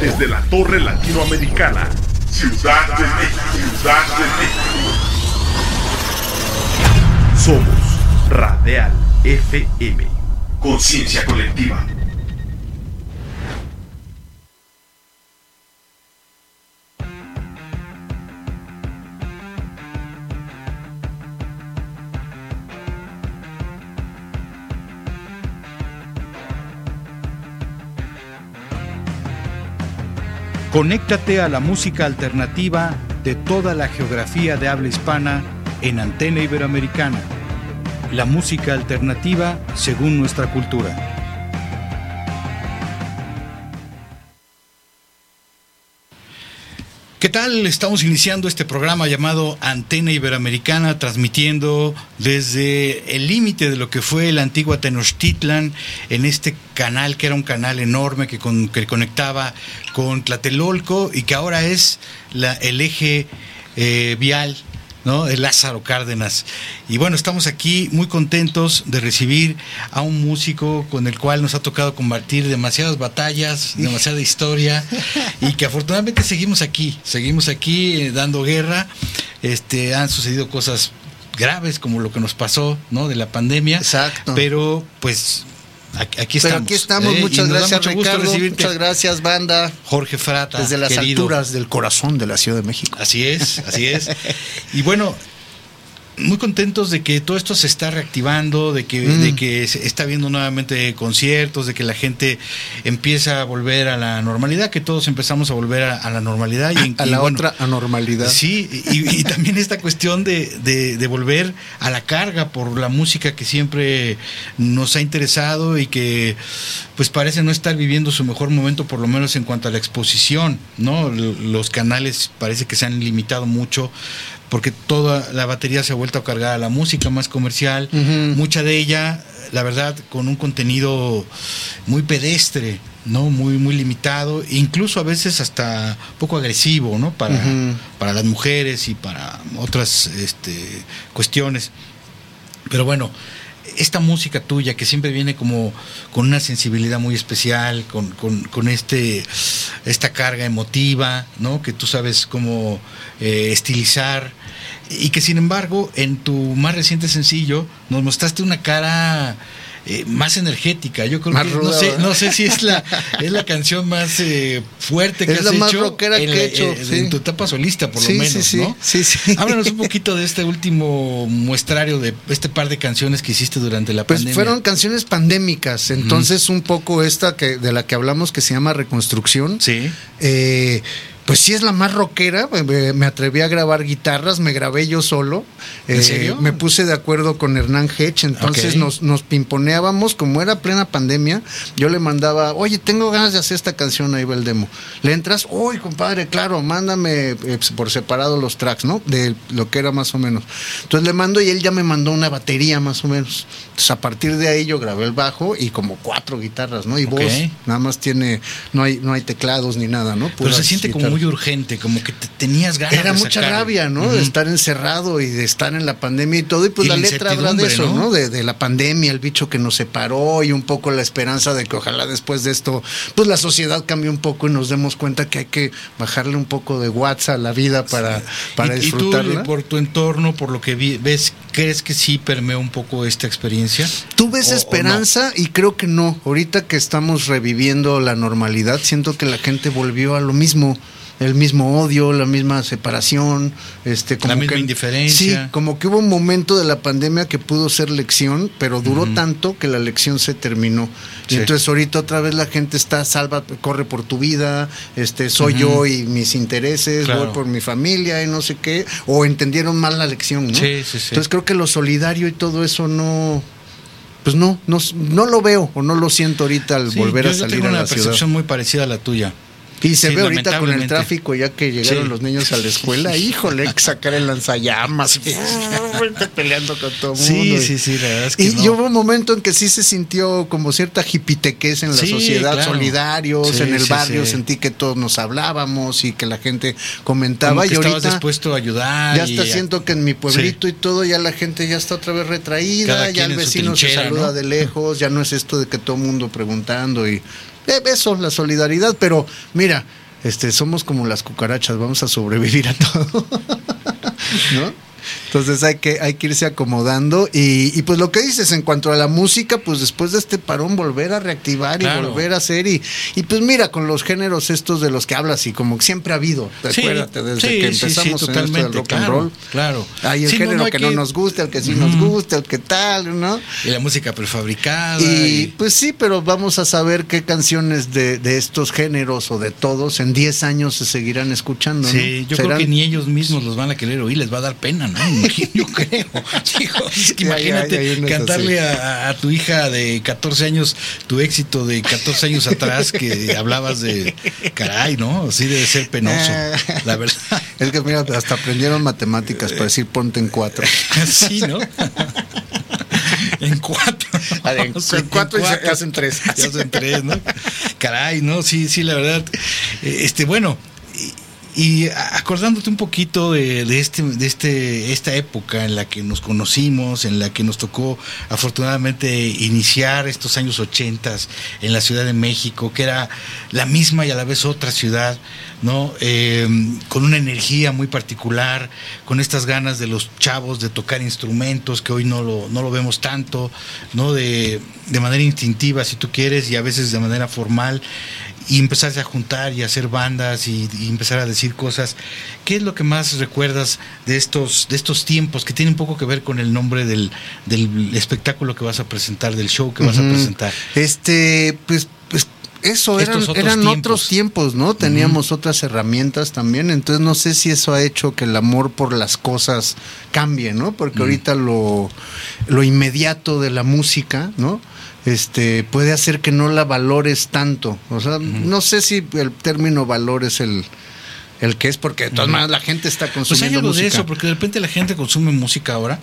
desde la Torre Latinoamericana, Ciudad de México, Ciudad de México. Somos Radial FM, conciencia colectiva. Conéctate a la música alternativa de toda la geografía de habla hispana en Antena Iberoamericana. La música alternativa según nuestra cultura. ¿Qué tal? Estamos iniciando este programa llamado Antena Iberoamericana, transmitiendo desde el límite de lo que fue la antigua Tenochtitlan, en este canal que era un canal enorme que, que conectaba con Tlatelolco y que ahora es el eje eh, vial ¿no? El Lázaro Cárdenas. Y bueno, estamos aquí muy contentos de recibir a un músico con el cual nos ha tocado combatir demasiadas batallas, demasiada historia y que afortunadamente seguimos aquí, seguimos aquí eh, dando guerra. Este, han sucedido cosas graves como lo que nos pasó, ¿no? De la pandemia. Exacto. Pero pues Aquí, estamos. aquí estamos. Eh, muchas gracias, Ricardo. Muchas gracias, banda. Jorge Frata. Desde las alturas del corazón de la Ciudad de México. Así es, así es. y bueno, muy contentos de que todo esto se está reactivando, de que, de mm. que se está viendo nuevamente conciertos, de que la gente empieza a volver a la normalidad, que todos empezamos a volver a, la normalidad. Y, a la otra anormalidad. Sí, y, también esta cuestión de, de, volver a la carga por la música que siempre nos ha interesado y que pues parece no estar viviendo su mejor momento, por lo menos en cuanto a la exposición, ¿no? Los canales parece que se han limitado mucho porque toda la batería se ha vuelto a cargar a la música más comercial, mucha de ella, la verdad, con un contenido muy pedestre, ¿no? Muy, muy limitado, incluso a veces hasta poco agresivo, ¿no? Para, para las mujeres y para otras este, cuestiones. Pero bueno, esta música tuya que siempre viene como con una sensibilidad muy especial, con, con, este, esta carga emotiva, ¿no? Que tú sabes cómo eh, estilizar y que sin embargo en tu más reciente sencillo nos mostraste una cara eh, más energética. Yo creo que no sé, no sé si es la es la canción más eh, fuerte que es has la hecho, más rockera en, que he hecho en tu etapa solista, por lo menos, sí, ¿no? Sí, sí. Háblanos un poquito de este último muestrario de este par de canciones que hiciste durante la pues pandemia. fueron canciones pandémicas, entonces un poco esta que de la que hablamos que se llama Reconstrucción. Sí. Eh, pues sí es la más rockera. Me, atreví a grabar guitarras, me grabé yo solo. ¿En eh, serio? Me puse de acuerdo con Hernán Hedge, entonces nos, nos pimponeábamos, como era plena pandemia, yo le mandaba, oye, tengo ganas de hacer esta canción, ahí va el demo. Le entras, uy, compadre, claro, mándame eh, por separado los tracks, ¿no? De lo que era más o menos. Entonces le mando y él ya me mandó una batería más o menos. Entonces a partir de ahí yo grabé el bajo y como cuatro guitarras, ¿no? Y voz, nada más tiene, no hay, no hay teclados ni nada, ¿no? Pero se siente como muy urgente, como que te tenías ganas Era mucha rabia, ¿no? De estar encerrado y de estar en la pandemia y todo. Y pues la, letra habla de eso, ¿no? De, la pandemia, el bicho que nos separó y un poco la esperanza de que ojalá después de esto, pues la sociedad cambie un poco y nos demos cuenta que hay que bajarle un poco de WhatsApp a la vida para, para disfrutarla. ¿Y tú, por tu entorno, por lo que ves, crees que sí permeó un poco esta experiencia? Tú ves esperanza y creo que no. Ahorita que estamos reviviendo la normalidad, siento que la gente volvió a lo mismo el mismo odio, la misma separación, este, como la misma indiferencia. Sí, como que hubo un momento de la pandemia que pudo ser lección, pero duró tanto que la lección se terminó. Y entonces ahorita otra vez la gente está salva, corre por tu vida, este, soy yo y mis intereses, voy por mi familia y no sé qué, o entendieron mal la lección, ¿no? Sí, sí, entonces creo que lo solidario y todo eso no pues no, no, no lo veo o no lo siento ahorita al volver a salir a la una percepción muy parecida a la tuya. Y se ve ahorita con el tráfico, ya que llegaron los niños a la escuela, híjole, hay que sacar el lanzallamas, peleando con todo el mundo. Sí, sí, sí, la verdad es que Y, hubo un momento en que sí se sintió como cierta jipitequez en la sociedad, solidarios, en el barrio, sentí que todos nos hablábamos y que la gente comentaba. y ahorita dispuesto a ayudar. Ya está siento que en mi pueblito y todo, ya la gente ya está otra vez retraída, ya el vecino se saluda de lejos, ya no es esto de que todo el mundo preguntando y eso, la solidaridad, pero mira, este, somos como las cucarachas, vamos a sobrevivir a todo. ¿No? Entonces hay que, hay que irse acomodando. Y, pues lo que dices en cuanto a la música, pues después de este parón, volver a reactivar y volver a hacer. Y, y pues mira, con los géneros estos de los que hablas, y como siempre ha habido, acuérdate, desde que empezamos totalmente, en rock and roll. Claro. Hay el género que, no nos gusta, el que sí nos gusta, el que tal, ¿no? Y la música prefabricada. Y, pues sí, pero vamos a saber qué canciones de, de estos géneros o de todos en 10 años se seguirán escuchando. Sí, yo creo que ni ellos mismos los van a querer oír, les va a dar pena, ¿no? yo creo. imagínate cantarle a, tu hija de 14 años tu éxito de 14 años atrás que hablabas de caray, ¿no? Así debe ser penoso, la verdad. Es que mira, hasta aprendieron matemáticas para decir ponte en cuatro. Sí, ¿no? en cuatro. en, cuatro, y se hacen tres. Se hacen tres, ¿no? Caray, ¿no? Sí, sí, la verdad. Este, bueno, y acordándote un poquito de, este, de este, esta época en la que nos conocimos, en la que nos tocó afortunadamente iniciar estos años ochentas en la Ciudad de México, que era la misma y a la vez otra ciudad, ¿no? Eh, con una energía muy particular, con estas ganas de los chavos de tocar instrumentos que hoy no lo, no lo vemos tanto, ¿no? De, de manera instintiva, si tú quieres, y a veces de manera formal y empezarse a juntar y hacer bandas y, empezar a decir cosas. ¿Qué es lo que más recuerdas de estos, de estos tiempos que tiene un poco que ver con el nombre del, del espectáculo que vas a presentar, del show que vas a presentar? Este, pues, pues eso, eran, otros, eran tiempos. otros tiempos, ¿no? Teníamos otras herramientas también, entonces no sé si eso ha hecho que el amor por las cosas cambie, ¿no? Porque ahorita lo, lo inmediato de la música, ¿no? Este puede hacer que no la valores tanto. O sea, no sé si el término valor es el, el que es, porque de todas maneras la gente está consumiendo. Pues hay algo de eso, porque de repente la gente consume música ahora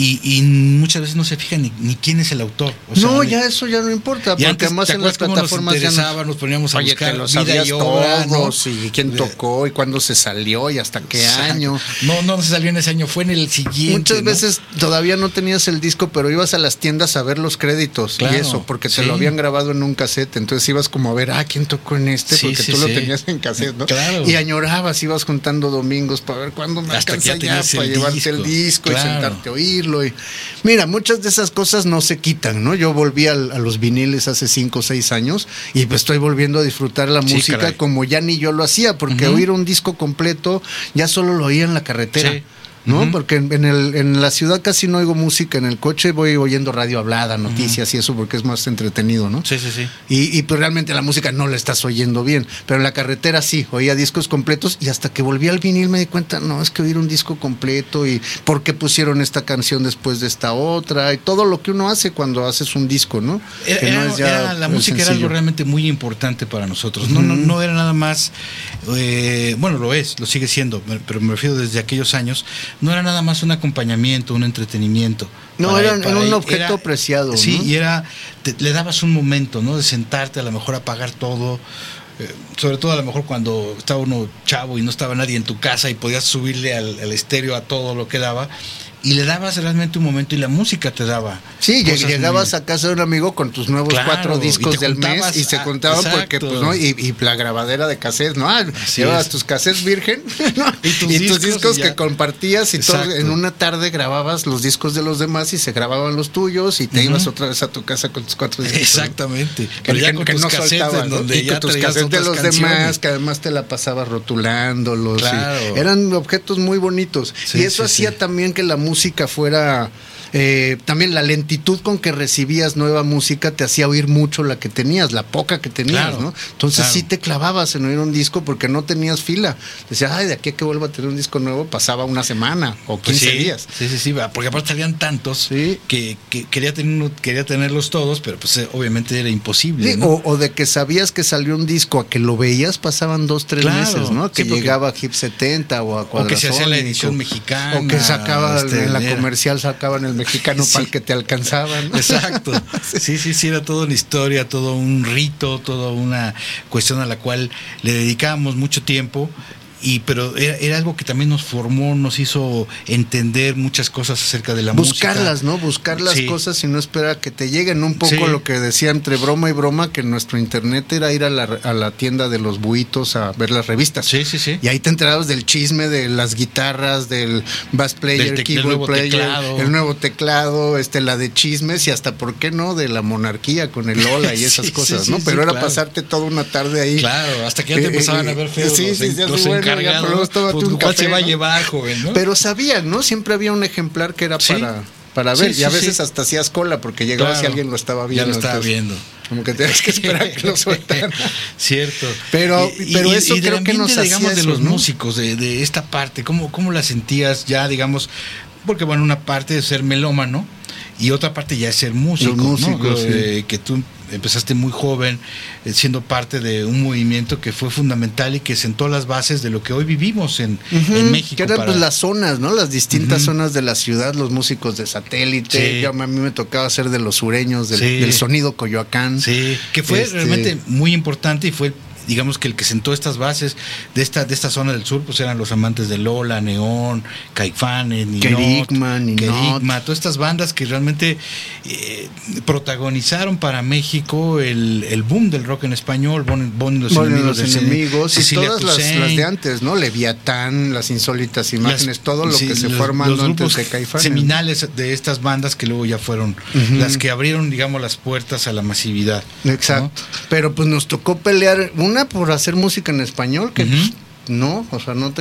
y, muchas veces no se fija ni, quién es el autor. no, ya eso ya no importa, porque además en las plataformas nos ya nos, poníamos a buscar los vida y obra, y quién tocó y cuándo se salió y hasta qué año. No, no se salió en ese año, fue en el siguiente. Muchas veces todavía no tenías el disco, pero ibas a las tiendas a ver los créditos y eso, porque te lo habían grabado en un cassette, entonces ibas como a ver, ah, quién tocó en este, porque tú lo tenías en cassette, ¿no? Y añorabas, ibas juntando domingos para ver cuándo me alcanza ya, para llevarte el disco. y sentarte a oírlo mira, muchas de esas cosas no se quitan, ¿no? Yo volví a, los viniles hace cinco o seis años y pues estoy volviendo a disfrutar la música como ya ni yo lo hacía, porque oír un disco completo ya solo lo oía en la carretera. ¿No? Porque en, el, en la ciudad casi no oigo música, en el coche voy oyendo radio hablada, noticias y eso porque es más entretenido, ¿no? Sí, sí, sí. Y, y pues realmente la música no la estás oyendo bien, pero en la carretera sí, oía discos completos y hasta que volví al vinil me di cuenta, no, es que oír un disco completo y por qué pusieron esta canción después de esta otra y todo lo que uno hace cuando haces un disco, ¿no? la música era algo realmente muy importante para nosotros, no, no, no era nada más, eh, bueno, lo es, lo sigue siendo, pero me refiero desde aquellos años no era nada más un acompañamiento, un entretenimiento. No, era, un objeto apreciado. Sí, y era, le dabas un momento, ¿no? De sentarte, a lo mejor apagar todo. Eh, sobre todo a lo mejor cuando estaba uno chavo y no estaba nadie en tu casa y podías subirle al, al estéreo a todo lo que daba y le dabas realmente un momento y la música te daba. Sí, llegabas a casa de un amigo con tus nuevos cuatro discos del mes y se contaban porque, pues, ¿no? Y, la grabadera de cassettes, ¿no? Ah, llevabas tus cassettes virgen y tus, discos, que compartías y todo, en una tarde grababas los discos de los demás y se grababan los tuyos y te ibas otra vez a tu casa con tus cuatro discos. Exactamente. Pero ya con tus no soltaban, donde y ya tus cassettes de los demás, que además te la pasabas rotulándolos. eran objetos muy bonitos. y eso hacía también que la música música fuera eh, también la lentitud con que recibías nueva música te hacía oír mucho la que tenías, la poca que tenías, ¿no? Entonces sí te clavabas en oír un disco porque no tenías fila. Decías, ay, de aquí a que vuelva a tener un disco nuevo pasaba una semana o 15 pues días. Sí, sí, sí, porque aparte habían tantos que, quería, tener, quería tenerlos todos, pero pues eh, obviamente era imposible. o, de que sabías que salió un disco a que lo veías pasaban dos, tres meses, ¿no? Que llegaba a Hip 70 o a O que se hacía la edición mexicana. O que sacaba este, en la comercial sacaban el mexicano para el que te alcanzaban. Exacto. Sí, sí, sí, era toda una historia, todo un rito, toda una cuestión a la cual le dedicábamos mucho tiempo y pero era, algo que también nos formó, nos hizo entender muchas cosas acerca de la música. Buscarlas, ¿no? Buscar las cosas y no esperar a que te lleguen. Un poco lo que decía entre broma y broma, que nuestro internet era ir a la, a la tienda de los buitos a ver las revistas. Sí, sí, sí. Y ahí te enterabas del chisme de las guitarras, del bass player, keyboard player, el nuevo teclado, este, la de chismes y hasta, ¿por qué no? De la monarquía con el Lola y esas cosas, ¿no? Pero era pasarte toda una tarde ahí. Claro, hasta que ya te eh, empezaban a ver feos sí, los, sí, los encargados. Pues, se va a llevar, joven? ¿no? Pero sabían, ¿no? Siempre había un ejemplar que era para, para ver. y a veces hasta hacías cola porque llegaba si alguien lo estaba viendo. Ya lo estaba viendo. Como que tenías que esperar que lo sueltaran. Cierto. Pero, pero eso creo que nos digamos, de los músicos, de, de, esta parte, ¿cómo, ¿cómo la sentías ya, digamos? Porque, bueno, una parte de ser melómano y otra parte ya es ser músico, ¿no? Eh, que tú empezaste muy joven, eh, siendo parte de un movimiento que fue fundamental y que sentó las bases de lo que hoy vivimos en, México. Que eran pues, las zonas, ¿no? Las distintas zonas de la ciudad, los músicos de satélite. a mí me tocaba ser de los sureños, del, sonido Coyoacán. Sí, que fue este realmente muy importante y fue digamos que el que sentó estas bases de esta, de esta zona del sur, pues eran los amantes de Lola, Neón, Caifanes, Kerigma, Kerigma, todas estas bandas que realmente eh, protagonizaron para México el, el, boom del rock en español, Bon, los enemigos, y todas las, de antes, ¿no? Leviatán, las insólitas imágenes, todo lo que se fue armando antes de Caifanes. Seminales de estas bandas que luego ya fueron las que abrieron, digamos, las puertas a la masividad. Exacto. Pero pues nos tocó pelear una por hacer música en español, que no, o sea, no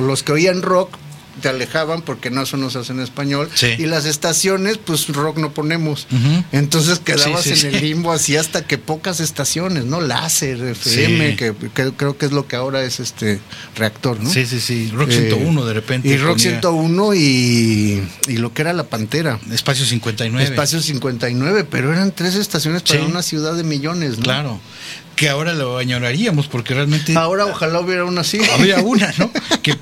los que oían rock te alejaban porque no, eso no se hace en español. Y las estaciones, pues rock no ponemos. Entonces quedabas en el limbo así hasta que pocas estaciones, ¿no? Láser, FM, que, creo que es lo que ahora es este reactor, ¿no? Sí, sí, sí. Rock 101 eh, de repente. Y Rock 101 y, y, lo que era La Pantera. Espacio 59. Espacio 59, pero eran tres estaciones para una ciudad de millones, ¿no? Claro que ahora lo añoraríamos porque realmente ahora ojalá hubiera una así. habría una no que,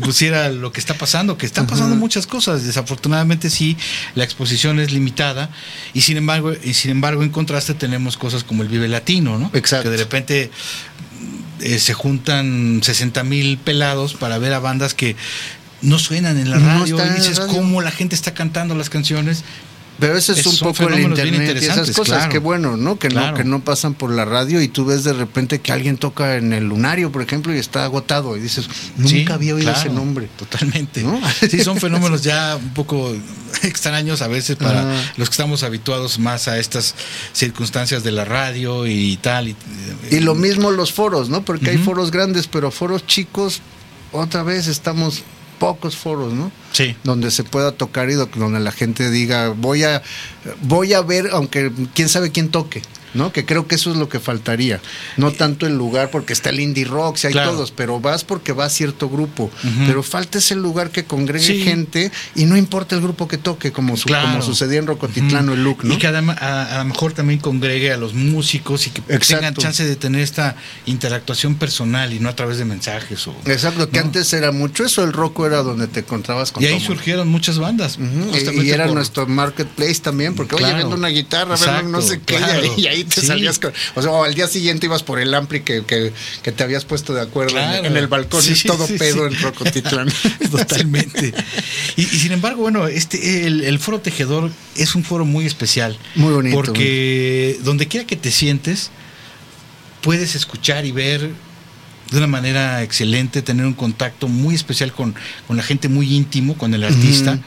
pusiera lo que está pasando que están pasando muchas cosas. Desafortunadamente sí la exposición es limitada y sin embargo y sin embargo en contraste tenemos cosas como el Vive Latino no exacto. Que de repente eh, se juntan 60 mil pelados para ver a bandas que no suenan en la radio y dices cómo la gente está cantando las canciones pero eso es un poco el internet y esas cosas que bueno, ¿no? Que no que no pasan por la radio y tú ves de repente que alguien toca en el lunario, por ejemplo, y está agotado y dices, nunca había oído ese nombre. Totalmente. Sí, son fenómenos ya un poco extraños a veces para los que estamos habituados más a estas circunstancias de la radio y tal. Y, y lo mismo los foros, ¿no? Porque hay foros grandes, pero foros chicos, otra vez estamos pocos foros, ¿no? Sí. Donde se pueda tocar y donde la gente diga, voy a, voy a ver, aunque quién sabe quién toque. ¿No? Que creo que eso es lo que faltaría. No eh, tanto el lugar, porque está el indie rock, si hay todos, pero vas porque va a cierto grupo. Pero falta ese lugar que congregue gente y no importa el grupo que toque, como, como sucedía en Rocotitlán o el Look, ¿no? Y que además, a, lo mejor también congregue a los músicos y que tengan chance de tener esta interactuación personal y no a través de mensajes. O, Exacto, que antes era mucho eso, el rock era donde te encontrabas con Y ahí surgieron muchas bandas. Y, era nuestro marketplace también, porque oye, vendo una guitarra, no sé qué, y ahí te salías o sea, al día siguiente ibas por el ampli que, que, te habías puesto de acuerdo en, el balcón y todo pedo en Rocotitlán. Totalmente. Y, sin embargo, bueno, este el, foro tejedor es un foro muy especial. Muy bonito. Porque donde quiera que te sientes, puedes escuchar y ver de una manera excelente, tener un contacto muy especial con, la gente muy íntimo, con el artista.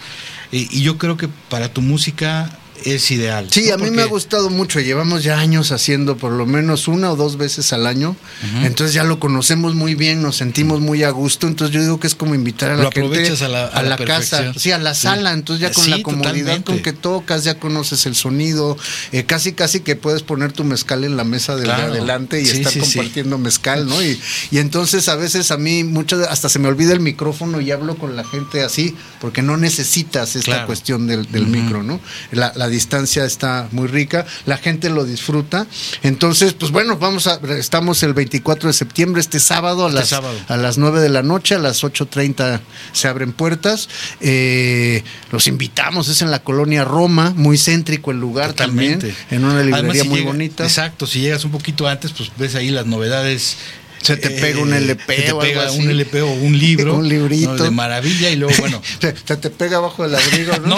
y yo creo que para tu música es ideal. Sí, a mí me ha gustado mucho. Llevamos ya años haciendo por lo menos una o dos veces al año. Entonces ya lo conocemos muy bien, nos sentimos muy a gusto. Entonces yo digo que es como invitar a la gente a la, casa, sí, a la sala. Entonces ya con la comodidad con que tocas, ya conoces el sonido. Eh, casi, casi que puedes poner tu mezcal en la mesa de adelante y estar compartiendo mezcal, ¿no? Y, y entonces a veces a mí mucho, hasta se me olvida el micrófono y hablo con la gente así, porque no necesitas esta cuestión del, micro, ¿no? la la distancia está muy rica, la gente lo disfruta. Entonces, pues bueno, vamos a, estamos el 24 de septiembre, este sábado a, este las, a las 9 de la noche, a las 8.30 se abren puertas. Eh, los invitamos, es en la colonia Roma, muy céntrico el lugar también, en una librería muy bonita. Exacto, si llegas un poquito antes, pues ves ahí las novedades Se te pega un LP. Se te o pega algo así. un LP o un libro. Un librito. ¿no? De maravilla y luego, bueno. Se, se te pega abajo del abrigo, ¿no? no,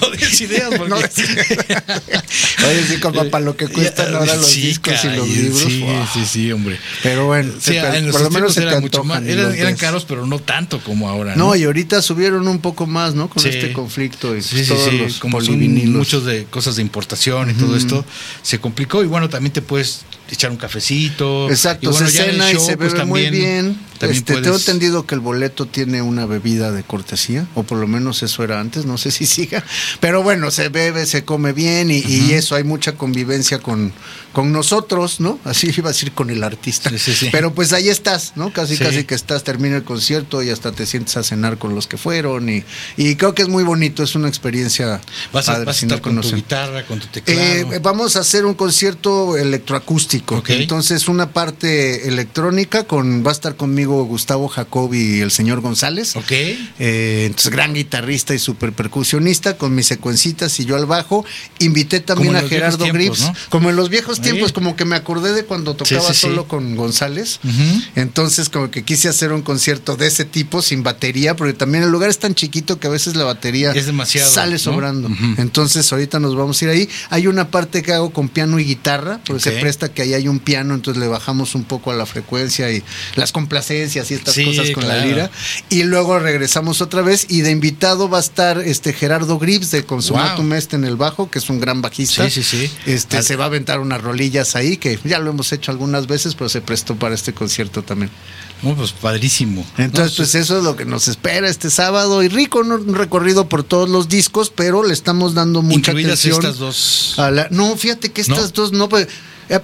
no des ideas porque. No des Oye, sí, como para lo que cuestan ahora los Sí, discos y los libros. Sí, sí, sí, hombre. Pero bueno, te- en por lo menos se te eran mucho antojan Eran, eran caros, pero no tanto como ahora. No, y ahorita subieron un poco más, ¿no? Con Sí. este conflicto y Sí, sí, todos sí, los como son muchos de cosas de importación y todo esto se complicó y bueno también te puedes echar un cafecito Exacto, y bueno, se ya en el cena y se pues, bebe muy también- bien. También Este, puedes- Tengo entendido que el boleto tiene una bebida de cortesía, o por lo menos eso era antes, no sé si siga. Pero bueno, se bebe, se come bien y, y eso, hay mucha convivencia con, con nosotros, ¿no? Así iba a decir con el artista. Sí, sí, sí. Pero pues ahí estás, ¿no? Casi, casi que estás, termina el concierto y hasta te sientes a cenar con los que fueron. Y, y creo que es muy bonito, es una experiencia vas a, padre vas a estar con tu guitarra con tu teclado Eh, vamos a hacer un concierto electroacústico. Entonces, una parte electrónica con va a estar conmigo Gustavo Jacobi y el señor González. ok Eh, entonces, gran guitarrista y super percusionista con mis secuencitas y yo al bajo. Invité también a Gerardo Grips. ¿no? Como en los viejos Ahí. tiempos, como que me acordé de cuando tocaba sí, sí. solo con González. Entonces, como que quise hacer un concierto de ese tipo, sin batería, porque también el lugar es tan chiquito que a veces la batería Es demasiado, sale ¿no? sobrando. Entonces, ahorita nos vamos a ir ahí. Hay una parte que hago con piano y guitarra, porque se presta que ahí hay un piano, entonces le bajamos un poco a la frecuencia y las complacencias y estas Sí, cosas con la lira. Y luego regresamos otra vez y de invitado va a estar este Gerardo Grips de Consumatum Wow. Este en el bajo, que es un gran bajista. Sí, sí, sí. Este, se va a aventar unas rolillas ahí, que ya lo hemos hecho algunas veces, pero se prestó para este concierto también. No, pues padrísimo Entonces, pues eso es lo que nos espera este sábado. Y rico, un recorrido por todos los discos, pero le estamos dando mucha incluidas atención. estas dos a la- no, fíjate que estas ¿No? dos no, pues,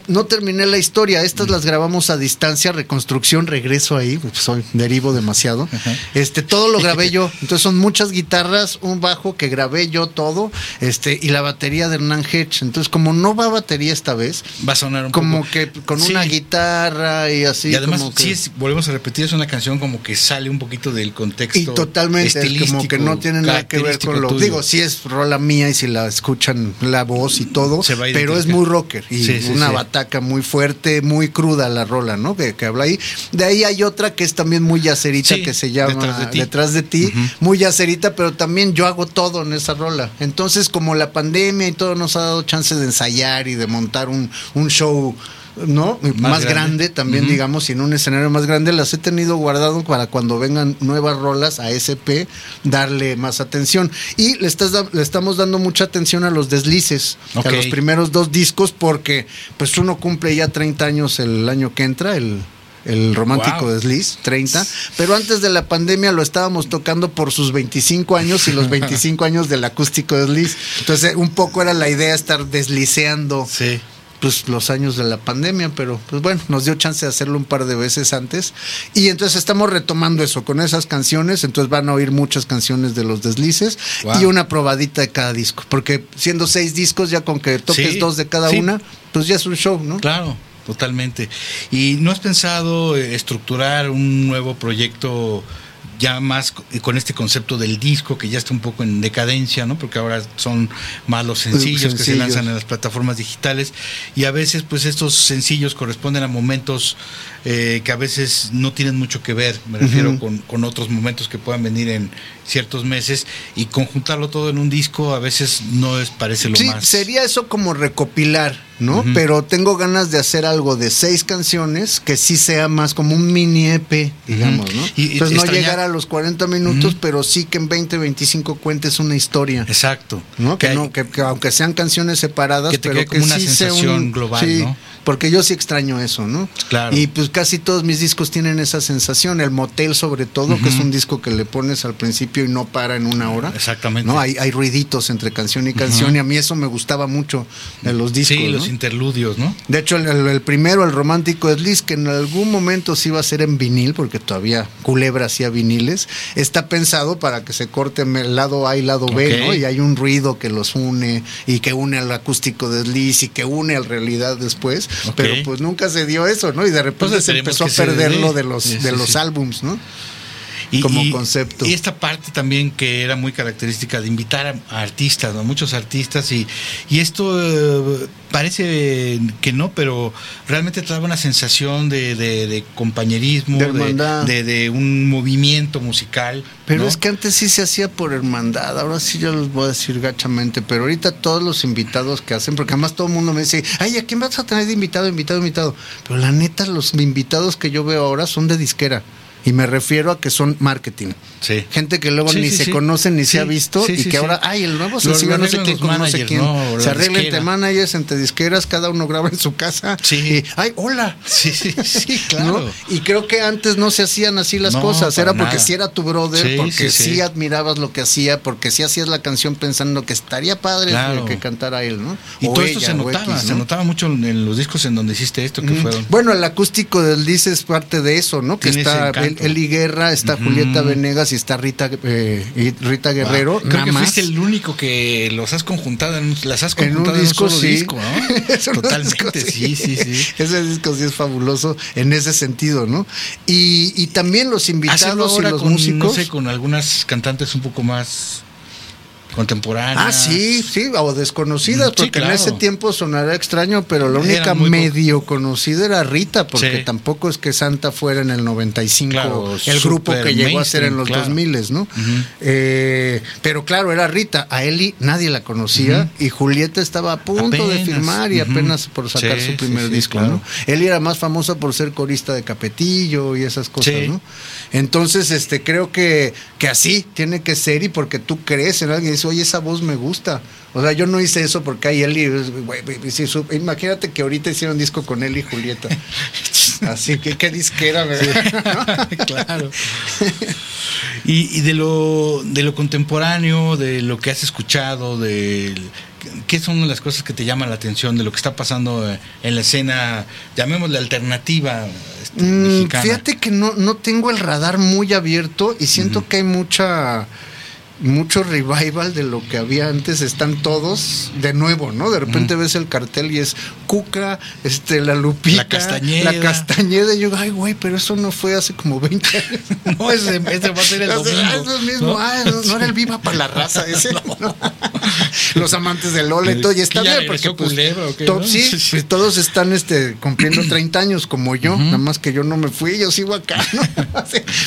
no terminé la historia. Estas las grabamos a distancia, reconstrucción, regreso ahí, pues soy derivo demasiado. Este, todo lo grabé yo. Entonces son muchas guitarras, un bajo que grabé yo todo, este, y la batería de Hernán Hedge. Entonces, como no va batería esta vez, va a sonar un como poco que con Sí. una guitarra y así. y además, como que- sí, es- volvemos a repetir, es una canción como que sale un poquito del contexto. Y totalmente, es como estilístico, que no tiene nada que ver con lo. tuyo. Digo, sí es rola mía y si la escuchan la voz y todo, pero es muy rocker y Sí, sí, una bataca muy fuerte, muy cruda la rola, ¿no? Que, que habla ahí. De ahí hay otra que es también muy yacerita Sí, que se llama Detrás de ti. Detrás de ti, muy yacerita, pero también yo hago todo en esa rola. Entonces, como la pandemia y todo nos ha dado chance de ensayar y de montar un, un show. ¿No? Más, grande. grande. también, digamos, y en un escenario más grande, las he tenido guardado para cuando vengan nuevas rolas a SP, darle más atención. Y le, estás da- le estamos dando mucha atención a los deslices, a los primeros dos discos, porque pues uno cumple ya 30 años el año que entra, el, el romántico Wow. desliz, 30, pero antes de la pandemia lo estábamos tocando por sus 25 años y los 25 años del acústico desliz. Entonces, un poco era la idea estar desliceando Sí. Pues los años de la pandemia, pero pues bueno, nos dio chance de hacerlo un par de veces antes. Y entonces estamos retomando eso con esas canciones, entonces van a oír muchas canciones de los deslices Wow. y una probadita de cada disco, porque siendo seis discos ya con que toques Sí, dos de cada sí. una, pues ya es un show, ¿no? Claro, totalmente. ¿Y no has pensado eh, estructurar un nuevo proyecto ya más co- con este concepto del disco que ya está un poco en decadencia, ¿no? Porque ahora son más los sencillos, que se lanzan en las plataformas digitales. Y a veces pues estos sencillos corresponden a momentos eh, que a veces no tienen mucho que ver, me refiero con, con otros momentos que puedan venir en ciertos meses y conjuntarlo todo en un disco a veces no es parece lo Sí, más sería eso como recopilar, ¿no? Pero tengo ganas de hacer algo de seis canciones que sí sea más como un mini EP, digamos. ¿no? Y- Entonces no llegar a los 40 minutos, pero sí que en 20, 25 cuentes una historia. exacto ¿no? Que, hay- no, que, que aunque sean canciones separadas, Que te pero quede que como una sí sea sensación un- global, sí, ¿no? Porque yo sí extraño eso, ¿no? Claro. Y pues casi todos mis discos tienen esa sensación. El Motel, sobre todo, que es un disco que le pones al principio y no para en una hora. Exactamente. ¿no? Hay, hay ruiditos entre canción y canción, y a mí eso me gustaba mucho de los discos. sí ¿no? los interludios no De hecho, el, el- el primero, el romántico Liz, que en algún momento sí iba a ser en vinil, porque todavía Culebra hacía viniles, está pensado para que se corte el lado A y lado B. ¿no? Y hay un ruido que los une y que une al acústico de Liz y que une al realidad después, Pero pues nunca se dio eso, ¿no? Y de repente Pues se empezó a perder lo de los, Sí, de los álbums, ¿no? Como concepto. Y esta parte también que era muy característica de invitar a, artistas, ¿no? muchos artistas, y, y esto eh, parece que no, pero realmente te daba una sensación de, de, compañerismo, de, de, un movimiento musical. Pero es que antes sí se hacía por hermandad, ahora sí yo les voy a decir gachamente, pero ahorita todos los invitados que hacen, porque además todo el mundo me dice, ay, ¿a quién vas a tener de invitado, invitado, invitado? Pero la neta, los invitados que yo veo ahora son de disquera. Y me refiero a que son marketing. Sí. Gente que luego ni se conoce ni se ha visto y que ahora, ay, el nuevo sencillo, no sé quién, no sé quién. se arregla entre managers, entre disqueras, cada uno graba en su casa. Sí. Y, ay, hola. Sí, sí, sí, claro. Y creo que antes no se hacían así las cosas. Era porque si era tu brother, porque sí, admirabas lo que hacía, porque sí hacías la canción pensando que estaría padre que cantara él, ¿no? Y todo esto se notaba, se notaba mucho en los discos en donde hiciste esto, que fueron. Bueno, el acústico del Dice es parte de eso, ¿no? Que está Eli Guerra, está Julieta Venegas y está Rita eh, Rita Guerrero. Creo que fuiste el único que los has conjuntado, en, las has conjuntado en un, disco, solo disco, ¿no? Totalmente, sí, sí, sí. Ese disco sí es fabuloso en ese sentido, ¿no? Y, y también los invitados y los músicos. No sé, con algunas cantantes un poco más contemporáneas. Ah, sí, sí, o desconocidas, porque en ese tiempo sonará extraño, pero la única medio conocida era Rita, porque tampoco es que Santa fuera en el 95 el grupo que llegó a ser en los 2000, ¿no? Eh, pero claro, era Rita, a Eli nadie la conocía y Julieta estaba a punto de firmar y apenas por sacar su primer disco, ¿no? Eli era más famosa por ser corista de Capetillo y esas cosas, ¿no? Entonces, este, creo que, que así tiene que ser y porque tú crees en alguien oye, esa voz me gusta. O sea, yo no hice eso porque hay y, imagínate que ahorita hicieron disco con él y Julieta. Así que qué disquera, ¿verdad? claro. Y, de lo de lo contemporáneo, de lo que has escuchado, de ¿qué son las cosas que te llaman la atención de lo que está pasando en la escena, llamémosle alternativa este, mm, Fíjate que no, no tengo el radar muy abierto y siento que hay mucha mucho revival de lo que había antes, están todos de nuevo, ¿no? De repente ves el cartel y es Cuca, este, la Lupita, la Castañeda. La Castañeda. Y yo, ay, güey, pero eso no fue hace como 20 años. no, ese, va a ser el domingo. Ah, eso mismo, ah, no, era el Viva para la raza ese. Los amantes del Lola y todo, y está bien, porque pues, sí, pues, todos están este, cumpliendo 30 años como yo, nada más que yo no me fui, yo sigo acá, ¿no?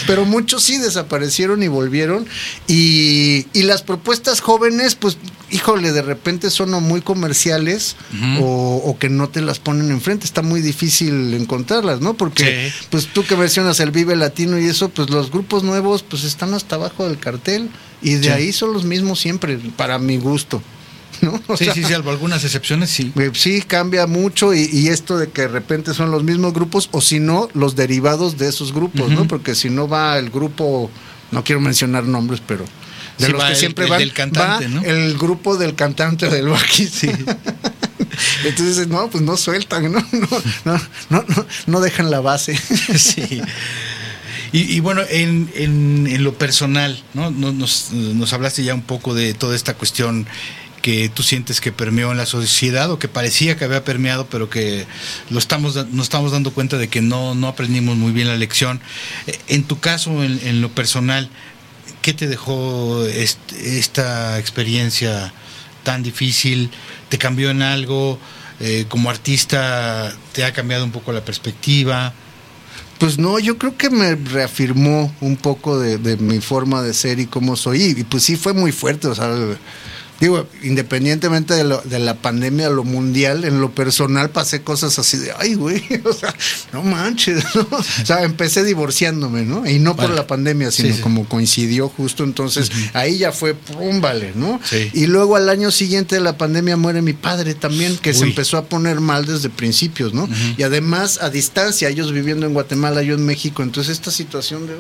pero muchos sí desaparecieron y volvieron, y y, las propuestas jóvenes, pues, híjole, de repente son muy comerciales o, que no te las ponen enfrente. Está muy difícil encontrarlas, ¿no? Porque, pues tú que mencionas el Vive Latino y eso, pues los grupos nuevos, pues están hasta abajo del cartel y de ahí son los mismos siempre, para mi gusto. ¿No? sí, sí, sí, algunas excepciones sí. Eh, sí, cambia mucho y, esto de que de repente son los mismos grupos o si no, los derivados de esos grupos, ¿no? Porque si no va el grupo, no quiero mencionar nombres, pero de los que siempre van, del cantante, ¿no? el grupo del cantante del Baki, sí. Entonces, no, pues no sueltan, ¿no? No, no, no, no, dejan la base. sí. Y, bueno, en, en, lo personal, ¿no? Nos, nos hablaste ya un poco de toda esta cuestión que tú sientes que permeó en la sociedad o que parecía que había permeado, pero que lo estamos, nos estamos dando cuenta de que no, no aprendimos muy bien la lección. En tu caso, en, en lo personal, ¿Qué te dejó esta experiencia tan difícil? ¿Te cambió en algo? Eh, como artista, ¿te ha cambiado un poco la perspectiva? Pues no, yo creo que me reafirmó un poco de, de mi forma de ser y cómo soy. Y pues sí fue muy fuerte, o sea, digo, independientemente de, lo, de, la pandemia, lo mundial, en lo personal pasé cosas así de, ay, güey, o sea, no manches, ¿no? O sea, empecé divorciándome, ¿no? Y no por la pandemia, sino como coincidió justo, entonces ahí ya fue, pum, vale, ¿no? Y luego al año siguiente de la pandemia muere mi padre también, que se empezó a poner mal desde principios, ¿no? Y además a distancia, ellos viviendo en Guatemala, yo en México, entonces esta situación de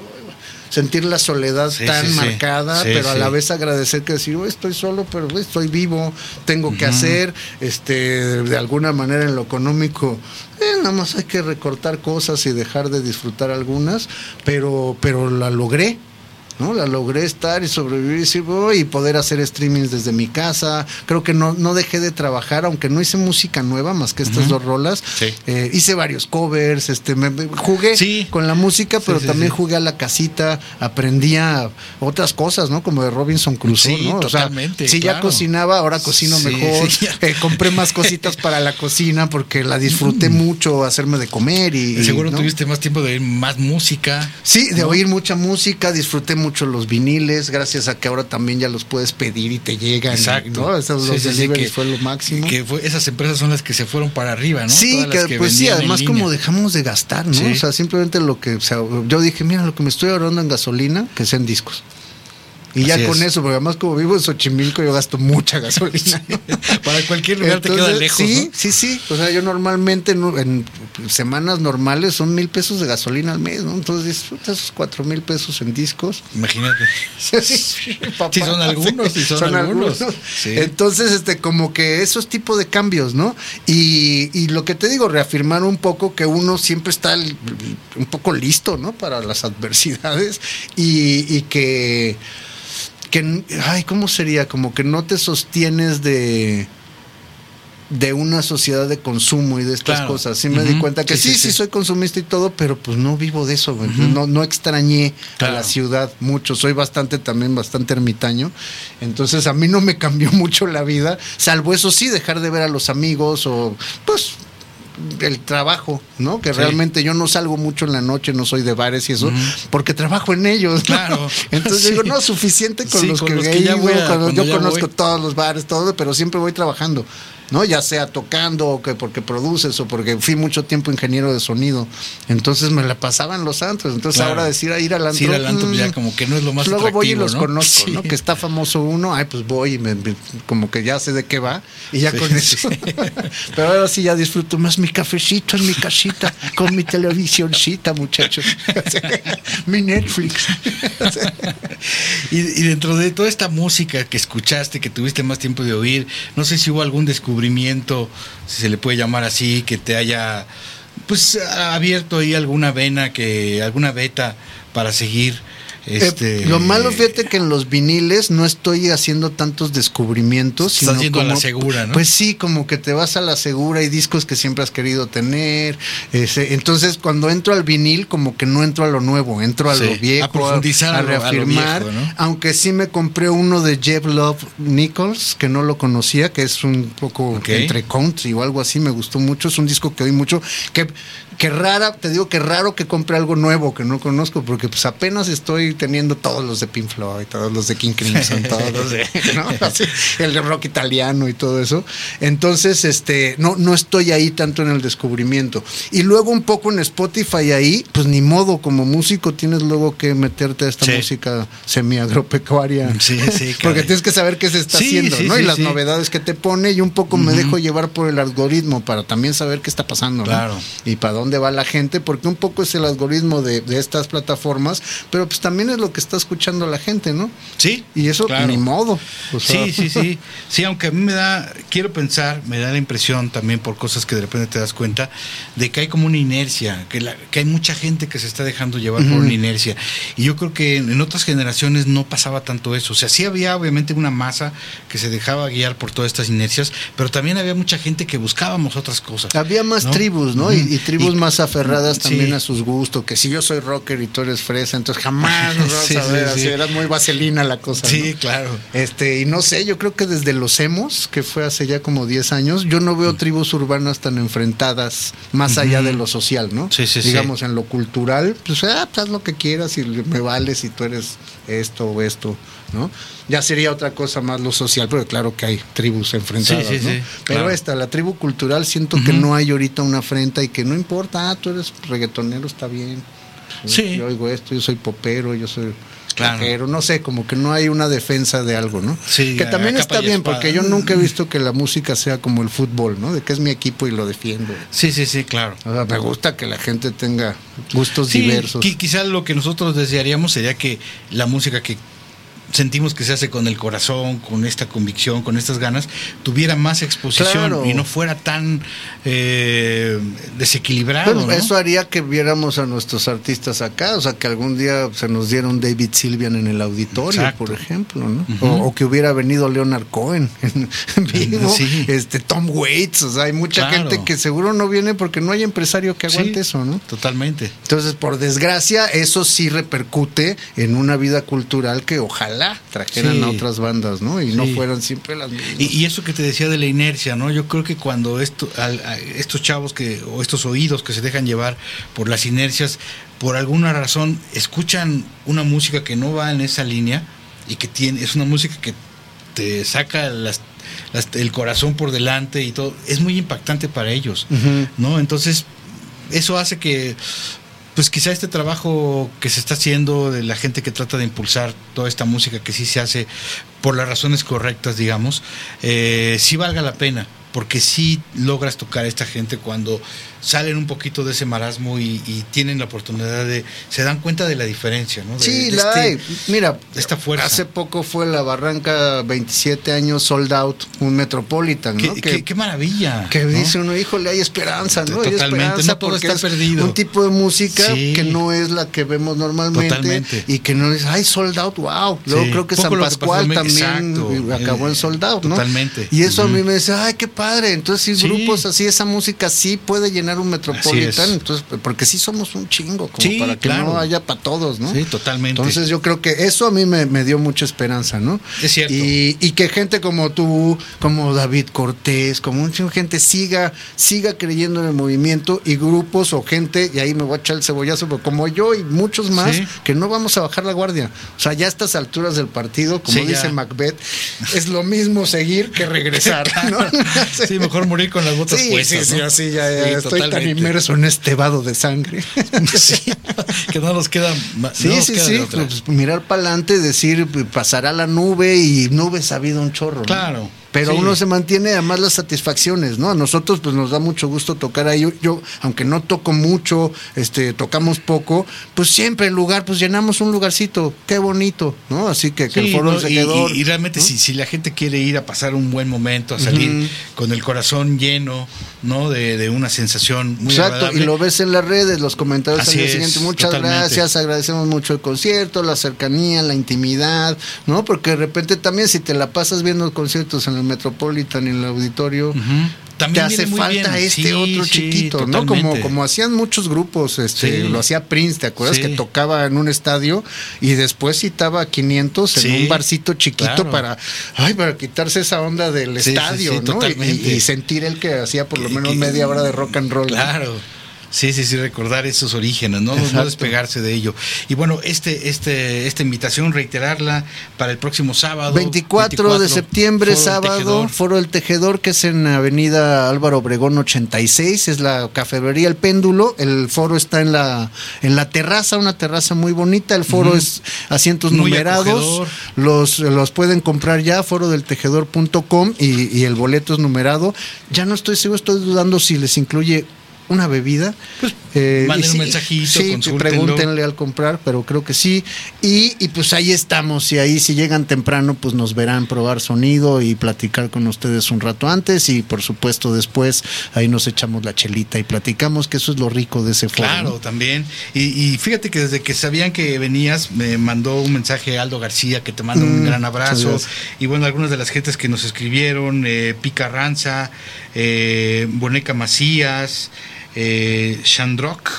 sentir la soledad tan marcada, pero a la vez agradecer que decir, estoy solo, pero estoy vivo, tengo que hacer, este, de alguna manera en lo económico, eh, nada más hay que recortar cosas y dejar de disfrutar algunas, pero, pero la logré. ¿No? La logré estar y sobrevivir y poder hacer streamings desde mi casa. Creo que no, no dejé de trabajar, aunque no hice música nueva más que estas dos rolas. Eh, hice varios covers, este, me, jugué con la música, pero también jugué a la casita, aprendía otras cosas, ¿no? Como de Robinson Crusoe, ¿no? Totalmente, si ya cocinaba, ahora cocino mejor. Eh, compré más cositas para la cocina porque la disfruté mm. mucho hacerme de comer y. seguro tuviste más tiempo de oír más música. Sí, de oír mucha música, disfruté mucho los viniles, gracias a que ahora también ya los puedes pedir y te llegan. Exacto. Esos los que, fue lo máximo. Que esas empresas son las que se fueron para arriba, ¿no? Sí, que, pues sí, además como dejamos de gastar, ¿no? O sea, simplemente lo que, yo dije, mira, lo que me estoy ahorrando en gasolina, que sea en discos. Y ya con eso, porque además como vivo en Xochimilco yo gasto mucha gasolina. Para cualquier lugar te queda lejos. Sí, sí, sí. O sea, yo normalmente en, semanas normales son mil pesos de gasolina al mes, ¿no? Entonces disfrutas esos cuatro mil pesos en discos. Imagínate. sí, son algunos, sí, son, algunos. Entonces, este, como que esos tipos de cambios, ¿no? Y, y lo que te digo, reafirmar un poco que uno siempre está un poco listo, ¿no? Para las adversidades y, y que que, ay, ¿cómo sería? Como que no te sostienes de de una sociedad de consumo y de estas cosas. Sí me di cuenta que sí sí, soy consumista y todo, pero pues no vivo de eso. no, no extrañé a la ciudad mucho. Soy bastante también, bastante ermitaño. Entonces a mí no me cambió mucho la vida, salvo eso sí, dejar de ver a los amigos o pues el trabajo, ¿no? Que realmente yo no salgo mucho en la noche, no soy de bares y eso, porque trabajo en ellos. Claro. Entonces digo, no, suficiente con los que, ya voy yo conozco todos los bares, todo, pero siempre voy trabajando. ¿No? Ya sea tocando o que porque produces o porque fui mucho tiempo ingeniero de sonido. Entonces me la pasaban los antros. Entonces ahora decir a ir al antro. ir al antro pues, ya mm, como que no es lo más Luego voy y los conozco, ¿no? Que está famoso uno, ay, pues voy y me, como que ya sé de qué va y ya con eso. Pero ahora sí ya disfruto más mi cafecito en mi casita con mi televisioncita, muchachos. mi Netflix. y, y dentro de toda esta música que escuchaste, que tuviste más tiempo de oír, no sé si hubo algún descubrimiento si se le puede llamar así, que te haya pues abierto ahí alguna vena que alguna beta para seguir eh, este, lo malo, fíjate que en los viniles no estoy haciendo tantos descubrimientos. Estás yendo a la segura, ¿no? Pues sí, como que te vas a la segura y discos que siempre has querido tener. entonces, cuando entro al vinil, como que no entro a lo nuevo, entro a lo viejo, a profundizar, a, reafirmar. Aunque sí me compré uno de Jeff Love Nichols, que no lo conocía, que es un poco entre country o algo así, me gustó mucho. Es un disco que oí mucho, que que rara, te digo que raro que compre algo nuevo que no conozco, porque pues apenas estoy teniendo todos los de Pink Floyd, todos los de King Crimson, todos los de, ¿no? el rock italiano y todo eso. Entonces, este, no, no estoy ahí tanto en el descubrimiento. Y luego un poco en Spotify ahí, pues ni modo, como músico tienes luego que meterte a esta música semi-agropecuaria. Sí, sí, porque tienes que saber qué se está haciendo, ¿no? y las novedades que te pone y un poco me dejo llevar por el algoritmo para también saber qué está pasando, Claro. Y para dónde va la gente, porque un poco es el algoritmo de, estas plataformas, pero pues también es lo que está escuchando la gente, ¿no? Sí. Y eso ni modo. Sí, sí, sí. Sí, aunque a mí me da, quiero pensar, me da la impresión también por cosas que de repente te das cuenta, de que hay como una inercia, que, la, que hay mucha gente que se está dejando llevar por una inercia. Y yo creo que en otras generaciones no pasaba tanto eso. O sea, sí había obviamente una masa que se dejaba guiar por todas estas inercias, pero también había mucha gente que buscábamos otras cosas. Había más tribus, ¿no? y, tribus más aferradas también a sus gustos, que si yo soy rocker y tú eres fresa, entonces jamás nos vamos a ver así, era muy vaselina la cosa. Sí, claro. Este, y no sé, yo creo que desde los hemos, que fue hace ya como 10 años, yo no veo mm. tribus urbanas tan enfrentadas más allá de lo social, ¿no? Sí, sí, Digamos, en lo cultural, pues, ah, pues haz lo que quieras y me vales si tú eres esto o esto. ¿No? Ya sería otra cosa más lo social, pero claro que hay tribus enfrentadas, Pero esta, la tribu cultural, siento que no hay ahorita una afrenta y que no importa, ah, tú eres reggaetonero, está bien. Sí. Yo oigo esto, yo soy popero, yo soy Claro. no sé, como que no hay una defensa de algo, ¿no? Sí, que también está bien, porque yo nunca he visto que la música sea como el fútbol, ¿no? De que es mi equipo y lo defiendo. Sí, sí, sí, claro. me gusta que la gente tenga gustos diversos. Quizá lo que nosotros desearíamos sería que la música que sentimos que se hace con el corazón, con esta convicción, con estas ganas, tuviera más exposición y no fuera tan eh, desequilibrado. Eso haría que viéramos a nuestros artistas acá, o sea, que algún día se nos diera un David Silvian en el auditorio, por ejemplo, ¿no? o, que hubiera venido Leonard Cohen en, vivo, este Tom Waits, o sea, hay mucha gente que seguro no viene porque no hay empresario que aguante eso, ¿no? Totalmente. Entonces, por desgracia, eso sí repercute en una vida cultural que ojalá trajeran a otras bandas, ¿no? Y no fueran siempre las mismas. Y, eso que te decía de la inercia, ¿no? Yo creo que cuando esto, estos chavos que, o estos oídos que se dejan llevar por las inercias, por alguna razón escuchan una música que no va en esa línea y que tiene, es una música que te saca el corazón por delante y todo, es muy impactante para ellos, ¿no? Entonces, eso hace que pues quizá este trabajo que se está haciendo de la gente que trata de impulsar toda esta música que sí se hace por las razones correctas, digamos, eh, sí valga la pena, porque sí logras tocar a esta gente cuando salen un poquito de ese marasmo y, tienen la oportunidad de, se dan cuenta de la diferencia, ¿no? sí, la este hay. Mira, esta fuerza. Hace poco fue la Barranca 27 años sold out, un Metropolitan, ¿no? Qué, qué, maravilla. Que dice uno, híjole, hay esperanza, ¿no? Totalmente, no todo está perdido. Un tipo de música que no es la que vemos normalmente y que no es, ay, sold out, wow. Luego creo que San Pascual también acabó en sold out, ¿no? Totalmente. Y eso a mí me dice, ay, qué padre. Entonces, si grupos así, esa música sí puede llenar un metropolitano, entonces, porque sí somos un chingo, como para que no haya para todos, ¿no? Sí, totalmente. Entonces yo creo que eso a mí me, dio mucha esperanza, ¿no? Es cierto. Y, que gente como tú, como David Cortés, como mucha gente siga, siga creyendo en el movimiento y grupos o gente, y ahí me voy a echar el cebollazo, como yo y muchos más, que no vamos a bajar la guardia. O sea, ya a estas alturas del partido, como dice Macbeth, es lo mismo seguir que regresar, ¿no? sí, mejor morir con las botas puestas. Sí, sí, sí, ya, ya estoy tan inmerso en este vado de sangre. que no nos queda. sí, sí, sí. Pues, mirar para adelante, decir, pasará la nube y nube sabido un chorro. Claro. Pero uno se mantiene además las satisfacciones, ¿no? A nosotros pues nos da mucho gusto tocar ahí. Yo, aunque no toco mucho, este, tocamos poco, pues siempre el lugar, pues llenamos un lugarcito, qué bonito, ¿no? Así que, que el foro se quedó. Y, realmente si, si la gente quiere ir a pasar un buen momento, a salir con el corazón lleno, ¿no? De, de una sensación muy Exacto, y lo ves en las redes, los comentarios al día siguiente. Muchas gracias, agradecemos mucho el concierto, la cercanía, la intimidad, ¿no? Porque de repente también si te la pasas viendo conciertos en el Metropolitan, en el auditorio, también te hace falta este otro chiquito, ¿no? Como, como hacían muchos grupos, este, lo hacía Prince, ¿te acuerdas? Que tocaba en un estadio y después citaba 500 en un barcito chiquito para, ay, para quitarse esa onda del estadio, ¿no? Y, sentir el que hacía por lo menos media hora de rock and roll. Claro. Sí, sí, sí, recordar esos orígenes, ¿no? No despegarse de ello. Y bueno, este, este, esta invitación, reiterarla para el próximo sábado. 24, de septiembre, sábado, Foro del Tejedor, que es en Avenida Álvaro Obregón 86, es la cafetería El Péndulo. El foro está en la, en la terraza, una terraza muy bonita. El foro es asientos numerados. Los, los pueden comprar ya, forodeltejedor.com y, y el boleto es numerado. Ya no estoy seguro, estoy dudando si les incluye una bebida. Pues eh, manden un mensajito, sí, pregúntenle al comprar, pero creo que sí. Y, y, pues ahí estamos, y ahí si llegan temprano, pues nos verán probar sonido y platicar con ustedes un rato antes, y por supuesto después ahí nos echamos la chelita y platicamos, que eso es lo rico de ese foro. Claro, también. Y, fíjate que desde que sabían que venías, me mandó un mensaje Aldo García, que te manda un mm, gran abrazo. Y bueno, algunas de las gentes que nos escribieron, eh, Pica Ranza, eh, Boneca Macías, eh, Shandrock,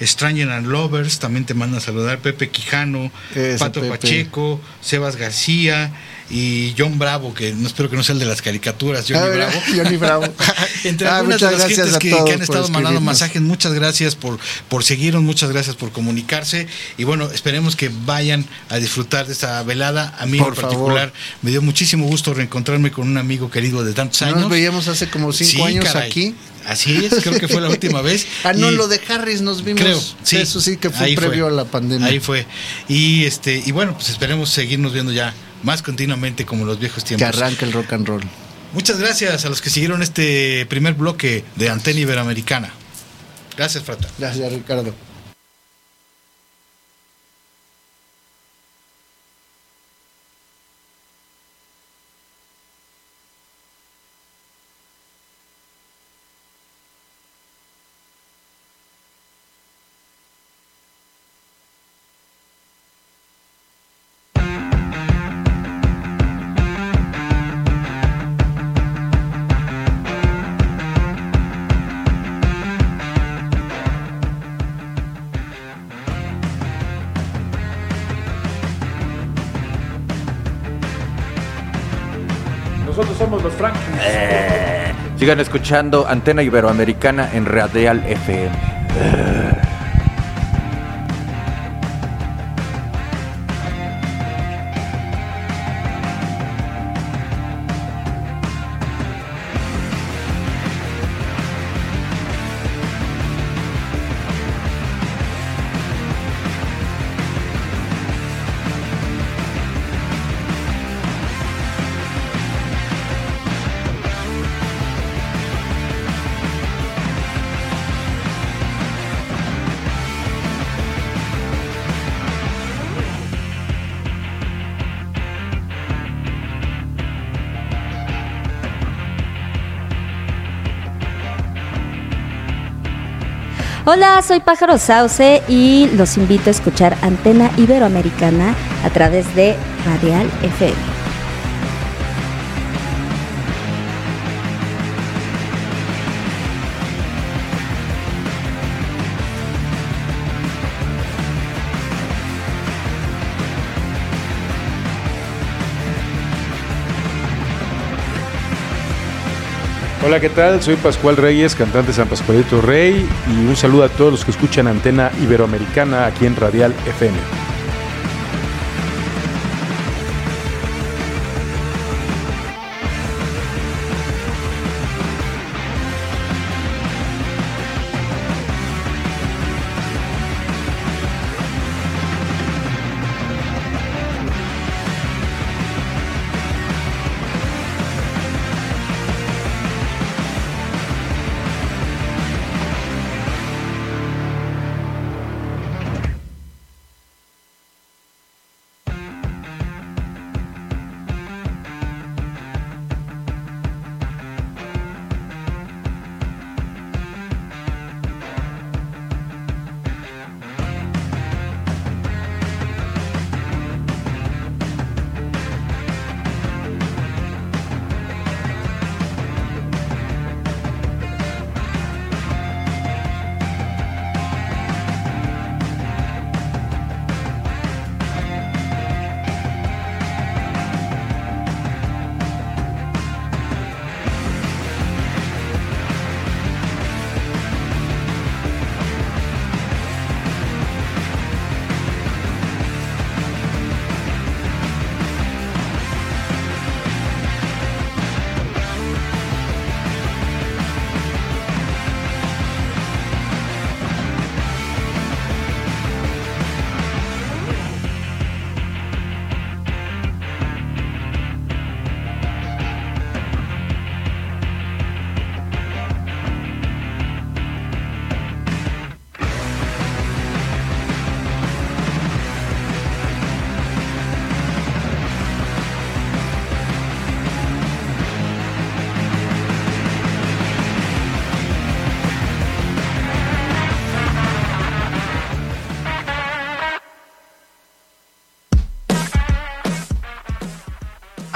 Stranger and Lovers, también te manda a saludar Pepe Quijano, Pato Pacheco, Sebas García y John Bravo, que no espero que no sea el de las caricaturas, Johnny ah, Bravo. Johnny Bravo. Entre ah, algunas de las gentes que, han estado mandando mensajes, muchas gracias por, por seguirnos, muchas gracias por comunicarse y bueno, esperemos que vayan a disfrutar de esta velada. A mí en particular me dio muchísimo gusto reencontrarme con un amigo querido de tantos años. Nos veíamos hace como cinco años aquí. Así es, creo que fue la última vez. ah, no, lo de Harris nos vimos. Creo, sí. Eso sí que fue previo a la pandemia. Ahí fue. Y este, y bueno, pues esperemos seguirnos viendo ya más continuamente como los viejos tiempos. Que arranque el rock and roll. Muchas gracias a los que siguieron este primer bloque de Antena Iberoamericana. Gracias, Frata. Gracias, Ricardo. Sigan escuchando Antena Iberoamericana en Radial FM. Hola, soy Pájaro Sauce y los invito a escuchar Antena Iberoamericana a través de Radial FM. Hola, ¿qué tal? Soy Pascual Reyes, cantante San Pascualito Rey, y un saludo a todos los que escuchan Antena Iberoamericana aquí en Radial FM.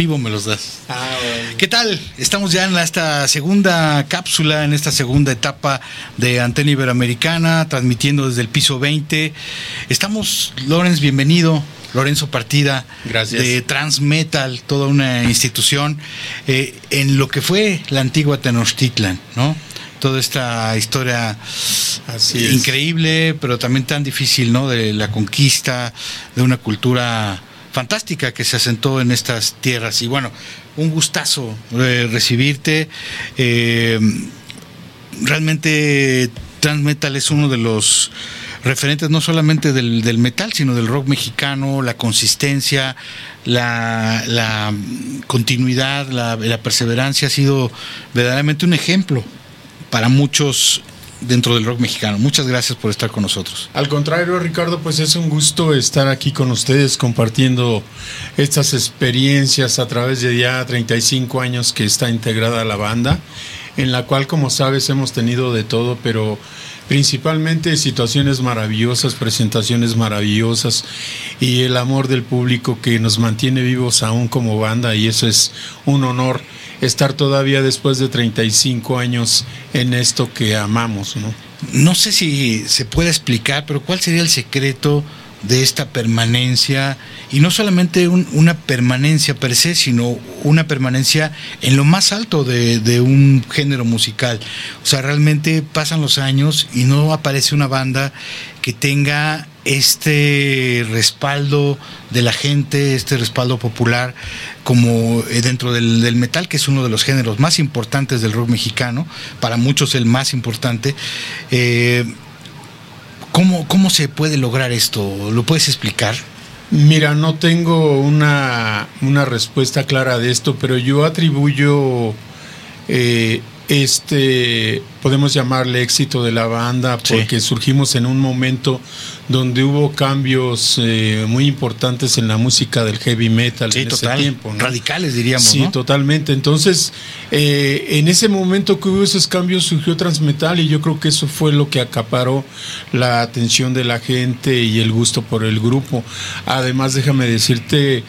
Vivo me los das. Ah, ¿Qué tal? Estamos ya en esta segunda cápsula, en esta segunda etapa de Antena Iberoamericana, transmitiendo desde el piso 20. Estamos, Lorenz, bienvenido. Lorenzo Partida Gracias. de Transmetal, toda una institución, eh, en lo que fue la antigua Tenochtitlan, ¿no? Toda esta historia Así increíble, pero también tan difícil, ¿no? De la conquista de una cultura fantástica que se asentó en estas tierras. Y bueno, un gustazo eh, recibirte. Eh, realmente Transmetal es uno de los referentes no solamente del, metal, sino del rock mexicano, la consistencia, la, continuidad, la, la, perseverancia ha sido verdaderamente un ejemplo para muchos dentro del rock mexicano. Muchas gracias por estar con nosotros. Al contrario, Ricardo, pues es un gusto estar aquí con ustedes compartiendo estas experiencias a través de ya 35 años que está integrada la banda, en la cual, como sabes, hemos tenido de todo, pero principalmente situaciones maravillosas, presentaciones maravillosas y el amor del público que nos mantiene vivos aún como banda y eso es un honor estar todavía después de 35 años en esto que amamos, ¿no? No sé si se puede explicar, pero ¿cuál sería el secreto de esta permanencia? Y no solamente una permanencia per se, sino una permanencia en lo más alto de, de, un género musical. O sea, realmente pasan los años y no aparece una banda que tenga este respaldo de la gente, este respaldo popular, como eh, dentro del, metal, que es uno de los géneros más importantes del rock mexicano, para muchos el más importante. Eh, ¿cómo, ¿Cómo se puede lograr esto? ¿Lo puedes explicar? Mira, no tengo una, una respuesta clara de esto, pero yo atribuyo eh, este, podemos llamarle éxito de la banda, porque surgimos en un momento donde hubo cambios eh, muy importantes en la música del heavy metal en ese tiempo. Radicales, diríamos. Sí, totalmente. Entonces, eh, en ese momento que hubo esos cambios surgió Transmetal y yo creo que eso fue lo que acaparó la atención de la gente y el gusto por el grupo. Además, déjame decirte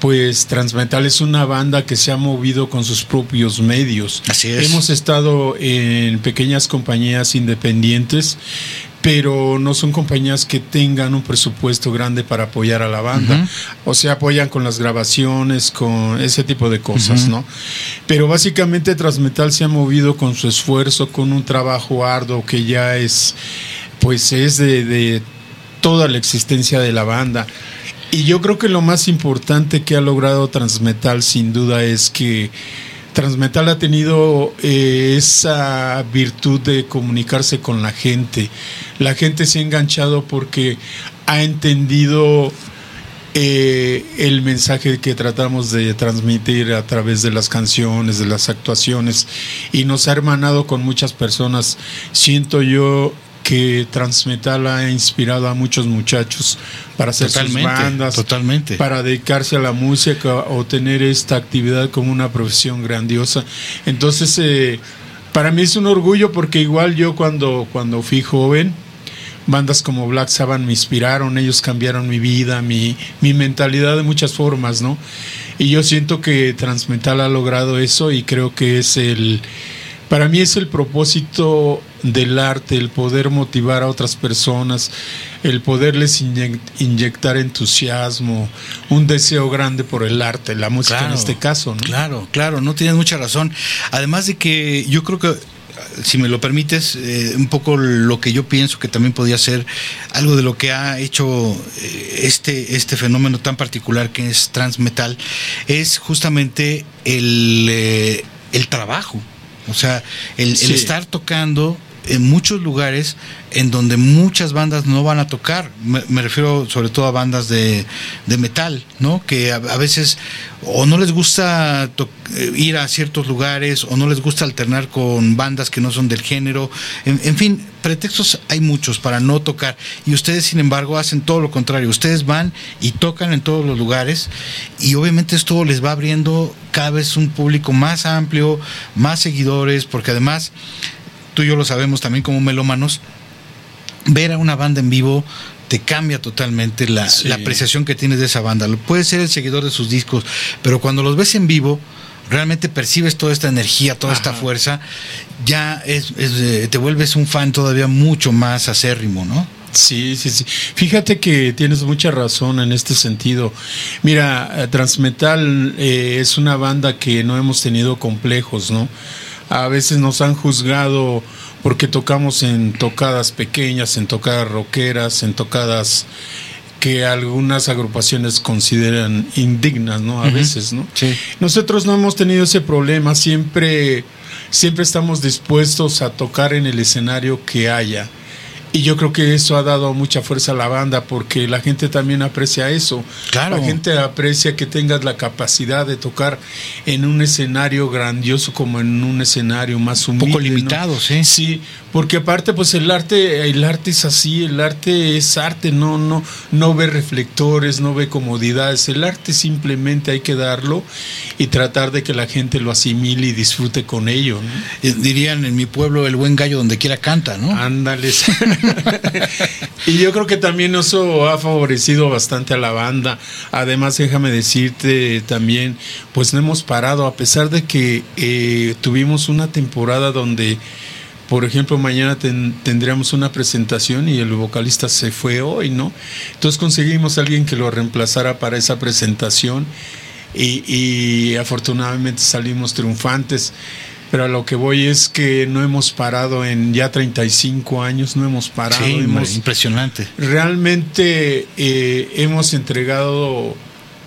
pues Transmetal es una banda que se ha movido con sus propios medios. Así es. Hemos estado en pequeñas compañías independientes, pero no son compañías que tengan un presupuesto grande para apoyar a la banda. O sea, apoyan con las grabaciones, con ese tipo de cosas, ¿no? Pero básicamente Transmetal se ha movido con su esfuerzo, con un trabajo arduo que ya es, pues es de, de toda la existencia de la banda. Y yo creo que lo más importante que ha logrado Transmetal sin duda es que Transmetal ha tenido eh, esa virtud de comunicarse con la gente. La gente se ha enganchado porque ha entendido eh, el mensaje que tratamos de transmitir a través de las canciones, de las actuaciones, y nos ha hermanado con muchas personas. Siento yo que Transmetal ha inspirado a muchos muchachos para hacer sus bandas, totalmente. para dedicarse a la música o tener esta actividad como una profesión grandiosa. Entonces, eh, para mí es un orgullo porque igual yo cuando, cuando fui joven, bandas como Black Sabbath me inspiraron, ellos cambiaron mi vida, mi, mi mentalidad de muchas formas, ¿no? Y yo siento que Transmetal ha logrado eso y creo que es el para mí es el propósito del arte, el poder motivar a otras personas, el poderles inyectar entusiasmo, un deseo grande por el arte, la música en este caso. ¿no? Claro, claro, no tienes mucha razón. Además de que yo creo que si me lo permites, eh, un poco lo que yo pienso que también podría ser algo de lo que ha hecho eh, este, este fenómeno tan particular que es transmetal, es justamente el, eh, el trabajo. O sea, el, estar tocando en muchos lugares en donde muchas bandas no van a tocar. Me, refiero sobre todo a bandas de, metal, ¿no? Que a, veces o no les gusta eh, ir a ciertos lugares o no les gusta alternar con bandas que no son del género. En, fin, pretextos hay muchos para no tocar. Y ustedes, sin embargo, hacen todo lo contrario. Ustedes van y tocan en todos los lugares y obviamente esto les va abriendo cada vez un público más amplio, más seguidores, porque además tú y yo lo sabemos también como melómanos, ver a una banda en vivo te cambia totalmente la, apreciación que tienes de esa banda. Puedes ser el seguidor de sus discos, pero cuando los ves en vivo, realmente percibes toda esta energía, toda esta fuerza, ya es, eh, te vuelves un fan todavía mucho más acérrimo, ¿no? Sí, sí, sí. Fíjate que tienes mucha razón en este sentido. Mira, eh, Transmetal eh, es una banda que no hemos tenido complejos, ¿no? A veces nos han juzgado porque tocamos en tocadas pequeñas, en tocadas rockeras, en tocadas que algunas agrupaciones consideran indignas, ¿no? A veces, ¿no? Sí. Nosotros no hemos tenido ese problema, siempre, siempre estamos dispuestos a tocar en el escenario que haya. Y yo creo que eso ha dado mucha fuerza a la banda porque la gente también aprecia eso. Claro. La gente aprecia que tengas la capacidad de tocar en un escenario grandioso como en un escenario más humilde. Un poco ¿no? limitado, sí. Sí, porque aparte pues el arte el arte es así, el arte es arte, no no no ve reflectores, no ve comodidades, el arte simplemente hay que darlo y tratar de que la gente lo asimile y disfrute con ello, ¿no? Eh, Dirían en mi pueblo, el buen gallo donde quiera canta, ¿no? Ándales. y yo creo que también eso ha favorecido bastante a la banda. Además, déjame decirte también, pues no hemos parado, a pesar de que eh, tuvimos una temporada donde, por ejemplo, mañana ten- tendríamos una presentación y el vocalista se fue hoy, ¿no? Entonces conseguimos a alguien que lo reemplazara para esa presentación y, y afortunadamente salimos triunfantes. Pero a lo que voy es que no hemos parado en ya 35 años, no hemos parado. Sí, hemos, impresionante. realmente eh, hemos entregado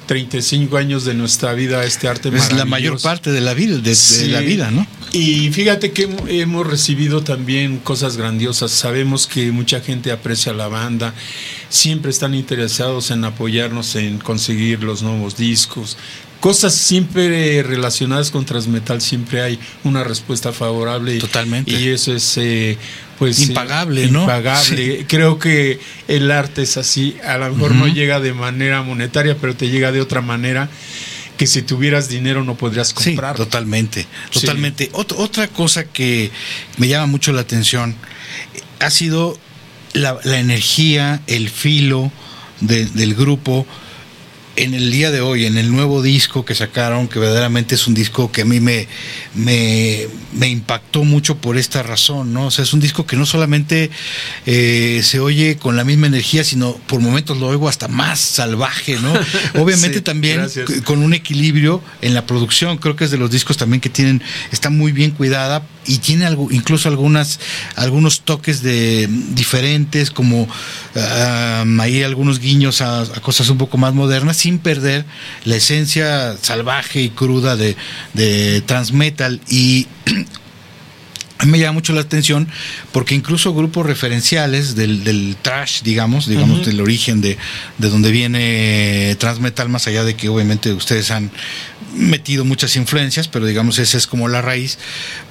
35 años de nuestra vida a este arte Es la mayor parte de la vida, de, de Sí. la vida, ¿no? Y fíjate que hem- hemos recibido también cosas grandiosas. Sabemos que mucha gente aprecia la banda, siempre están interesados en apoyarnos en conseguir los nuevos discos. Cosas siempre relacionadas con Transmetal, siempre hay una respuesta favorable. Totalmente. Y eso es, eh, pues. eh, Impagable, ¿no? Impagable. Creo que el arte es así. A lo mejor no llega de manera monetaria, pero te llega de otra manera que si tuvieras dinero no podrías Sí, comprar. totalmente, Sí. totalmente. Ot- otra cosa que me llama mucho la atención eh, ha sido la, la energía, el filo de- del grupo en el día de hoy, en el nuevo disco que sacaron, que verdaderamente es un disco que a mí me, me, me impactó mucho por esta razón, ¿no? O sea, es un disco que no solamente eh, se oye con la misma energía, sino por momentos lo oigo hasta más salvaje, ¿no? Obviamente Sí, también gracias. con un equilibrio en la producción, creo que es de los discos también que tienen, está muy bien cuidada y tiene algo, incluso algunas, algunos toques de diferentes, como ah, ahí algunos guiños a, a cosas un poco más modernas, sin perder la esencia salvaje y cruda de, de Transmetal. Y a mí me llama mucho la atención porque incluso grupos referenciales del, del trash, digamos, digamos, del origen de, de donde viene Transmetal, más allá de que obviamente ustedes han metido muchas influencias, pero digamos esa es como la raíz,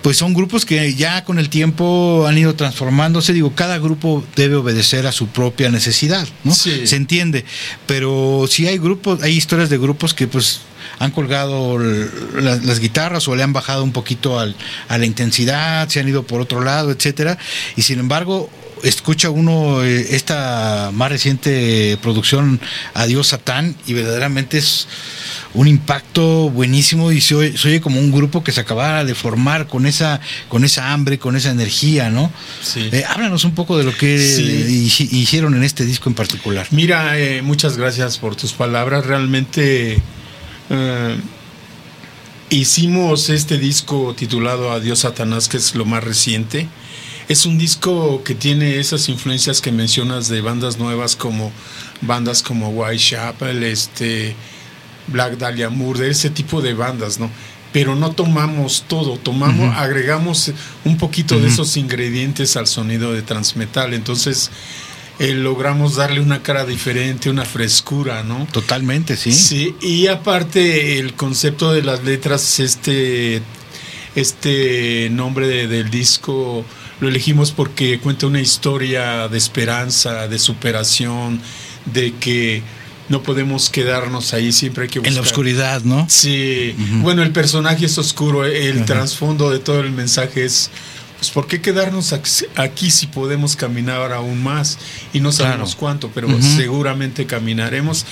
pues son grupos que ya con el tiempo han ido transformándose, digo, cada grupo debe obedecer a su propia necesidad, ¿no? Sí. Se entiende, pero si hay grupos, hay historias de grupos que pues han colgado las guitarras o le han bajado un poquito al- a la intensidad, se han ido por otro lado, etcétera, y sin embargo escucha uno eh, esta más reciente producción Adiós Satán y verdaderamente es un impacto buenísimo y se oye, se oye como un grupo que se acabara de formar con esa con esa hambre, con esa energía, ¿no? Sí. Eh, háblanos un poco de lo que Sí. hicieron en este disco en particular. Mira, eh, muchas gracias por tus palabras. Realmente eh, hicimos este disco titulado Adiós Satanás, que es lo más reciente. Es un disco que tiene esas influencias que mencionas de bandas nuevas como bandas como Whitechapel, este Black Dahlia Moore, de ese tipo de bandas, ¿no? Pero no tomamos todo, tomamos, agregamos un poquito de esos ingredientes al sonido de Transmetal. Entonces, eh, logramos darle una cara diferente, una frescura, ¿no? Totalmente, sí. Sí, y aparte el concepto de las letras, este, este nombre de- del disco lo elegimos porque cuenta una historia de esperanza, de superación, de que no podemos quedarnos ahí, siempre hay que buscar. En la oscuridad, ¿no? Sí, bueno, el personaje es oscuro, el trasfondo de todo el mensaje es, pues, ¿por qué quedarnos aquí si podemos caminar aún más? Y no sabemos Claro. cuánto, pero seguramente caminaremos.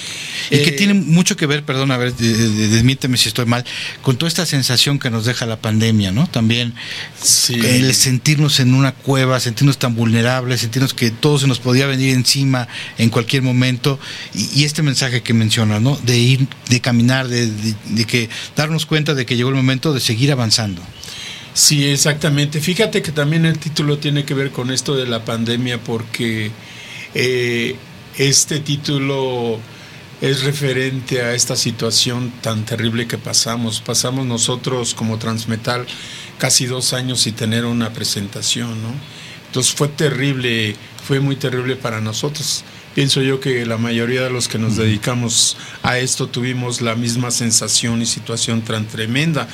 Y que Eh, tiene mucho que ver, perdón, a ver, de- de- desmiénteme si estoy mal, con toda esta sensación que nos deja la pandemia, ¿no? También Sí. el sentirnos en una cueva, sentirnos tan vulnerables, sentirnos que todo se nos podía venir encima en cualquier momento. Y, y este mensaje que mencionas, ¿no? De ir, de caminar, de, de- de que darnos cuenta de que llegó el momento de seguir avanzando. Sí, exactamente. Fíjate que también el título tiene que ver con esto de la pandemia porque eh, este título es referente a esta situación tan terrible que pasamos. Pasamos nosotros como Transmetal casi dos años sin tener una presentación, ¿no? Entonces fue terrible, fue muy terrible para nosotros. Pienso yo que la mayoría de los que nos dedicamos a esto tuvimos la misma sensación y situación tan tremenda.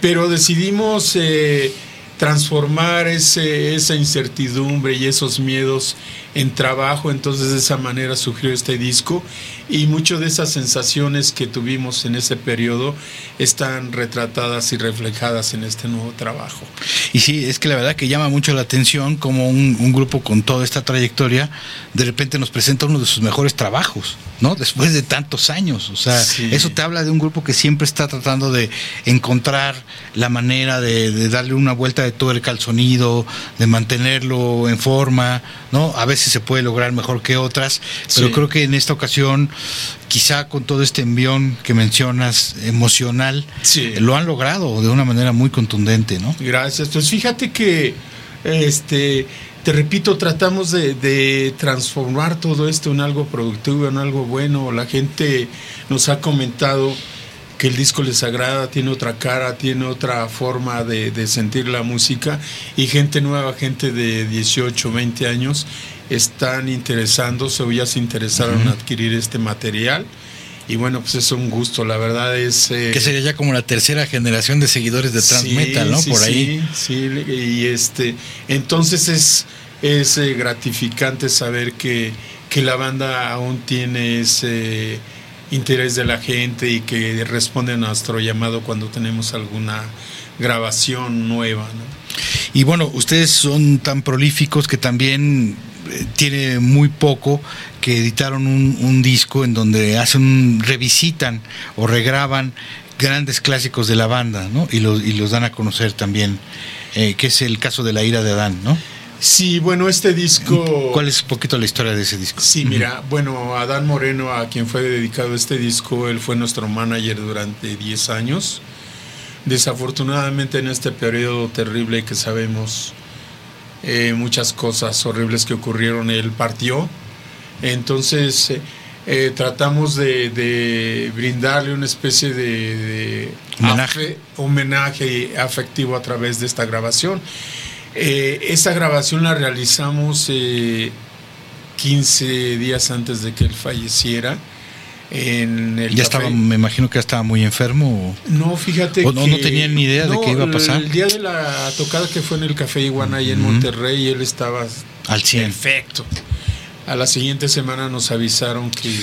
Pero decidimos eh, transformar ese, esa incertidumbre y esos miedos en trabajo, entonces de esa manera surgió este disco y muchas de esas sensaciones que tuvimos en ese periodo están retratadas y reflejadas en este nuevo trabajo. Y sí, es que la verdad que llama mucho la atención como un, grupo con toda esta trayectoria de repente nos presenta uno de sus mejores trabajos, ¿no? Después de tantos años, o sea, eso te habla de un grupo que siempre está tratando de encontrar la manera de, darle una vuelta de tuerca al sonido, de mantenerlo en forma, ¿no? A veces se puede lograr mejor que otras, pero creo que en esta ocasión quizá con todo este envión que mencionas emocional, lo han logrado de una manera muy contundente, ¿no? Gracias. Pues fíjate que, este, te repito, tratamos de, transformar todo esto en algo productivo, en algo bueno. La gente nos ha comentado que el disco les agrada, tiene otra cara, tiene otra forma de, de, sentir la música y gente nueva, gente de 18, 20 años, están interesándose o ya se interesaron en adquirir este material. Y bueno, pues es un gusto, la verdad es... Eh, que sería ya como la tercera generación de seguidores de Transmetal, ¿no? Por ahí. Sí, sí, y este, entonces es, es eh, gratificante saber que, que la banda aún tiene ese interés de la gente y que responde a nuestro llamado cuando tenemos alguna grabación nueva, ¿no? Y bueno, ustedes son tan prolíficos que también tiene muy poco que editaron un, disco en donde hacen revisitan o regraban grandes clásicos de la banda, ¿no? Y los, y los dan a conocer también, eh, que es el caso de La ira de Adán, ¿no? Sí, bueno, este disco... ¿Cuál es un poquito la historia de ese disco? Sí, mira, bueno, Adán Moreno, a quien fue dedicado este disco, él fue nuestro manager durante 10 años. Desafortunadamente en este periodo terrible que sabemos eh, muchas cosas horribles que ocurrieron, él partió. Entonces eh, eh, tratamos de, brindarle una especie de, homenaje. afectivo a través de esta grabación. esta grabación la realizamos 15 días antes de que él falleciera ya estaba, me imagino que ya estaba muy enfermo. no, fíjate o no, no tenían ni idea de qué iba a pasar. El día de la tocada que fue en el Café Iguana ahí en Monterrey, él estaba al 100. Perfecto. A la siguiente semana nos avisaron que,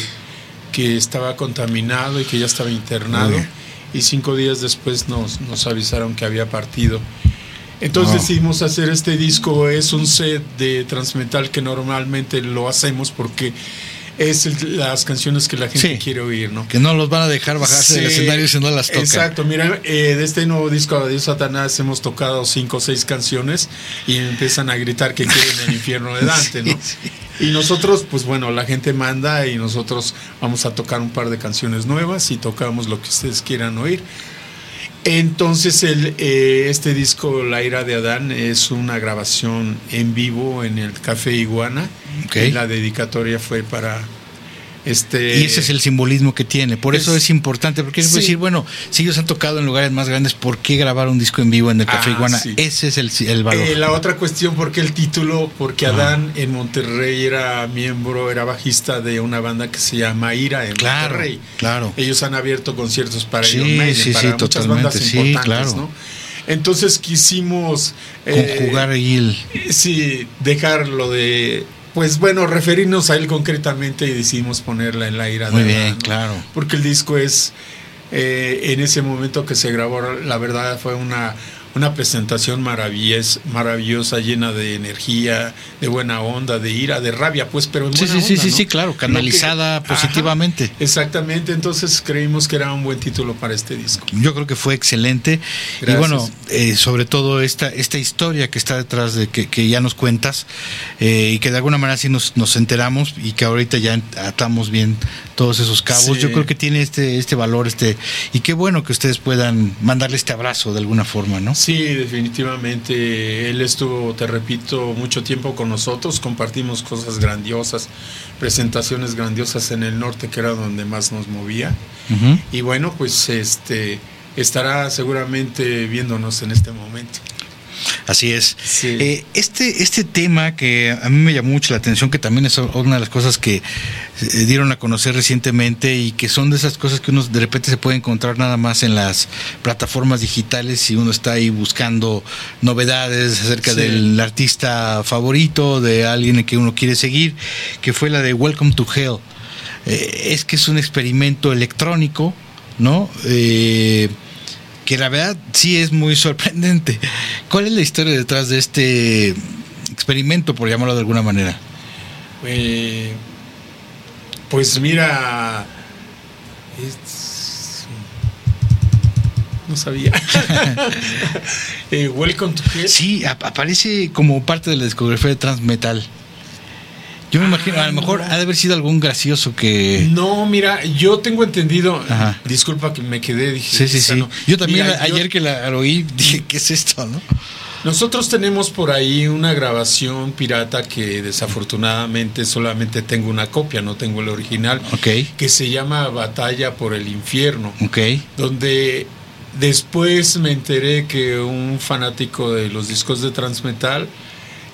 que estaba contaminado y que ya estaba internado. Y cinco días después nos, nos avisaron que había partido. Entonces decidimos hacer este disco. Es un set de transmetal que normalmente lo hacemos porque es las canciones que la gente quiere oír, ¿no? Que no los van a dejar bajarse del escenario si no las tocan. Exacto, mira, eh, de este nuevo disco Adiós Satanás hemos tocado cinco o seis canciones y empiezan a gritar que quieren el infierno de Dante, ¿no? Y nosotros, pues bueno, la gente manda y nosotros vamos a tocar un par de canciones nuevas y tocamos lo que ustedes quieran oír. Entonces el, eh, este disco La ira de Adán es una grabación en vivo en el Café Iguana. Y la dedicatoria fue para este, y ese es el simbolismo que tiene. Por eso es importante, porque es decir, bueno, si ellos han tocado en lugares más grandes, ¿por qué grabar un disco en vivo en el Café ah, Iguana? Ese es el, valor. Eh, la otra cuestión, ¿por qué el título? Porque Adán en Monterrey era miembro, era bajista de una banda que se llama Ira en claro, Monterrey. Claro. Ellos han abierto conciertos para ellos, para muchas bandas importantes, ¿no? Entonces quisimos eh, conjugar ahí el sí dejarlo de pues bueno, referirnos a él concretamente y decidimos ponerla en la ira Muy bien, claro. Porque el disco es, eh, en ese momento que se grabó, la verdad fue una una presentación maravillosa, maravillosa, llena de energía, de buena onda, de ira, de rabia, pues, pero en sí, sí, sí, sí, sí, claro, canalizada positivamente. exactamente, entonces creímos que era un buen título para este disco. Yo creo que fue excelente y bueno, eh, sobre todo esta esta historia que está detrás de que, ya nos cuentas eh, y que de alguna manera sí nos, nos enteramos y que ahorita ya atamos bien todos esos cabos. Yo creo que tiene este este valor, este y qué bueno que ustedes puedan mandarle este abrazo de alguna forma, ¿no? Sí, definitivamente. Él estuvo, te repito, mucho tiempo con nosotros, compartimos cosas grandiosas, presentaciones grandiosas en el norte, que era donde más nos movía. Y bueno, pues este estará seguramente viéndonos en este momento. Así es. Eh, este, este tema que a mí me llamó mucho la atención, que también es una de las cosas que eh, dieron a conocer recientemente y que son de esas cosas que uno de repente se puede encontrar nada más en las plataformas digitales si uno está ahí buscando novedades acerca del artista favorito, de alguien que uno quiere seguir, que fue la de Welcome to Hell. Eh, es que es un experimento electrónico, ¿no? Eh, que la verdad sí es muy sorprendente. ¿Cuál es la historia detrás de este experimento, por llamarlo de alguna manera? Eh, pues mira, no sabía. eh, Welcome to Sí, aparece como parte de la discografía de Transmetal. Yo me imagino, a lo mejor ha de haber sido algún gracioso que. No, mira, yo tengo entendido. Disculpa que me quedé, dije. Sí, sí, sí. Yo también ayer que la oí dije, ¿qué es esto, no? Nosotros tenemos por ahí una grabación pirata que desafortunadamente solamente tengo una copia, no tengo el original. Ok. Que se llama Batalla por el Infierno. Ok. Donde después me enteré que un fanático de los discos de Transmetal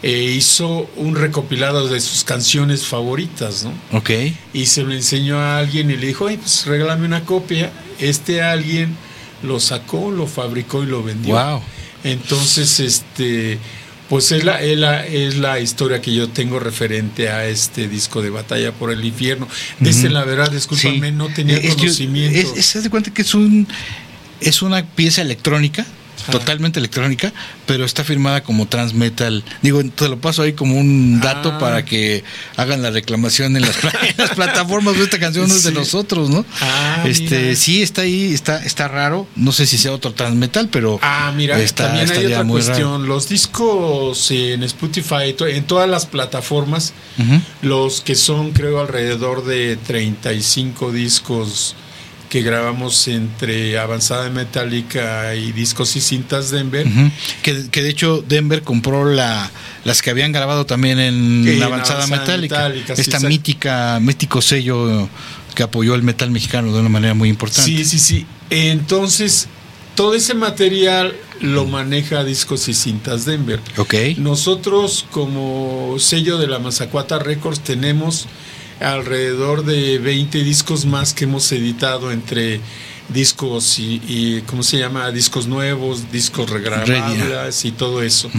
eh, hizo un recopilado de sus canciones favoritas, ¿no? Ok. Y se lo enseñó a alguien y le dijo, ay, pues regálame una copia. Este alguien lo sacó, lo fabricó y lo vendió. Wow. Entonces, este, pues es la, es la, historia que yo tengo referente a este disco de Batalla por el Infierno. Desde la verdad, discúlpame, no tenía conocimiento. ¿Se es, cuenta que es un es una pieza electrónica totalmente electrónica, pero está firmada como Transmetal. Digo, te lo paso ahí como un dato ah. para que hagan la reclamación en las, plataformas de esta canción no es de nosotros, ¿no? Ah, este, sí está ahí, está está raro, no sé si sea otro Transmetal, pero Ah, mira, también hay otra cuestión, los discos en Spotify, en todas las plataformas, los que son creo alrededor de 35 discos que grabamos entre Avanzada Metálica y Discos y Cintas Denver. que, de hecho Denver compró la, las que habían grabado también en, Avanzada, Metálica. esta mítica, mítico sello que apoyó el metal mexicano de una manera muy importante. Sí, sí, sí. Entonces, todo ese material lo maneja Discos y Cintas Denver. Ok. Nosotros, como sello de la Mazacuata Records, tenemos alrededor de 20 discos más que hemos editado entre discos y, ¿cómo se llama? Discos nuevos, discos regrabables y todo eso.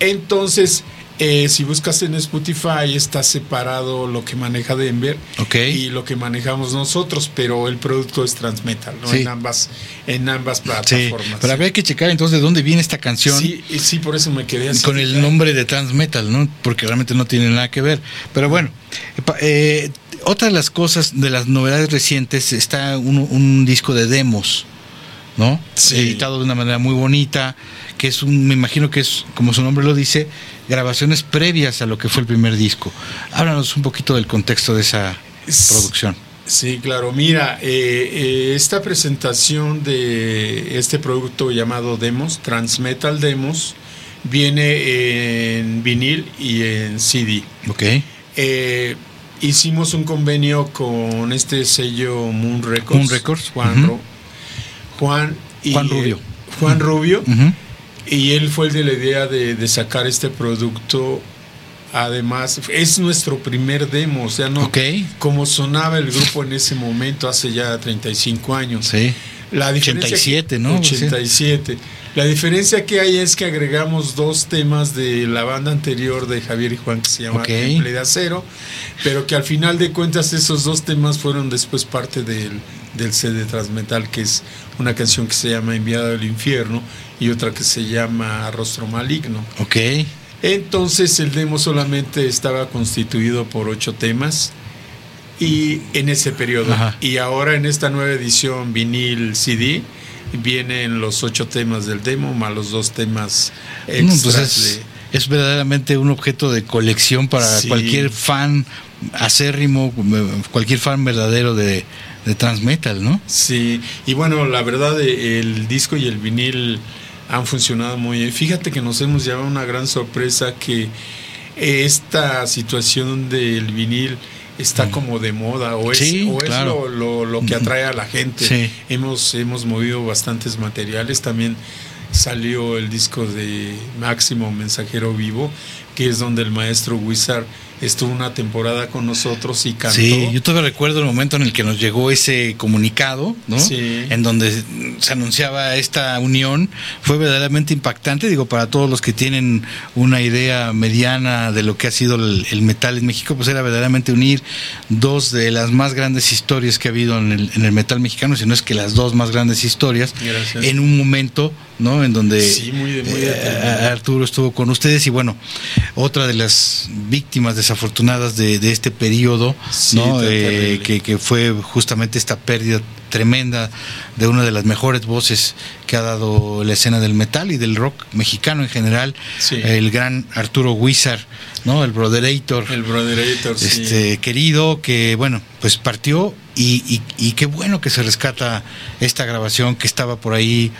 Entonces, eh, si buscas en Spotify está separado lo que maneja Denver y lo que manejamos nosotros, pero el producto es Transmetal, ¿no? En ambas, en ambas plataformas. Pero habría que checar entonces de dónde viene esta canción. Sí, sí, por eso me quedé así. Con el nombre de Transmetal, ¿no? Porque realmente no tiene nada que ver. Pero bueno, eh, otra de las cosas, de las novedades recientes, está un, disco de demos, ¿no? Editado de una manera muy bonita, que es un, me imagino que es, como su nombre lo dice, grabaciones previas a lo que fue el primer disco. Háblanos un poquito del contexto de esa producción. Sí, claro. Mira, eh, eh, esta presentación de este producto llamado Demos, Transmetal Demos, viene en vinil y en CD. Ok. Eh, hicimos un convenio con este sello Moon Records. Moon Records. Juan, Juan, y, Juan Rubio. Juan Rubio. Y él fue el de la idea de, sacar este producto. Además, es nuestro primer demo, o sea, no como sonaba el grupo en ese momento, hace ya 35 años. Sí. La 87, ¿no? 87. La diferencia que hay es que agregamos dos temas de la banda anterior de Javier y Juan que se llama Temple de Acero, pero que al final de cuentas esos dos temas fueron después parte del, del CD Transmetal, que es una canción que se llama Enviado del Infierno y otra que se llama Rostro Maligno. Ok. Entonces el demo solamente estaba constituido por ocho temas y en ese periodo. Y ahora en esta nueva edición vinil CD vienen los ocho temas del demo más los dos temas pues extras es, verdaderamente un objeto de colección para cualquier fan acérrimo, cualquier fan verdadero de, de Transmetal, ¿no? Sí, y bueno, la verdad el disco y el vinil han funcionado muy bien. Fíjate que nos hemos llevado una gran sorpresa que esta situación del vinil está mm. como de moda o es, lo, que atrae a la gente. Hemos, hemos movido bastantes materiales también. salió el disco de Máximo Mensajero Vivo, que es donde el maestro Wizard estuvo una temporada con nosotros y cantó. Sí, yo todavía recuerdo el momento en el que nos llegó ese comunicado, ¿no? Sí. En donde se anunciaba esta unión. Fue verdaderamente impactante, digo, para todos los que tienen una idea mediana de lo que ha sido el, el metal en México, pues era verdaderamente unir dos de las más grandes historias que ha habido en el, en el metal mexicano, si no es que las dos más grandes historias, Gracias. en un momento, ¿no? En donde Sí, muy de- muy eh. Arturo estuvo con ustedes y bueno, otra de las víctimas desafortunadas de, de este periodo, Sí, ¿no? tan Eh, que, que fue justamente esta pérdida tremenda de una de las mejores voces que ha dado la escena del metal y del rock mexicano en general, Sí. el gran Arturo Wizard, ¿no? El Broderator. El Broderator, sí. Este querido que bueno pues partió y, y- y qué bueno que se rescata esta grabación que estaba por ahí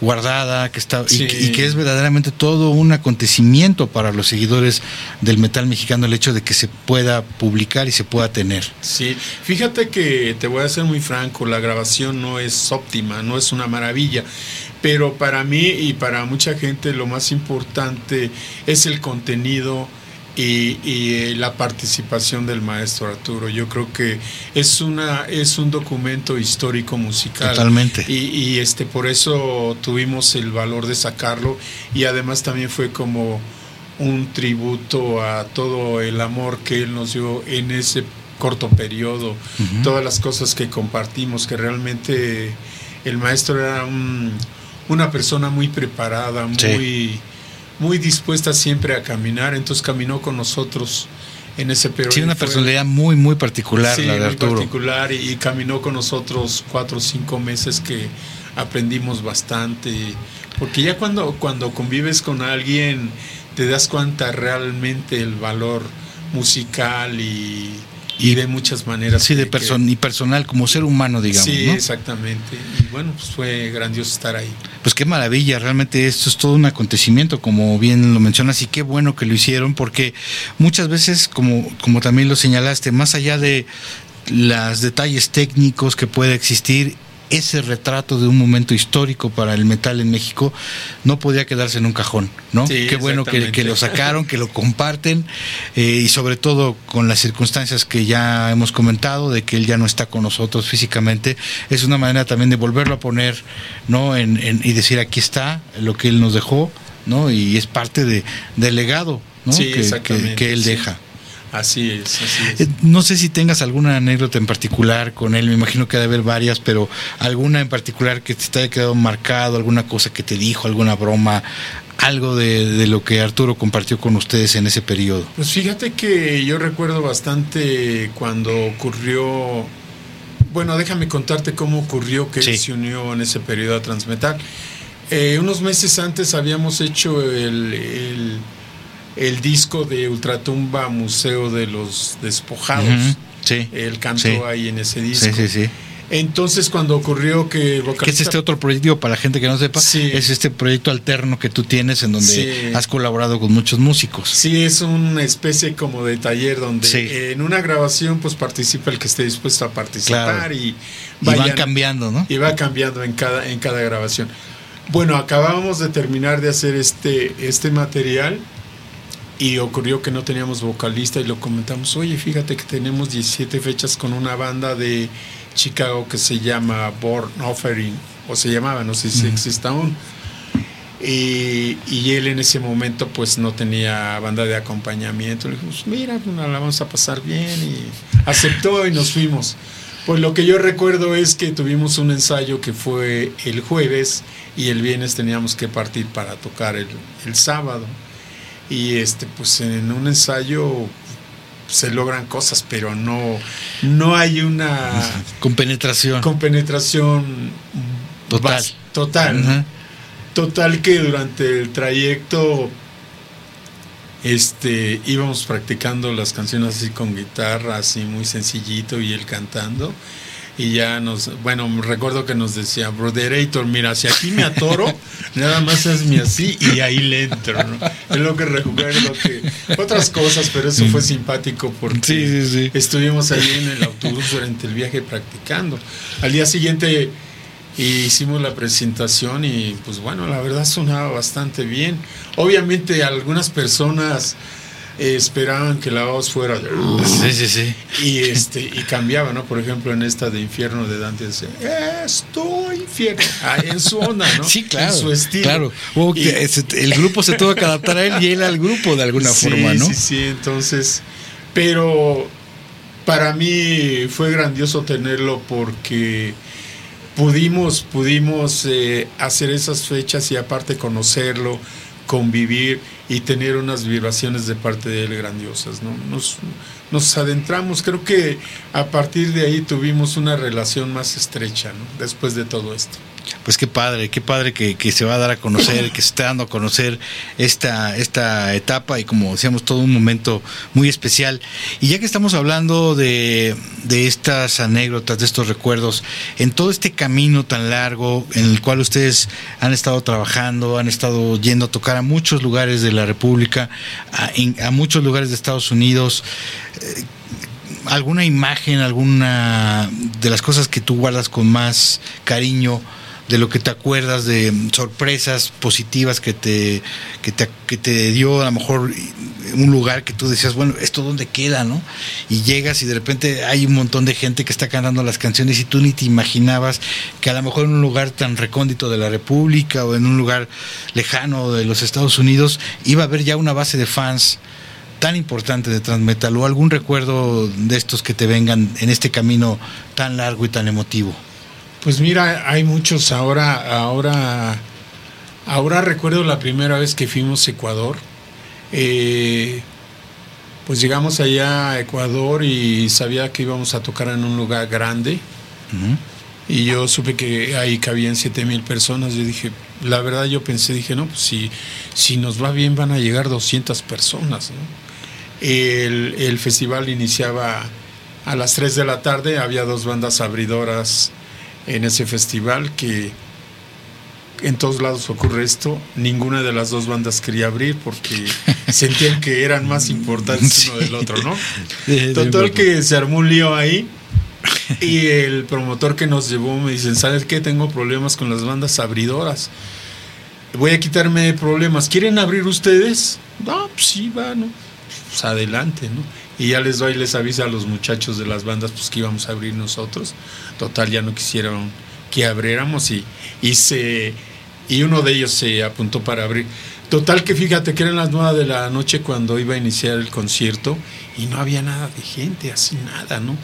guardada que está y- y, que es verdaderamente todo un acontecimiento para los seguidores del metal mexicano el hecho de que se pueda publicar y se pueda tener. Sí, fíjate que te voy a ser muy franco, la grabación no es óptima, no es una maravilla, pero para mí y para mucha gente lo más importante es el contenido y, y, eh, la participación del maestro Arturo. Yo creo que es una es un documento histórico musical. Totalmente. Y, y, este por eso tuvimos el valor de sacarlo y además también fue como un tributo a todo el amor que él nos dio en ese corto periodo, todas las cosas que compartimos, que realmente el maestro era un- una persona muy preparada, Sí. Muy, dispuesta siempre a caminar, entonces caminó con nosotros en ese periodo. sí una Fue- personalidad muy muy particular Sí, la de muy Arturo particular y, y caminó con nosotros cuatro o cinco meses que aprendimos bastante porque ya cuando cuando convives con alguien te das cuenta realmente el valor musical y, y de muchas maneras sí de que- que- person y personal como ser humano digamos sí ¿no? exactamente y bueno pues fue grandioso estar ahí Pues qué maravilla, realmente esto es todo un acontecimiento, como bien lo mencionas, y qué bueno que lo hicieron, porque muchas veces, como, como también lo señalaste, más allá de los detalles técnicos que pueda existir, ese retrato de un momento histórico para el metal en México no podía quedarse en un cajón, ¿no? Sí, Qué bueno que, lo sacaron, que lo comparten eh, y sobre todo con las circunstancias que ya hemos comentado de que él ya no está con nosotros físicamente, es una manera también de volverlo a poner, ¿no? En, en- y decir aquí está lo que él nos dejó, ¿no? Y es parte de, del legado, ¿no? Sí, que, que- exactamente, que él deja. Así es así es Eh, No sé si tengas alguna anécdota en particular con él, me imagino que debe haber varias, pero alguna en particular que te haya quedado marcado, alguna cosa que te dijo, alguna broma, algo de, de lo que Arturo compartió con ustedes en ese periodo. Pues fíjate que yo recuerdo bastante cuando ocurrió, bueno, déjame contarte cómo ocurrió que Sí. él se unió en ese periodo a Transmetal. Eh, unos meses antes habíamos hecho el, el, el disco de Ultratumba Museo de los Despojados. Sí. Él cantó Sí. ahí en ese disco. Sí, sí, sí. Entonces cuando ocurrió que Que es vocalista- este otro proyecto, para la gente que no sepa, Sí. es este proyecto alterno que tú tienes en donde Sí. has colaborado con muchos músicos. Sí, es una especie como de taller donde Sí. en una grabación pues participa el que esté dispuesto a participar Claro. y, Y van vayan- cambiando, ¿no? y va cambiando en cada, en cada grabación. Bueno, acabamos de terminar de hacer este, este material y ocurrió que no teníamos vocalista y lo comentamos, oye, fíjate que tenemos 17 fechas con una banda de Chicago que se llama Born Offering, o se llamaba, no sé si existe aún. Y, y él en ese momento pues no tenía banda de acompañamiento. Le dijimos, mira, pues, la vamos a pasar bien y aceptó y nos fuimos. Pues lo que yo recuerdo es que tuvimos un ensayo que fue el jueves y el viernes teníamos que partir para tocar el, el sábado. Y este, pues en un ensayo se logran cosas, pero no, no hay una Con penetración. compenetración Total. total. Total que durante el trayecto este íbamos practicando las canciones así con guitarra, así muy sencillito y él cantando. Y ya nos, bueno, recuerdo que nos decía, Broderator, mira, si aquí me atoro, nada más hazme así y ahí le entro, ¿no? Es lo que recuerdo que otras cosas, pero eso fue simpático porque Sí, sí, sí. estuvimos ahí en el autobús durante el viaje practicando. Al día siguiente hicimos la presentación y pues bueno, la verdad sonaba bastante bien. Obviamente algunas personas esperaban que la voz fuera de... Sí, sí, sí. Y, este, y cambiaba, ¿no? Por ejemplo, en esta de Infierno de Dante dice, estoy infierno, en su onda, ¿no? Sí, claro. En su estilo. Claro. Y- el grupo se tuvo que adaptar a él y él al grupo de alguna Sí, forma, ¿no? Sí, sí, entonces, pero para mí fue grandioso tenerlo porque pudimos, pudimos eh, hacer esas fechas y aparte conocerlo, convivir y tener unas vibraciones de parte de él grandiosas, ¿no? Nos, nos adentramos, creo que a partir de ahí tuvimos una relación más estrecha, ¿no? Después de todo esto. Pues qué padre, qué padre que, que se va a dar a conocer, que se está dando a conocer esta, esta etapa y como decíamos, todo un momento muy especial. Y ya que estamos hablando de, de estas anécdotas, de estos recuerdos, en todo este camino tan largo en el cual ustedes han estado trabajando, han estado yendo a tocar a muchos lugares de la República, a, muchos lugares de Estados Unidos, eh, alguna imagen, alguna de las cosas que tú guardas con más cariño, de lo que te acuerdas de sorpresas positivas que te, que te, que te dio a lo mejor un lugar que tú decías, bueno, ¿esto dónde queda, no? Y llegas y de repente hay un montón de gente que está cantando las canciones y tú ni te imaginabas que a lo mejor en un lugar tan recóndito de la República o en un lugar lejano de los Estados Unidos iba a haber ya una base de fans tan importante de Transmetal o algún recuerdo de estos que te vengan en este camino tan largo y tan emotivo. Pues mira, hay muchos ahora, ahora, ahora recuerdo la primera vez que fuimos a Ecuador. Eh, pues llegamos allá a Ecuador y sabía que íbamos a tocar en un lugar grande. Y yo supe que ahí cabían siete mil personas. Yo dije, la verdad yo pensé, dije, no, pues si, si nos va bien van a llegar 200 personas. ¿no? El, el festival iniciaba a las 3 de la tarde, había dos bandas abridoras en ese festival que en todos lados ocurre esto. Ninguna de las dos bandas quería abrir porque sentían que eran más importantes uno del otro, ¿no? Total que se armó un lío ahí. Y el promotor que nos llevó me dice, ¿sabes qué? Tengo problemas con las bandas abridoras. Voy a quitarme de problemas. ¿Quieren abrir ustedes? No, pues sí, va, ¿no? Pues adelante, ¿no? Y ya les doy, les avisa a los muchachos de las bandas pues que íbamos a abrir nosotros. Total, ya no quisieron que abriéramos y, y se y uno de ellos se apuntó para abrir. Total que fíjate que eran las nueve de la noche cuando iba a iniciar el concierto y no había nada de gente, así nada, ¿no?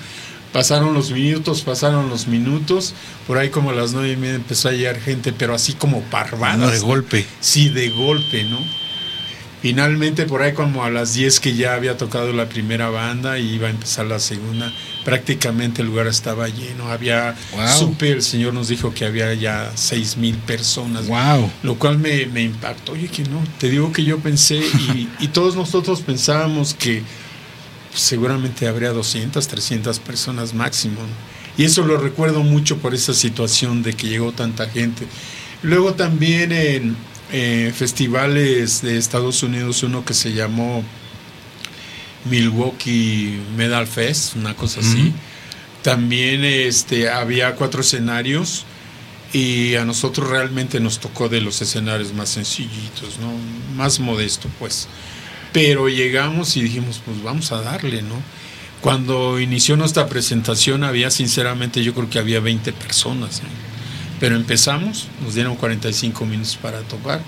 Pasaron los minutos, pasaron los minutos, por ahí como a las nueve y media empezó a llegar gente, pero así como parvadas. No, de golpe. Sí, de golpe, ¿no? Finalmente, por ahí como a las 10 que ya había tocado la primera banda y iba a empezar la segunda, prácticamente el lugar estaba lleno. Había, Wow. supe, el Señor nos dijo que había ya seis mil personas. Wow. Lo cual me, me impactó. Oye, que no, te digo que yo pensé y, y todos nosotros pensábamos que seguramente habría 200, 300 personas máximo. ¿no? Y eso lo recuerdo mucho por esa situación de que llegó tanta gente. Luego también en eh, festivales de Estados Unidos, uno que se llamó Milwaukee Medal Fest, una cosa así. También este, había cuatro escenarios y a nosotros realmente nos tocó de los escenarios más sencillitos, ¿no? Más modesto, pues. Pero llegamos y dijimos, pues vamos a darle, ¿no? Cuando inició nuestra presentación había, sinceramente, yo creo que había 20 personas, ¿no? Pero empezamos, nos dieron 45 minutos para tocar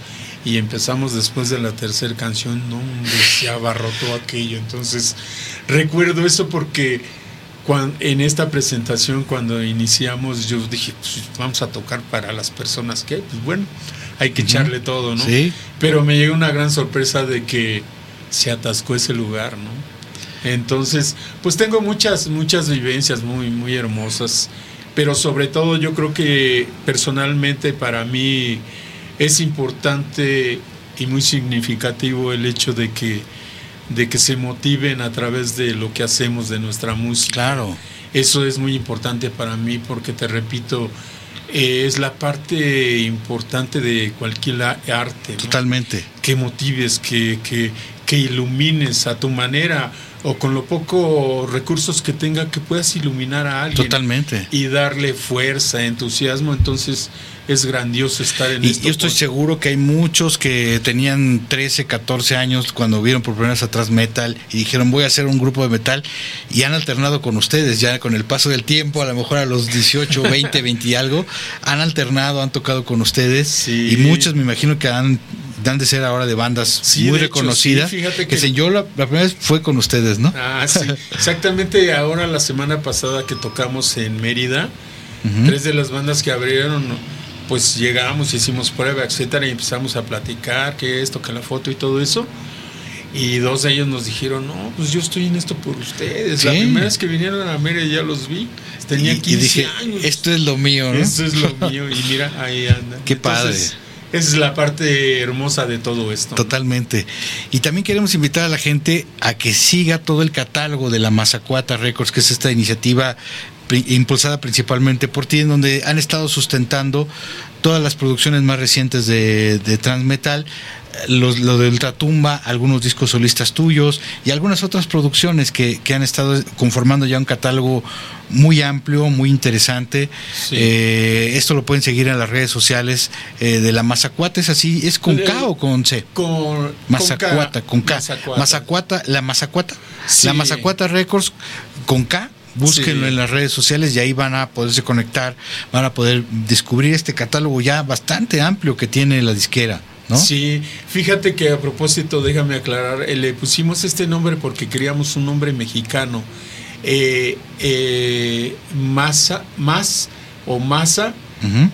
y empezamos después de la tercera canción, no, se abarrotó aquello. Entonces, recuerdo eso porque cuan- en esta presentación, cuando iniciamos, yo dije, pues vamos a tocar para las personas que, pues bueno, hay que echarle todo, ¿no? Sí. Pero me llegó una gran sorpresa de que se atascó ese lugar, ¿no? Entonces, pues tengo muchas, muchas vivencias muy, muy hermosas, pero sobre todo yo creo que personalmente para mí es importante y muy significativo el hecho de que, de que se motiven a través de lo que hacemos, de nuestra música. Claro. Eso es muy importante para mí porque te repito, eh, es la parte importante de cualquier arte. ¿no? Totalmente. que motives, que, que, que ilumines a tu manera o con lo poco recursos que tenga que puedas iluminar a alguien. Totalmente. Y darle fuerza, entusiasmo, entonces es grandioso estar en y esto. Yo estoy seguro que hay muchos que tenían 13, 14 años cuando vieron por primera vez atrás metal y dijeron voy a hacer un grupo de metal y han alternado con ustedes ya con el paso del tiempo, a lo mejor a los 18, 20, 20 y algo, han alternado, han tocado con ustedes Sí. y muchos me imagino que han dan de ser ahora de bandas Sí, muy de hecho, reconocidas. sí, fíjate que que- yo la, la primera vez fue con ustedes, ¿no? Ah, sí. Exactamente ahora la semana pasada que tocamos en Mérida, tres de las bandas que abrieron, pues llegamos, hicimos prueba, etcétera, y empezamos a platicar que esto, que la foto y todo eso. Y dos de ellos nos dijeron, no, pues yo estoy en esto por ustedes. La Sí. primera vez que vinieron a Mérida ya los vi. Tenía y, y 15 dije, años. esto es lo mío, ¿no? Esto es lo mío. Y mira, ahí anda. Qué padre. Esa es la parte hermosa de todo esto. Totalmente. Y también queremos invitar a la gente a que siga todo el catálogo de la Mazacuata Records, que es esta iniciativa impulsada principalmente por ti, en donde han estado sustentando todas las producciones más recientes de, de Transmetal, los, lo de Ultratumba, algunos discos solistas tuyos y algunas otras producciones que, que han estado conformando ya un catálogo muy amplio, muy interesante. Sí. Eh, esto lo pueden seguir en las redes sociales eh, de la Mazacuata, ¿es así? ¿Es con K o con C? Con Mazacuata, con K. Mazacuata. Mazacuata, la Mazacuata. Sí. La Mazacuata Records con K. Búsquenlo Sí. en las redes sociales y ahí van a poderse conectar, van a poder descubrir este catálogo ya bastante amplio que tiene la disquera, ¿no? Sí, fíjate que a propósito, déjame aclarar, eh, le pusimos este nombre porque queríamos un nombre mexicano. Eh, eh, masa, más o masa,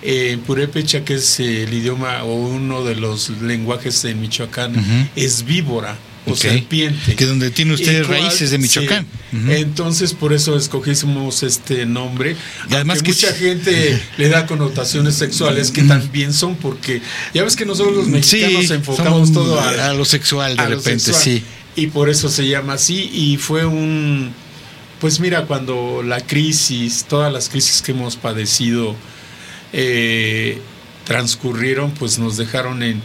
eh, purépecha, que es el idioma o uno de los lenguajes en Michoacán, es víbora o serpiente. Que donde tiene usted raíces de Michoacán. Sí. Entonces, por eso escogimos este nombre. Y además que mucha gente le da connotaciones sexuales que también son, porque ya ves que nosotros los mexicanos Sí, enfocamos todo a, a lo sexual de repente, sexual. sí. Y por eso se llama así. Y fue un. Pues mira, cuando la crisis, todas las crisis que hemos padecido eh, transcurrieron, pues nos dejaron en,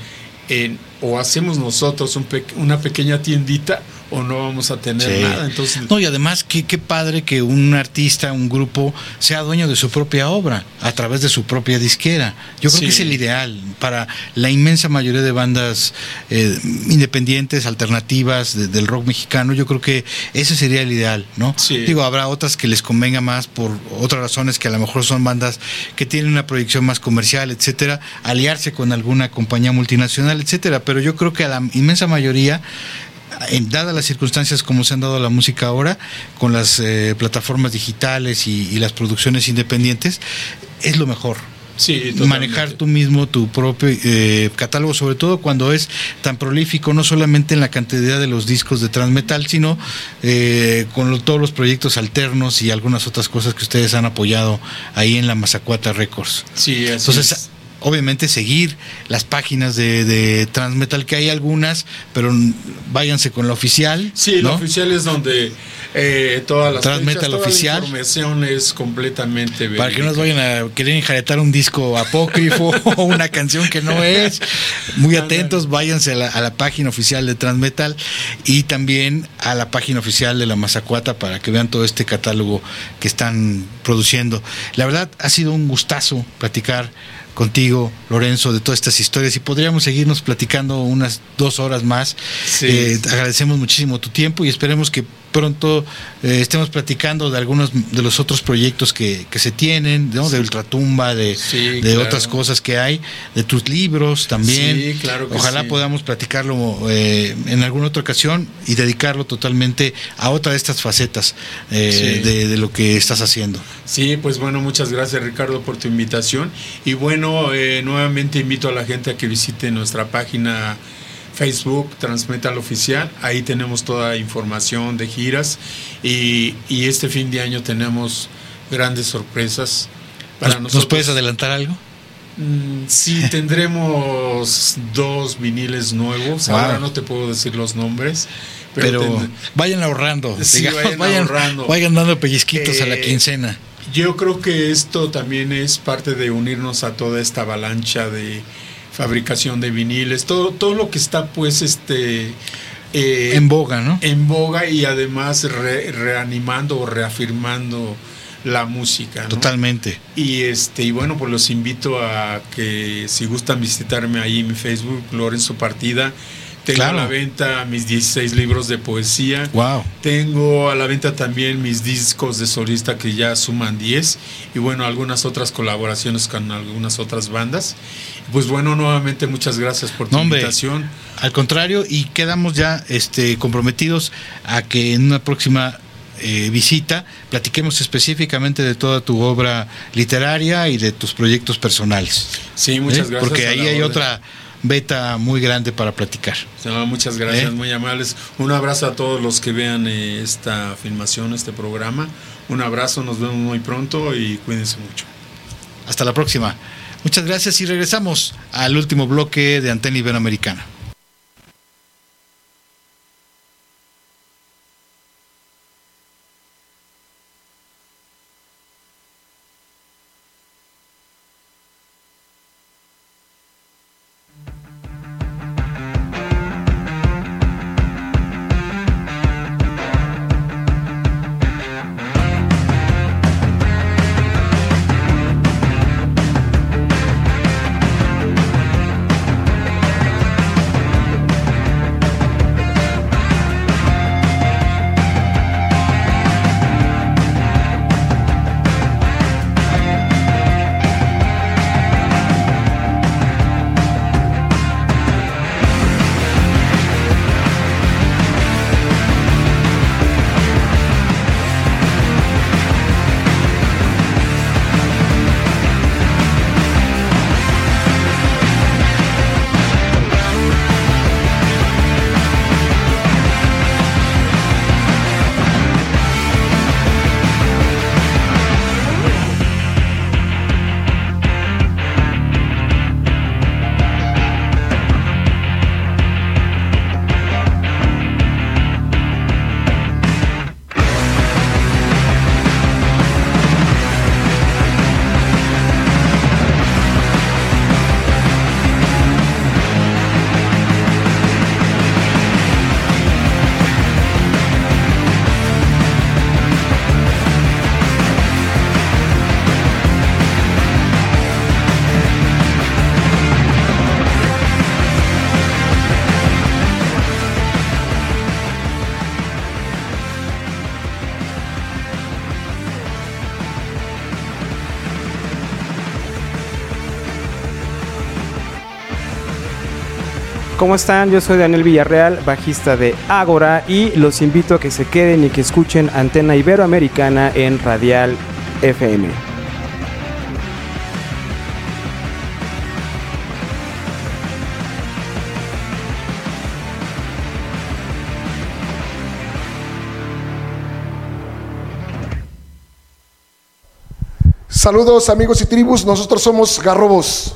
en o hacemos nosotros un una pequeña tiendita o no vamos a tener Sí. nada. Entonces, No, y además, qué, qué padre que un artista, un grupo, sea dueño de su propia obra a través de su propia disquera. Yo creo Sí. que es el ideal para la inmensa mayoría de bandas eh, independientes, alternativas de- del rock mexicano. Yo creo que ese sería el ideal, ¿no? Sí. Digo, habrá otras que les convenga más por otras razones que a lo mejor son bandas que tienen una proyección más comercial, etcétera, aliarse con alguna compañía multinacional, etcétera. Pero yo creo que a la inmensa mayoría en dadas las circunstancias como se han dado la música ahora, con las eh, plataformas digitales y, y las producciones independientes, es lo mejor. sí, totalmente. Manejar tú mismo tu propio eh, catálogo, sobre todo cuando es tan prolífico, no solamente en la cantidad de los discos de Transmetal, sino eh, con lo- todos los proyectos alternos y algunas otras cosas que ustedes han apoyado ahí en la Mazacuata Records. Sí, así Entonces, es. Obviamente seguir las páginas de, de Transmetal, que hay algunas, pero váyanse con la oficial. Sí, ¿no? la oficial es donde eh, todas las Transmetal fechas, toda oficial. la información es completamente Para que no nos verídica. vayan a querer enjaretar un disco apócrifo o una canción que no es. Muy atentos, váyanse a la, a la página oficial de Transmetal y también a la página oficial de la Mazacuata para que vean todo este catálogo que están produciendo. La verdad, ha sido un gustazo platicar contigo, Lorenzo, de todas estas historias y podríamos seguirnos platicando unas dos horas más. Sí. Eh, agradecemos muchísimo tu tiempo y esperemos que pronto eh, estemos platicando de algunos de los otros proyectos que, que se tienen, ¿no? de Ultratumba, de, Sí, de claro. otras cosas que hay, de tus libros también. Sí, claro que Ojalá sí. podamos platicarlo eh, en alguna otra ocasión y dedicarlo totalmente a otra de estas facetas eh, de, de lo que estás haciendo. Sí, pues bueno, muchas gracias Ricardo por tu invitación. Y bueno, eh, nuevamente invito a la gente a que visite nuestra página Facebook, Transmetal Oficial. Ahí tenemos toda información de giras. Y, y este fin de año tenemos grandes sorpresas para ¿Nos, nosotros. nos puedes adelantar algo? Mm, Sí, tendremos dos viniles nuevos. Wow. Ahora no te puedo decir los nombres. Pero, ten- vayan ahorrando, Sí, digamos, vayan vayan, ahorrando. vayan dando pellizquitos a la Eh, quincena. Yo creo que esto también es parte de unirnos a toda esta avalancha de fabricación de viniles, todo, todo lo que está pues este eh, en boga, ¿no? En boga y además reanimando o reafirmando la música. Totalmente. Y este y bueno, pues los invito a que si gustan visitarme ahí en mi Facebook, Lorenzo Partida. Tengo a la venta mis 16 libros de poesía. Wow. Tengo a la venta también mis discos de solista que ya suman 10 y bueno, algunas otras colaboraciones con algunas otras bandas. Pues bueno, nuevamente muchas gracias por tu invitación. Al contrario, y quedamos ya este comprometidos a que en una próxima eh, visita, platiquemos específicamente de toda tu obra literaria y de tus proyectos personales. Sí, muchas ¿Eh? gracias. Porque ahí hay otra beta muy grande para platicar. muchas gracias, ¿Eh? muy amables. Un abrazo a todos los que vean esta filmación, este programa. Un abrazo, nos vemos muy pronto y cuídense mucho. Hasta la próxima. Muchas gracias y regresamos al último bloque de Antena Iberoamericana. ¿Cómo están? Yo soy Daniel Villarreal, bajista de Ágora y los invito a que se queden y que escuchen Antena Iberoamericana en Radial FM. Saludos amigos y tribus, nosotros somos Garrobos.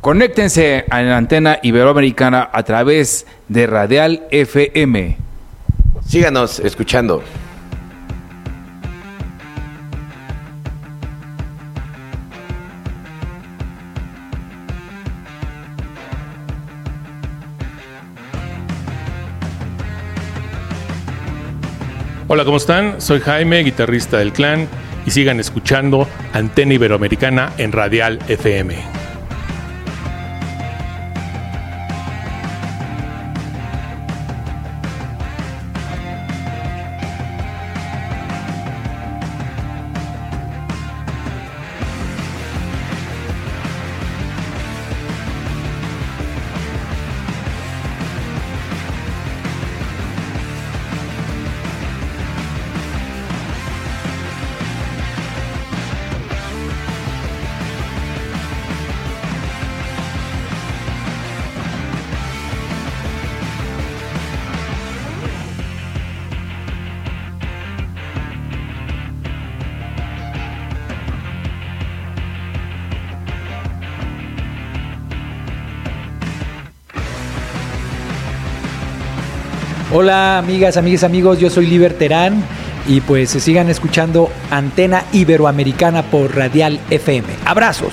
Conéctense a la antena iberoamericana a través de Radial FM. Síganos escuchando. Hola, ¿cómo están? Soy Jaime, guitarrista del clan, y sigan escuchando Antena Iberoamericana en Radial FM. Hola amigas, amigas, amigos, yo soy Liber Terán y pues se sigan escuchando Antena Iberoamericana por Radial FM. Abrazos.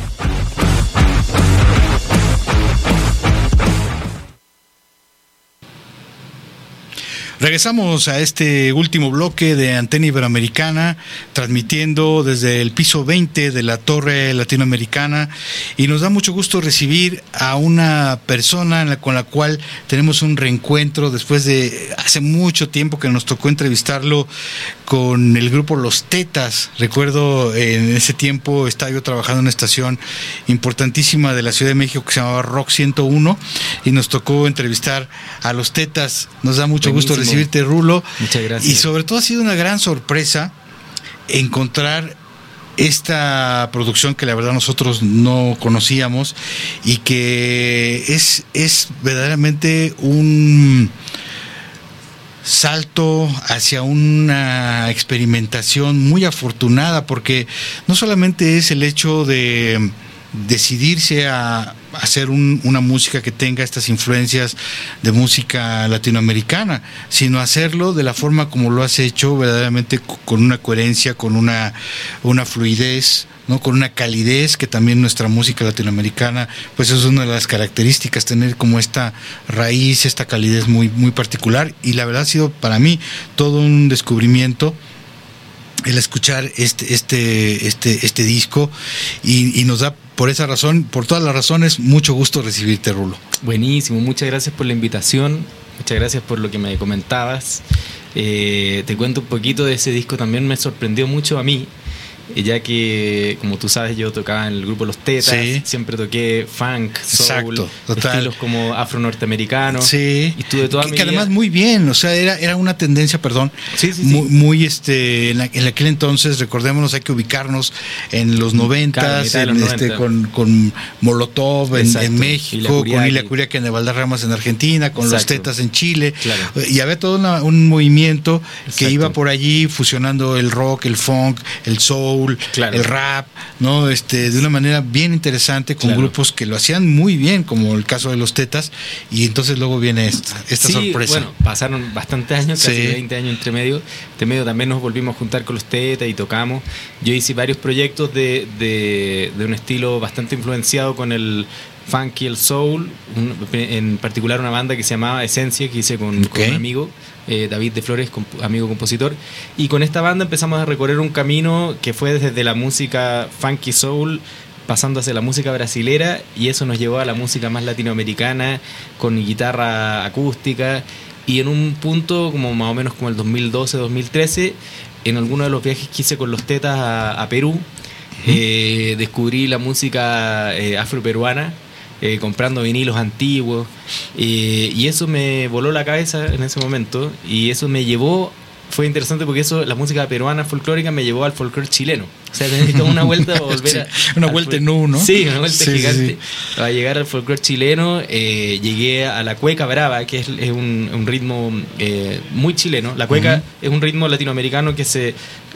Regresamos a este último bloque de Antena Iberoamericana, transmitiendo desde el piso 20 de la Torre Latinoamericana y nos da mucho gusto recibir a una persona con la cual tenemos un reencuentro después de hace mucho tiempo que nos tocó entrevistarlo con el grupo Los Tetas. Recuerdo en ese tiempo estaba yo trabajando en una estación importantísima de la Ciudad de México que se llamaba Rock 101 y nos tocó entrevistar a Los Tetas. Nos da mucho gusto recibir recibirte, Rulo. Muchas gracias. Y sobre todo ha sido una gran sorpresa encontrar esta producción que la verdad nosotros no conocíamos y que es, es verdaderamente un salto hacia una experimentación muy afortunada porque no solamente es el hecho de decidirse a hacer una música que tenga estas influencias de música latinoamericana, sino hacerlo de la forma como lo has hecho, verdaderamente con una coherencia, con una, una fluidez, ¿no? con una calidez que también nuestra música latinoamericana, pues es una de las características, tener como esta raíz, esta calidez muy, muy particular, y la verdad ha sido para mí todo un descubrimiento el escuchar este, este, este, este disco y nos da por esa razón, por todas las razones, mucho gusto recibirte, Rulo. Buenísimo, muchas gracias por la invitación, muchas gracias por lo que me comentabas. Eh, te cuento un poquito de ese disco, también me sorprendió mucho a mí, ya que, como tú sabes, yo tocaba en el grupo Los Tetas, siempre toqué funk, soul, estilos como afro-norteamericano. Sí. Y estuve toda que, mi que además muy bien, o sea, era, era una tendencia, perdón, muy, muy, este, en, aquel entonces, recordémonos, hay que ubicarnos en los noventas, los este, 90. con, con Molotov en, Exacto. en México, Ilia con Kuriaki. Kuriaki en Valderramas en Argentina, con los Exacto. Tetas en Chile, Claro. y había todo una- un movimiento que Exacto. iba por allí fusionando el rock, el funk, el soul, Claro. el rap, ¿no? Este, de una manera bien interesante con Claro. grupos que lo hacían muy bien, como el caso de los Tetas, y entonces luego viene esta, esta Sí, sorpresa. Bueno, pasaron bastantes años, casi Sí. 20 años entre medio. Entre medio también nos volvimos a juntar con los Tetas y tocamos. Yo hice varios proyectos de, de, de un estilo bastante influenciado con el funk y el soul. Un- en particular una banda que se llamaba Esencia, que hice con, un amigo, eh, David de Flores, comp- amigo compositor. Y con esta banda empezamos a recorrer un camino que fue desde la música funky soul pasando hacia la música brasilera y eso nos llevó a la música más latinoamericana con guitarra acústica y en un punto como más o menos como el 2012-2013 en alguno de los viajes que hice con los tetas a, a Perú eh, descubrí la música eh, afroperuana eh, comprando vinilos antiguos eh, y eso me voló la cabeza en ese momento y eso me llevó fue interesante porque eso la música peruana folclórica me llevó al folclore chileno o sea necesito una vuelta a volver a, Sí, una al vuelta en U, ¿no? sí una vuelta Sí, gigante sí. para llegar al folclore chileno eh, llegué a la cueca brava que es, es un, un ritmo eh, muy chileno la cueca Ujú. es un ritmo latinoamericano que se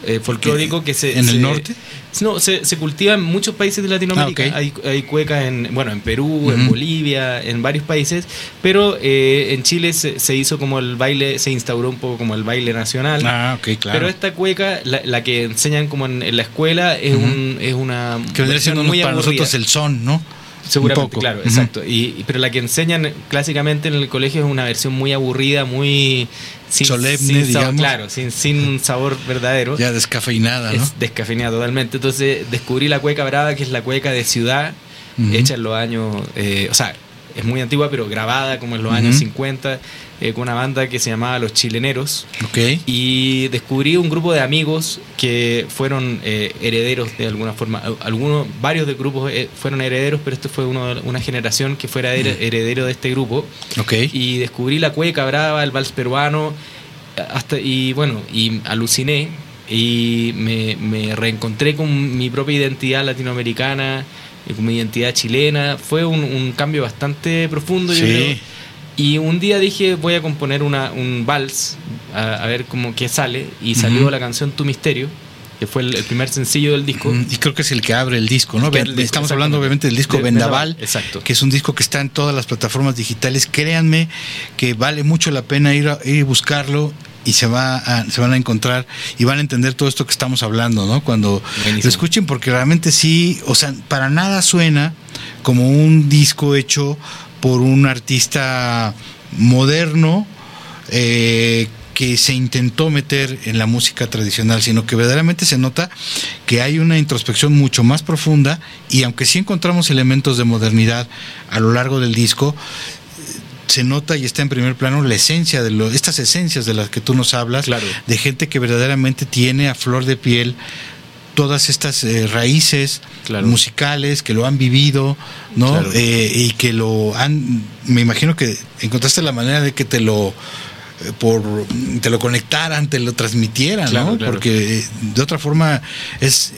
eh, folclórico que se ¿En el se- norte? no, se, se cultiva en muchos países de Latinoamérica. Ah, ok. hay, hay cuecas en, bueno, en Perú, en Ujú. Bolivia, en varios países, pero eh, en Chile se, se hizo como el baile, se instauró un poco como el baile nacional. Ah, ok, claro. Pero esta cueca, la, la que enseñan como en, en la escuela, es, un, es una. que vendría siendo muy para aburrida. nosotros el son, ¿no? Seguramente, poco. claro, exacto. Y, pero la que enseñan clásicamente en el colegio es una versión muy aburrida, muy sin, Solemne, sin sabor, digamos. claro, sin, sin sabor verdadero. Ya descafeinada, ¿no? Es descafeinada totalmente. Entonces descubrí la cueca brava, que es la cueca de ciudad, Ujú. hecha en los años, eh, o sea, es muy antigua, pero grabada como en los años 50, eh, con una banda que se llamaba Los Chileneros. Y descubrí un grupo de amigos que fueron eh, herederos de alguna forma. Al- Algunos, varios de grupos eh, fueron herederos, pero este fue uno, una generación que fuera her- heredero de este grupo. Y descubrí la cueca brava, el vals peruano, hasta, y bueno, y aluciné y me, me reencontré con mi propia identidad latinoamericana, con mi identidad chilena. Fue un, un cambio bastante profundo, yo creo. Y un día dije, voy a componer una, un vals, a, a ver cómo qué sale, y salió la canción Tu Misterio, que fue el, el primer sencillo del disco. Mm, Y creo que es el que abre el disco, ¿no? Que abre el disco, Estamos hablando obviamente del disco De Vendaval, exacto. que es un disco que está en todas las plataformas digitales. Créanme que vale mucho la pena ir a, ir a buscarlo y se va a- se van a encontrar y van a entender todo esto que estamos hablando, ¿no? Cuando lo escuchen porque realmente sí, o sea, para nada suena como un disco hecho por un artista moderno eh, que se intentó meter en la música tradicional, sino que verdaderamente se nota que hay una introspección mucho más profunda y aunque sí encontramos elementos de modernidad a lo largo del disco, se nota y está en primer plano la esencia de lo, estas esencias de las que tú nos hablas, de gente que verdaderamente tiene a flor de piel todas estas eh, raíces musicales que lo han vivido, ¿no? Claro. Eh, y que lo han, me imagino que encontraste la manera de que te lo eh, por te lo conectaran, te lo transmitieran, Claro, ¿no? Porque eh, de otra forma es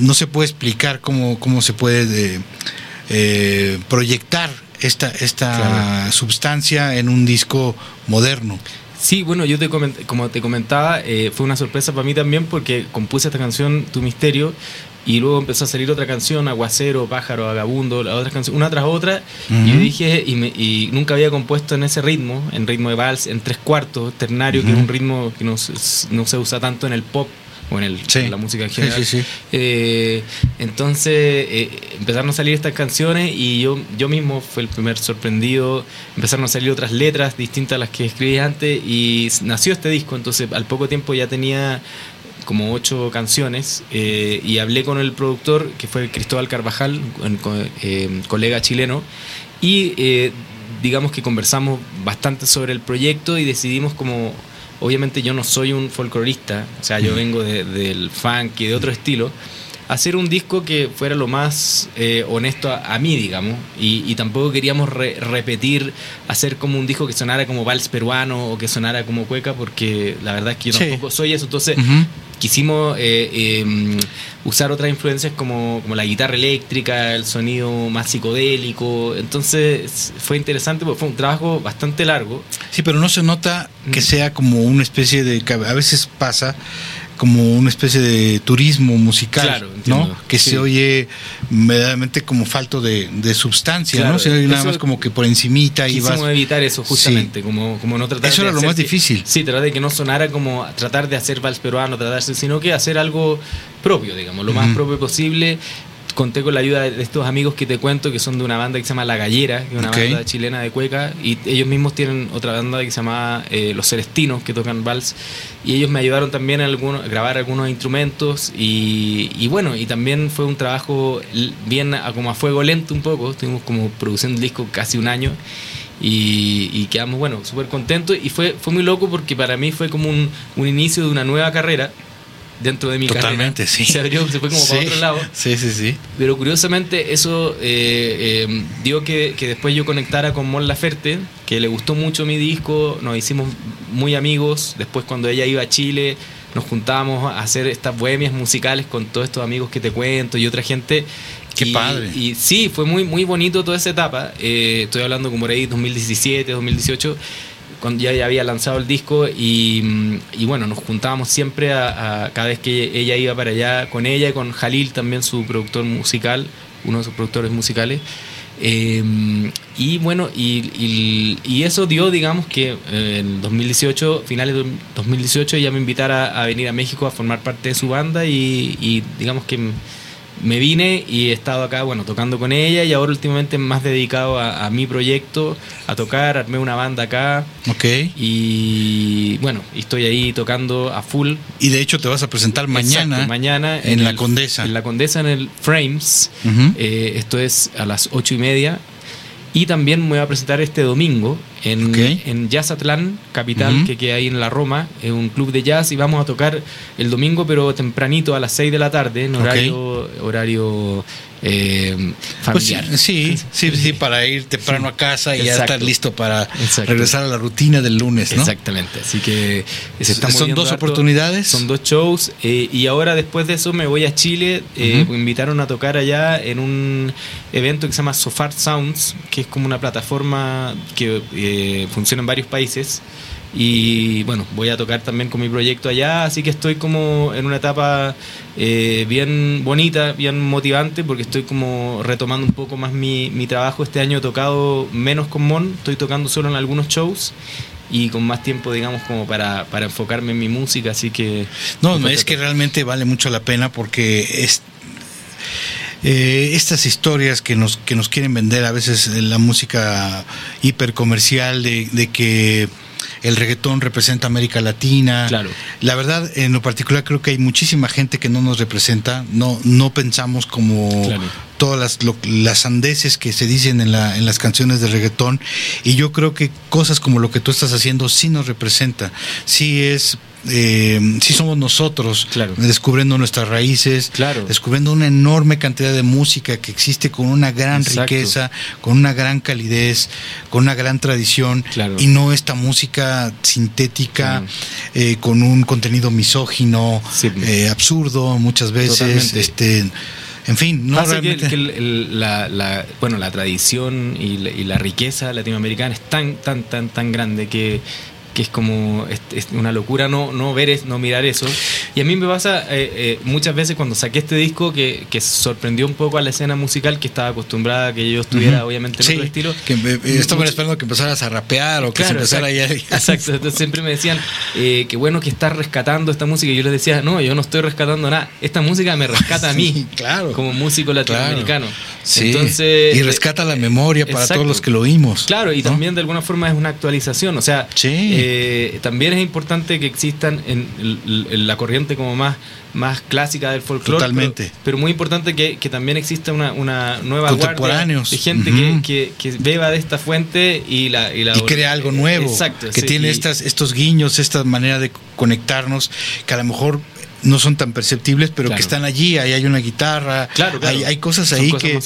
no se puede explicar cómo, cómo se puede eh, proyectar esta esta Claro. sustancia en un disco moderno. Sí, bueno, yo te coment- como te comentaba, eh, fue una sorpresa para mí también porque compuse esta canción Tu Misterio y luego empezó a salir otra canción, Aguacero, Pájaro, Vagabundo, la otra canción, una tras otra, y yo dije, y, me- y nunca había compuesto en ese ritmo, en ritmo de vals, en tres cuartos, ternario, que es un ritmo que no, no se usa tanto en el pop o en, el, Sí. en la música en general. sí, sí. Eh, entonces eh, empezaron a salir estas canciones y yo, yo mismo fui el primer sorprendido. Empezaron a salir otras letras distintas a las que escribí antes y nació este disco. Entonces al poco tiempo ya tenía como ocho canciones eh, y hablé con el productor que fue Cristóbal Carvajal, un colega chileno, y digamos que conversamos bastante sobre el proyecto y decidimos como obviamente yo no soy un folclorista, o sea, yo vengo de- del funk y de otro estilo, hacer un disco que fuera lo más eh, honesto a, a mí, digamos, y, y tampoco queríamos re- repetir, hacer como un disco que sonara como vals peruano o que sonara como cueca, porque la verdad es que yo Sí. tampoco soy eso, entonces quisimos eh, eh, usar otras influencias como, como la guitarra eléctrica, el sonido más psicodélico, entonces fue interesante porque fue un trabajo bastante largo. Sí, pero no se nota Mm. que sea como una especie de, que a veces pasa como una especie de turismo musical, Claro. ¿no? Que Sí. se oye verdaderamente como falto de, de sustancia, Claro, ¿no? Se oye nada más como que por encimita y vas... evitar eso justamente, como, como no tratar Eso de era lo más que- difícil. Sí, tratar de que no sonara como tratar de hacer vals peruano, tratarse, sino que hacer algo propio, digamos, lo más propio posible. Conté con la ayuda de estos amigos que te cuento, que son de una banda que se llama La Gallera, que es una banda chilena de cueca, y ellos mismos tienen otra banda que se llama eh, Los Celestinos, que tocan vals, y ellos me ayudaron también a, algunos, a grabar algunos instrumentos, y, y bueno, y también fue un trabajo bien a- como a fuego lento un poco, estuvimos como produciendo el disco casi un año, y, y quedamos, bueno, súper contentos, y fue, fue muy loco porque para mí fue como un, un inicio de una nueva carrera dentro de mi Totalmente, carrera. sí. Se abrió, se fue como para Sí. otro lado. Sí, sí, sí. Pero curiosamente eso eh, eh, dio que, que después yo conectara con Mon Laferte, que le gustó mucho mi disco, nos hicimos muy amigos, después cuando ella iba a Chile nos juntábamos a hacer estas bohemias musicales con todos estos amigos que te cuento y otra gente. Qué Y- padre. Y sí, fue muy, muy bonito toda esa etapa. Eh, estoy hablando como por ahí 2017, 2018 ya había lanzado el disco y, mm, y bueno, nos juntábamos siempre a, cada vez que ella iba para allá con ella y con Jalil también su productor musical, uno de sus productores musicales. Eh, y bueno, y, y- y eso dio, digamos, que eh, en 2018, finales de 2018, ella me invitara a venir a México a formar parte de su banda y, y digamos que me vine y he estado acá, bueno, tocando con ella y ahora últimamente más dedicado a, a mi proyecto, a tocar, armé una banda acá Ok. y bueno, estoy ahí tocando a full. Y de hecho te vas a presentar mañana, Exacto, mañana en, la el- Condesa. En la Condesa, en el Frames. Eh, esto es a las ocho y media. Y también me voy a presentar este domingo en, en Jazz Atlán, capital, que queda ahí en la Roma, es un club de jazz y vamos a tocar el domingo, pero tempranito a las 6 de la tarde, en horario, horario eh, Pues sí, familiar. sí, sí, sí, para ir temprano a casa y ya Exacto. estar listo para Exacto. regresar a la rutina del lunes, ¿no? Exactamente, así que se está ¿Son dos harto. oportunidades? Son dos shows eh, y ahora después de eso me voy a Chile, eh, Ujú. me invitaron a tocar allá en un evento que se llama Sofart Sounds, que es como una plataforma que eh, funciona en varios países. Y bueno, voy a tocar también con mi proyecto allá, así que estoy como en una etapa eh, bien bonita, bien motivante, porque estoy como retomando un poco más mi, mi trabajo. Este año he tocado menos con Mon, estoy tocando solo en algunos shows y con más tiempo, digamos, como para, para enfocarme en mi música, así que... No, es que realmente vale mucho la pena porque es... Eh, estas historias que nos, que nos quieren vender a veces la música hipercomercial de, de que el reggaetón representa América Latina. Claro. La verdad, en lo particular creo que hay muchísima gente que no nos representa, no, no pensamos como todas las, las sandeces que se dicen en, la, en las canciones de reggaetón y yo creo que cosas como lo que tú estás haciendo sí nos representa, sí es eh, sí somos nosotros descubriendo nuestras raíces, descubriendo una enorme cantidad de música que existe con una gran riqueza, con una gran calidez, con una gran tradición y no esta música sintética eh, con un contenido misógino, eh, absurdo muchas veces, este en fin, no realmente... que, la, bueno, la tradición y la, y la, riqueza latinoamericana es tan, tan, tan, tan grande que que es como es, una locura no, no ver es, no mirar eso. Y a mí me pasa eh, eh, muchas veces cuando saqué este disco que, que, sorprendió un poco a la escena musical que estaba acostumbrada a que yo estuviera obviamente en otro estilo. Que estaba esperando que empezaras a rapear o que se empezara exacto, Exacto, entonces siempre me decían eh, que bueno que estás rescatando esta música y yo les decía, no, yo no estoy rescatando nada, esta música me rescata a mí claro, como músico latinoamericano. Sí, Entonces, y rescata la memoria para todos los que lo oímos. Claro, y también de alguna forma es una actualización, o sea, sí. Eh, también es importante que existan en, la corriente como más, más clásica del folclore. Totalmente. Pero, muy importante que, también exista una, una nueva guardia de gente que, que, beba de esta fuente y la... Y, crea algo nuevo. Exacto. Que tiene estas, estos guiños, esta manera de conectarnos, que a lo mejor no son tan perceptibles, pero que están allí, ahí hay una guitarra, claro, Hay, hay, cosas ahí que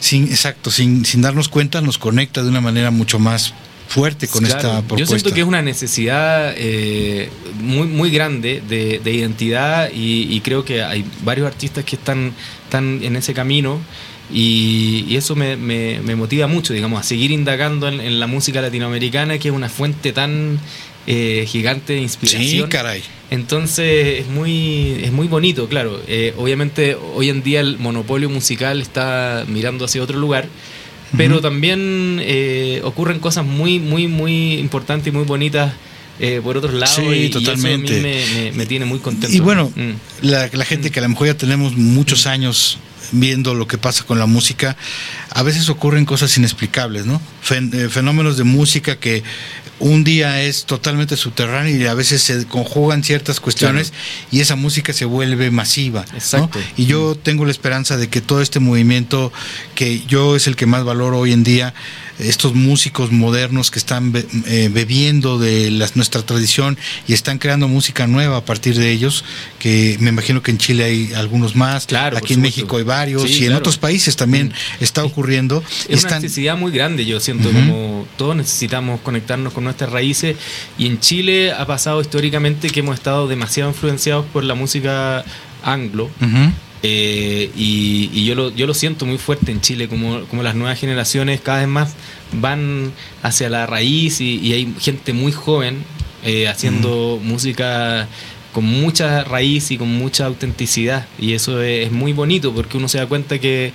sin exacto, sin, sin darnos cuenta nos conecta de una manera mucho más fuerte con esta propuesta. Yo siento que es una necesidad eh, muy, muy grande de, identidad y, creo que hay varios artistas que están, están en ese camino. Y, eso me, me, motiva mucho, digamos, a seguir indagando en, la música latinoamericana, que es una fuente tan eh, gigante de inspiración. Sí, caray. Entonces es muy, es muy bonito, claro. Eh, obviamente hoy en día el monopolio musical está mirando hacia otro lugar, pero también eh, ocurren cosas muy, muy, muy importantes y muy bonitas. Eh, por otros lados sí, totalmente. me, me, tiene muy contento. Y bueno, mm. la, la, gente que a lo mejor ya tenemos muchos mm. años viendo lo que pasa con la música, a veces ocurren cosas inexplicables, ¿no? Eh, fenómenos de música que un día es totalmente subterráneo y a veces se conjugan ciertas cuestiones y esa música se vuelve masiva. Exacto. Y yo tengo la esperanza de que todo este movimiento, que yo es el que más valoro hoy en día, estos músicos modernos que están eh, bebiendo de nuestra tradición y están creando música nueva a partir de ellos, que me imagino que en Chile hay algunos más, claro, aquí en México hay varios y en otros países también mm. está ocurriendo. Es una necesidad muy grande, yo siento como todos necesitamos conectarnos con nuestras raíces y en Chile ha pasado históricamente que hemos estado demasiado influenciados por la música anglo. Eh, y, yo, lo, yo lo siento muy fuerte en Chile, como, como las nuevas generaciones cada vez más van hacia la raíz y, hay gente muy joven eh, haciendo música con mucha raíz y con mucha autenticidad. Y eso es muy bonito porque uno se da cuenta que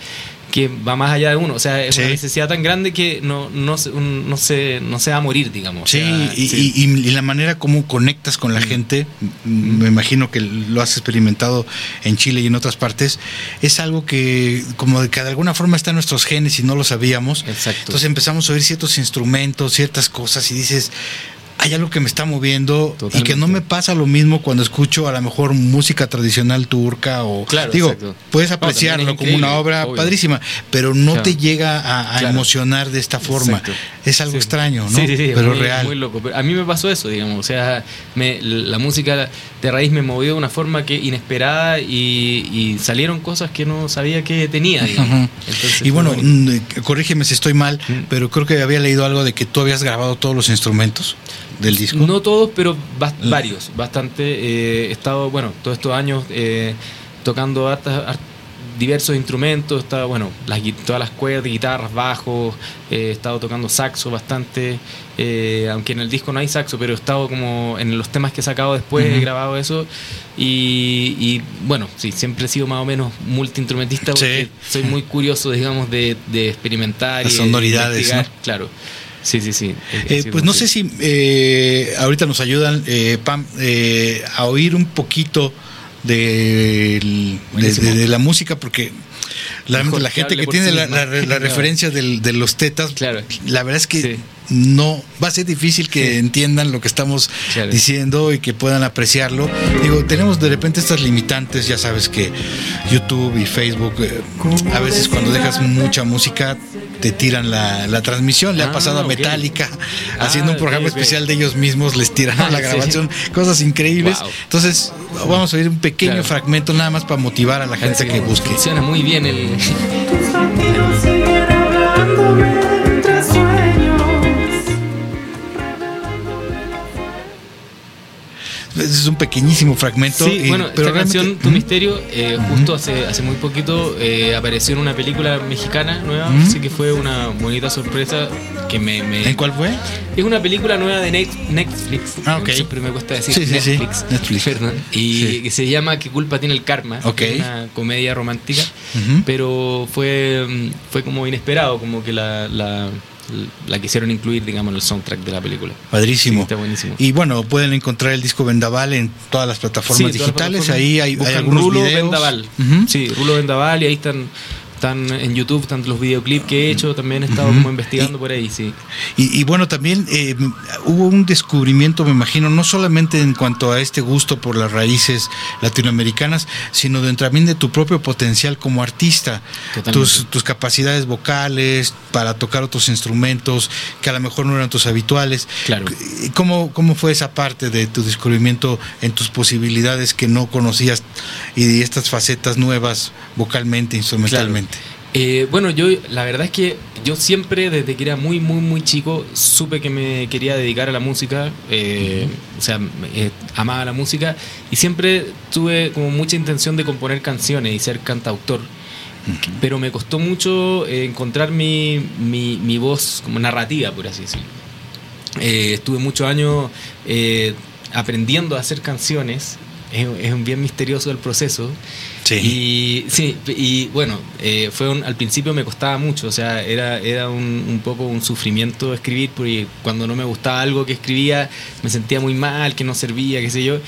que va más allá de uno. O sea, es una necesidad tan grande que no, no, no, se, no se va a morir, digamos. Sí, y, la manera como conectas con la mm. gente, me imagino que lo has experimentado en Chile y en otras partes, es algo que como de que de alguna forma está en nuestros genes y no lo sabíamos. Exacto. Entonces empezamos a oír ciertos instrumentos, ciertas cosas y dices, hay algo que me está moviendo y que no me pasa lo mismo cuando escucho a lo mejor música tradicional turca o digo puedes apreciarlo como una obra padrísima pero no te llega a, emocionar de esta forma. Es algo extraño no pero real. muy loco. A mí me pasó eso digamos. O sea la música de raíz me movió de una forma que inesperada y, salieron cosas que no sabía que tenía y bueno mm, corrígeme si estoy mal mm. pero creo que había leído algo de que tú habías grabado todos los instrumentos del disco? No todos, pero varios, bastante. Eh, he estado, bueno, todos estos años eh, tocando diversos instrumentos, estaba, bueno, las, todas las cuerdas, guitarras, bajos, eh, he estado tocando saxo bastante, eh, aunque en el disco no hay saxo, pero he estado como en los temas que he sacado después, he grabado eso, y, y, bueno, sí, siempre he sido más o menos multiinstrumentista porque soy muy curioso, digamos, de, de experimentar Las y de sonoridades. Claro. Sí, sí, sí. Eh, pues no sé si eh, ahorita nos ayudan, eh, Pam, eh, a oír un poquito de, Buenísimo. de- de la música, porque la, Mejor la que gente que tiene la, referencia del- de los tetas, la verdad es que no va a ser difícil que entiendan lo que estamos Claro. diciendo y que puedan apreciarlo. Digo, tenemos de repente estas limitantes, ya sabes que YouTube y Facebook, eh, a veces cuando dejas mucha música te tiran la, la transmisión. Le ha Ah, pasado a. Metallica, Ah, haciendo un programa especial de ellos mismos, les tiraron Ah, la sí. grabación, cosas increíbles. Wow. Entonces, vamos a oír un pequeño Claro. fragmento nada más para motivar a la gente que busque. Funciona muy bien el... Es un pequeñísimo fragmento. Sí, y- bueno, pero esta canción, Tu Misterio, eh, justo hace, hace muy poquito eh, apareció en una película mexicana nueva, Ujú. así que fue una bonita sorpresa que me... me- ¿En cuál fue? Es una película nueva de Net- Netflix, Ah, ok. siempre me cuesta decir Sí, sí, sí. Netflix, Netflix. perdón, y que se llama ¿Qué culpa tiene el karma? Ok. es una comedia romántica, Ujú. pero fue, mm, fue como inesperado, como que la, la, la quisieron incluir, digamos, en el soundtrack de la película. Padrísimo. Está buenísimo. Y bueno, pueden encontrar el disco Vendaval en todas las plataformas Sí, todas las digitales. plataformas. Ahí hay, hay algunos Rulo videos. Vendaval. Sí, Rulo Vendaval y ahí están, están en YouTube, están los videoclips que he hecho, también he estado como investigando por ahí, sí. Y, y bueno, también eh, hubo un descubrimiento, me imagino, no solamente en cuanto a este gusto por las raíces latinoamericanas, sino de, también de tu propio potencial como artista, tus, tus capacidades vocales para tocar otros instrumentos que a lo mejor no eran tus habituales. Claro. ¿Y ¿Cómo, ¿Cómo fue esa parte de tu descubrimiento en tus posibilidades que no conocías y de estas facetas nuevas vocalmente, instrumentalmente? Eh, bueno, yo la verdad es que yo siempre, desde que era muy, muy, muy chico, supe que me quería dedicar a la música, eh, o sea, eh, amaba la música y siempre tuve como mucha intención de componer canciones y ser cantautor. Pero me costó mucho eh, encontrar mi, mi, mi voz como narrativa, por así decirlo. Estuve muchos años aprendiendo a hacer canciones. Es, es un bien misterioso el proceso. Y sí, y bueno, eh, fue un- al principio me costaba mucho, o sea, era, era un, un poco un sufrimiento escribir, porque cuando no me gustaba algo que escribía, me sentía muy mal, que no servía, qué sé yo.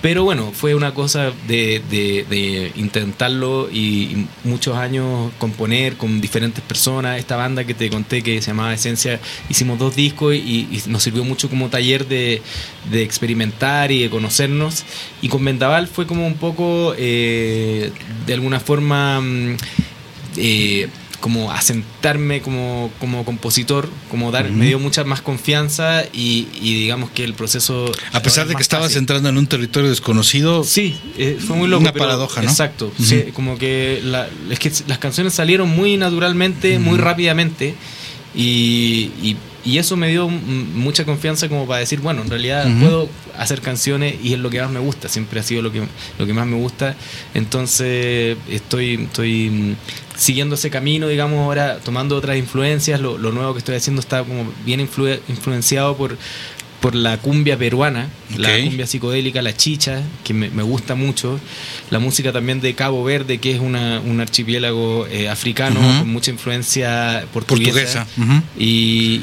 Pero bueno, fue una cosa de, de- intentarlo y, muchos años componer con diferentes personas. Esta banda que te conté que se llamaba Esencia, hicimos dos discos y, y nos sirvió mucho como taller de, de experimentar y de conocernos. Y con Vendaval fue como un poco, eh, de alguna forma, mm, eh, como asentarme como, como compositor, como dar, me dio mucha más confianza y, y digamos que el proceso... A pesar de que estabas fácil. entrando en un territorio desconocido. Sí, eh, fue muy loco. Una pero- paradoja, ¿no? Exacto. Sí, como que, la- es que las canciones salieron muy naturalmente, muy rápidamente. Y, y- y eso me dio mucha confianza como para decir, bueno, en realidad puedo hacer canciones y es lo que más me gusta, siempre ha sido lo que, lo que más me gusta. Entonces estoy, estoy siguiendo ese camino, digamos, ahora tomando otras influencias. Lo, lo nuevo que estoy haciendo está como bien influ- influenciado por, por la cumbia peruana, la cumbia psicodélica, la chicha, que me, me gusta mucho. La música también de Cabo Verde, que es una, un archipiélago eh, africano con mucha influencia portuguesa. Y,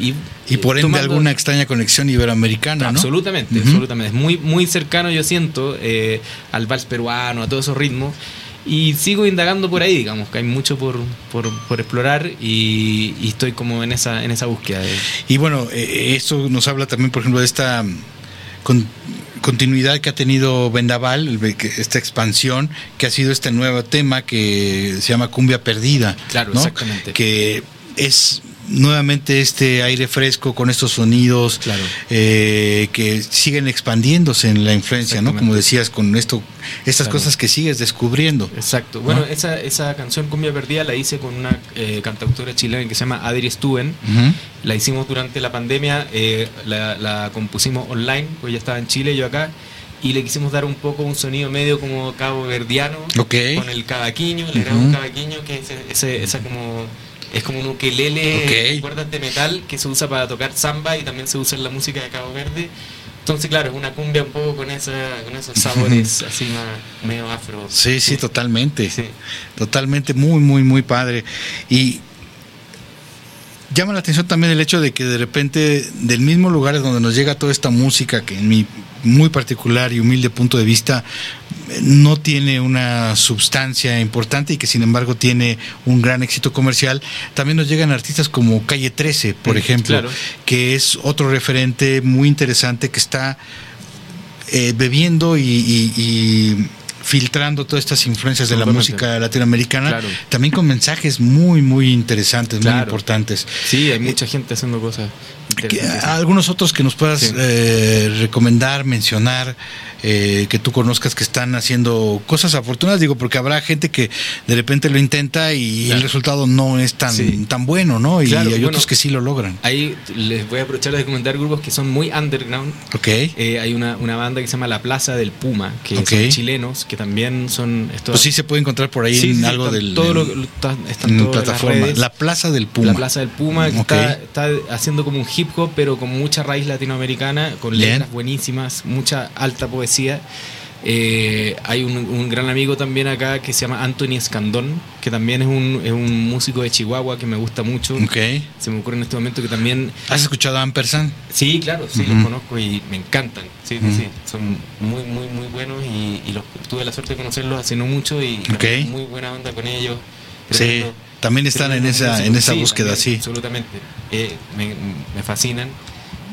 y, Y por ende tomando- alguna extraña conexión iberoamericana, ¿no? Absolutamente, absolutamente. Es muy, muy cercano, yo siento, eh, al vals peruano, a todos esos ritmos. Y sigo indagando por ahí, digamos, que hay mucho por, por, por explorar y, y estoy como en esa, en esa búsqueda. de- Y bueno, eh, esto nos habla también, por ejemplo, de esta con- continuidad que ha tenido Vendaval, esta expansión, que ha sido este nuevo tema que se llama Cumbia Perdida. Claro, ¿no? exactamente. Que es nuevamente este aire fresco con estos sonidos Claro. eh, que siguen expandiéndose en la influencia, ¿no? Como decías, con esto, estas Claro. cosas que sigues descubriendo. Exacto. Bueno, ¿no? esa, esa canción Cumbia Perdida la hice con una eh, cantautora chilena que se llama Adri Stuen. Ujú. La hicimos durante la pandemia, eh, la, la compusimos online, pues ella estaba en Chile, yo acá. y le quisimos dar un poco un sonido medio como cabo verdiano Ok. con el cavaquinho, le grabamos un cavaquinho que es ese, esa como es como un ukelele Ok. cuerdas de metal que se usa para tocar samba y también se usa en la música de Cabo Verde. Entonces, claro, es una cumbia un poco con, esa, con esos sabores así más medio afro. Sí, sí, totalmente. Totalmente, muy, muy, muy padre. Y llama la atención también el hecho de que de repente del mismo lugar donde nos llega toda esta música, que en mi muy particular y humilde punto de vista no tiene una sustancia importante y que sin embargo tiene un gran éxito comercial, también nos llegan artistas como Calle 13, por Mm, ejemplo, claro. que es otro referente muy interesante que está eh, bebiendo y, y- y filtrando todas estas influencias de la música latinoamericana, Claro. también con mensajes muy, muy interesantes, muy importantes. Sí, hay mucha gente haciendo cosas Que- algunos otros que nos puedas Sí. eh, recomendar, mencionar, eh, que tú conozcas que están haciendo cosas afortunadas, digo, porque habrá gente que de repente lo intenta y Claro. el resultado no es tan, Sí. tan bueno, ¿no? Y Claro, hay bueno. otros que sí lo logran. Ahí les voy a aprovechar de recomendar grupos que son muy underground. Ok. Eh, hay una, una banda que se llama La Plaza del Puma, que Ok. son chilenos, que también son... Esto, Pues sí se puede encontrar por ahí Sí, en algo del todo lo- están en plataforma. La Plaza del Puma. La Plaza del Puma, que Ok. está, está haciendo como un hip hop, pero con mucha raíz latinoamericana, con Bien. letras buenísimas, mucha alta poesía. Eh, hay un, un gran amigo también acá que se llama Anthony Escandón, que también es un, es un músico de Chihuahua que me gusta mucho. Ok. Se me ocurre en este momento que también... ¿Has escuchado a Ampersand? Sí, claro, sí, Ujú. los conozco y me encantan. Sí, sí, Ujú. sí. Son muy, muy, muy buenos y, y los, tuve la suerte de conocerlos hace no mucho y Ok. muy buena onda con ellos. Sí, también están en esa, en esa búsqueda, sí. Absolutamente. Eh, me, me fascinan.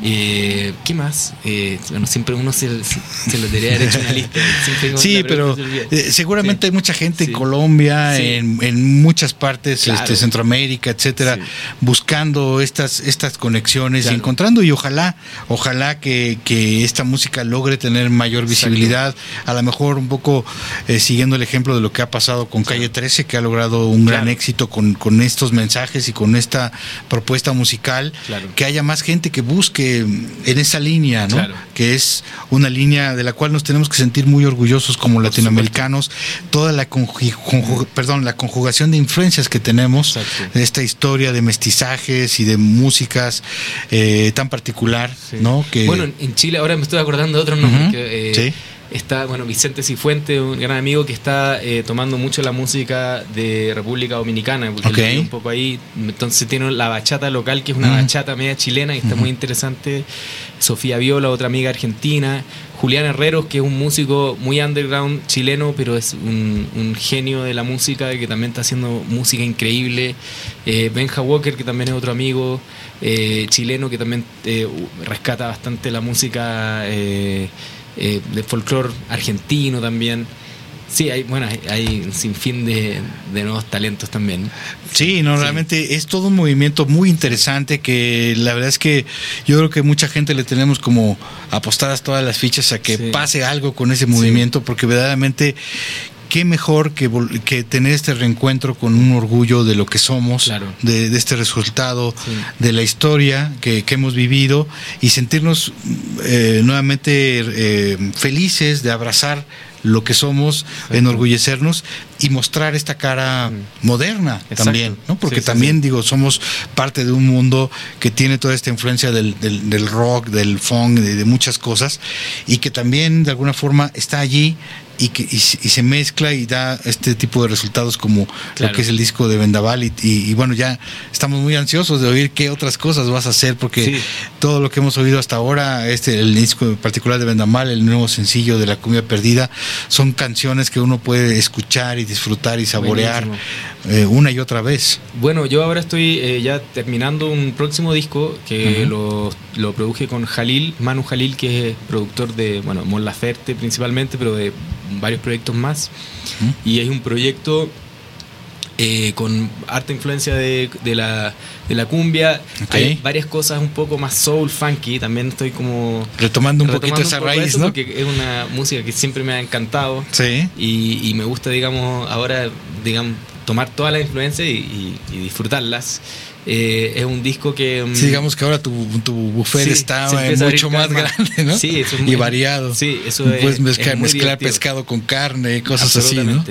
Eh, ¿Qué más? Eh, bueno, siempre uno se, se lo debería haber hecho una lista. Sí, pero se eh, seguramente hay mucha gente Sí. en Colombia, Sí. en, en muchas partes, Claro. este, Centroamérica, etcétera, buscando estas, estas conexiones y encontrando y ojalá, ojalá que, que esta música logre tener mayor visibilidad, a lo mejor un poco eh, siguiendo el ejemplo de lo que ha pasado con Calle 13, que ha logrado un gran éxito con, con estos mensajes y con esta propuesta musical, que haya más gente que busque en esa línea, ¿no? Claro. Que es una línea de la cual nos tenemos que sentir muy orgullosos como latinoamericanos. Toda la perdón, la conjugación de influencias que tenemos de esta historia de mestizajes y de músicas eh, tan particular, ¿no? Que Bueno, en- Chile ahora me estoy acordando de otros nombres. Ujú, que, eh, sí. Está, bueno, Vicente Cifuente, un gran amigo que está eh, tomando mucho la música de República Dominicana, porque Ok. él vive un poco ahí. Entonces tiene la bachata local, que es una Mm. bachata media chilena, y está muy interesante. Sofía Viola, otra amiga argentina. Julián Herreros, que es un músico muy underground chileno, pero es un, un genio de la música, que también está haciendo música increíble. Eh, Benja Walker, que también es otro amigo eh, chileno, que también rescata bastante la música eh, de folclore argentino también. Sí, hay, bueno, hay, hay un sinfín de, de nuevos talentos también. Sí, no, realmente es todo un movimiento muy interesante que la verdad es que yo creo que mucha gente le tenemos como apostadas todas las fichas a que pase algo con ese movimiento porque verdaderamente qué mejor que, que tener este reencuentro con un orgullo de lo que somos, de, de este resultado, de la historia que, que hemos vivido y sentirnos eh, nuevamente eh, felices de abrazar lo que somos, enorgullecernos y mostrar esta cara moderna Exacto. también, ¿no? Porque Sí, sí, también digo, somos parte de un mundo que tiene toda esta influencia del, del- del rock, del funk, de, de muchas cosas, y que también de alguna forma está allí y que y, se- y se mezcla y da este tipo de resultados como Claro. lo que es el disco de Vendaval y, y- bueno, ya estamos muy ansiosos de oír qué otras cosas vas a hacer porque Sí. todo lo que hemos oído hasta ahora, este el disco en particular de Vendaval, el nuevo sencillo de La Cumbia Perdida, son canciones que uno puede escuchar y disfrutar y saborear eh, una y otra vez. Bueno, yo ahora estoy eh, ya terminando un próximo disco que Ujú. lo, lo produje con Jalil, Manu Jalil, que es productor de, bueno, Mon Laferte principalmente, pero de varios proyectos más. Y es un proyecto eh, con harta influencia de, de la, de la cumbia. Hay varias cosas un poco más soul, funky. También estoy como... Retomando un retomando poquito esa poco raíz, eso ¿no? Porque es una música que siempre me ha encantado. Sí. Y, y me gusta, digamos, ahora, digamos, tomar todas las influencias y, y disfrutarlas. Eh, es un disco que. Mm, sí, digamos que ahora tu, tu buffet está mucho más grande, ¿no? Sí, eso es muy, y variado. Sí, eso Puedes mezclar, mezclar pescado con carne, cosas así, ¿no?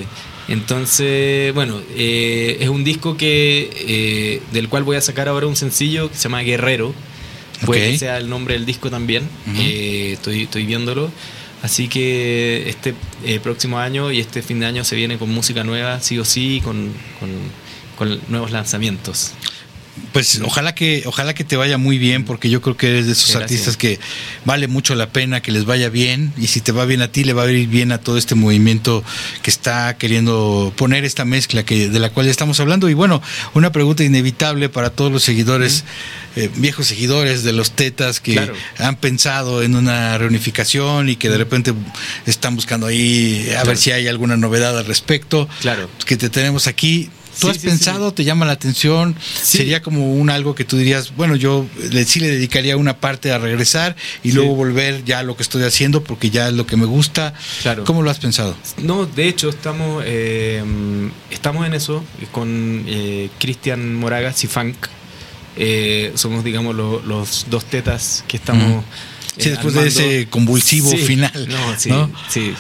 Entonces, bueno, eh, es un disco que eh, del cual voy a sacar ahora un sencillo que se llama Guerrero. Puede que sea el nombre del disco también. estoy, estoy viéndolo. Así que este próximo año y este fin de año se viene con música nueva, sí o sí, con, con, con nuevos lanzamientos. Pues ojalá que, ojalá que te vaya muy bien, porque yo creo que eres de esos artistas que vale mucho la pena que les vaya bien, y si te va bien a ti, le va a ir bien a todo este movimiento que está queriendo poner esta mezcla que, de la cual ya estamos hablando. Y bueno, una pregunta inevitable para todos los seguidores, eh, viejos seguidores de los tetas que han pensado en una reunificación y que de repente están buscando ahí a ver si hay alguna novedad al respecto. Claro. Que te tenemos aquí ¿Tú has pensado, te llama la atención? Sería como un algo que tú dirías, bueno, yo sí le dedicaría una parte a regresar y luego volver ya a lo que estoy haciendo porque ya es lo que me gusta. Claro. ¿Cómo lo has pensado? No, de hecho estamos, eh, estamos en eso con eh, Cristian Moragas y Funk. Eh, somos, digamos, los dos tetas que estamos... Sí, después de ese convulsivo final. No, sí, sí.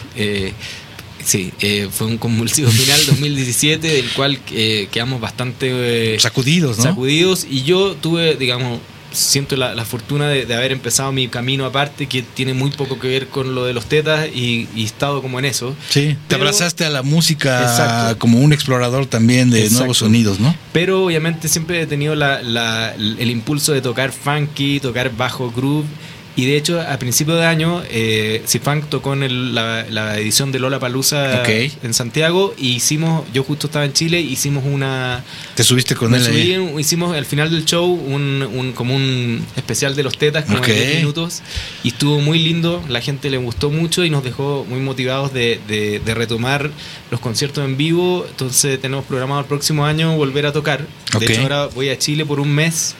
Sí, eh, fue un convulsivo final 2017 del cual eh, quedamos bastante eh, sacudidos, ¿no? Sacudidos y yo tuve, digamos, siento la, fortuna de, haber empezado mi camino aparte que tiene muy poco que ver con lo de los tetas y, y estado como en eso. Sí, te abrazaste a la música como un explorador también de nuevos sonidos, ¿no? Pero obviamente siempre he tenido la, el impulso de tocar funky, tocar bajo groove y de hecho, a principio de año, eh, tocó en la, edición de Lola Palusa en Santiago y hicimos, yo justo estaba en Chile, hicimos una. ¿Te subiste con él? Subí, hicimos al final del show un, un, como un especial de los tetas, como 10 minutos, y estuvo muy lindo, la gente le gustó mucho y nos dejó muy motivados de, de, retomar los conciertos en vivo. Entonces, tenemos programado el próximo año volver a tocar. De hecho, ahora voy a Chile por un mes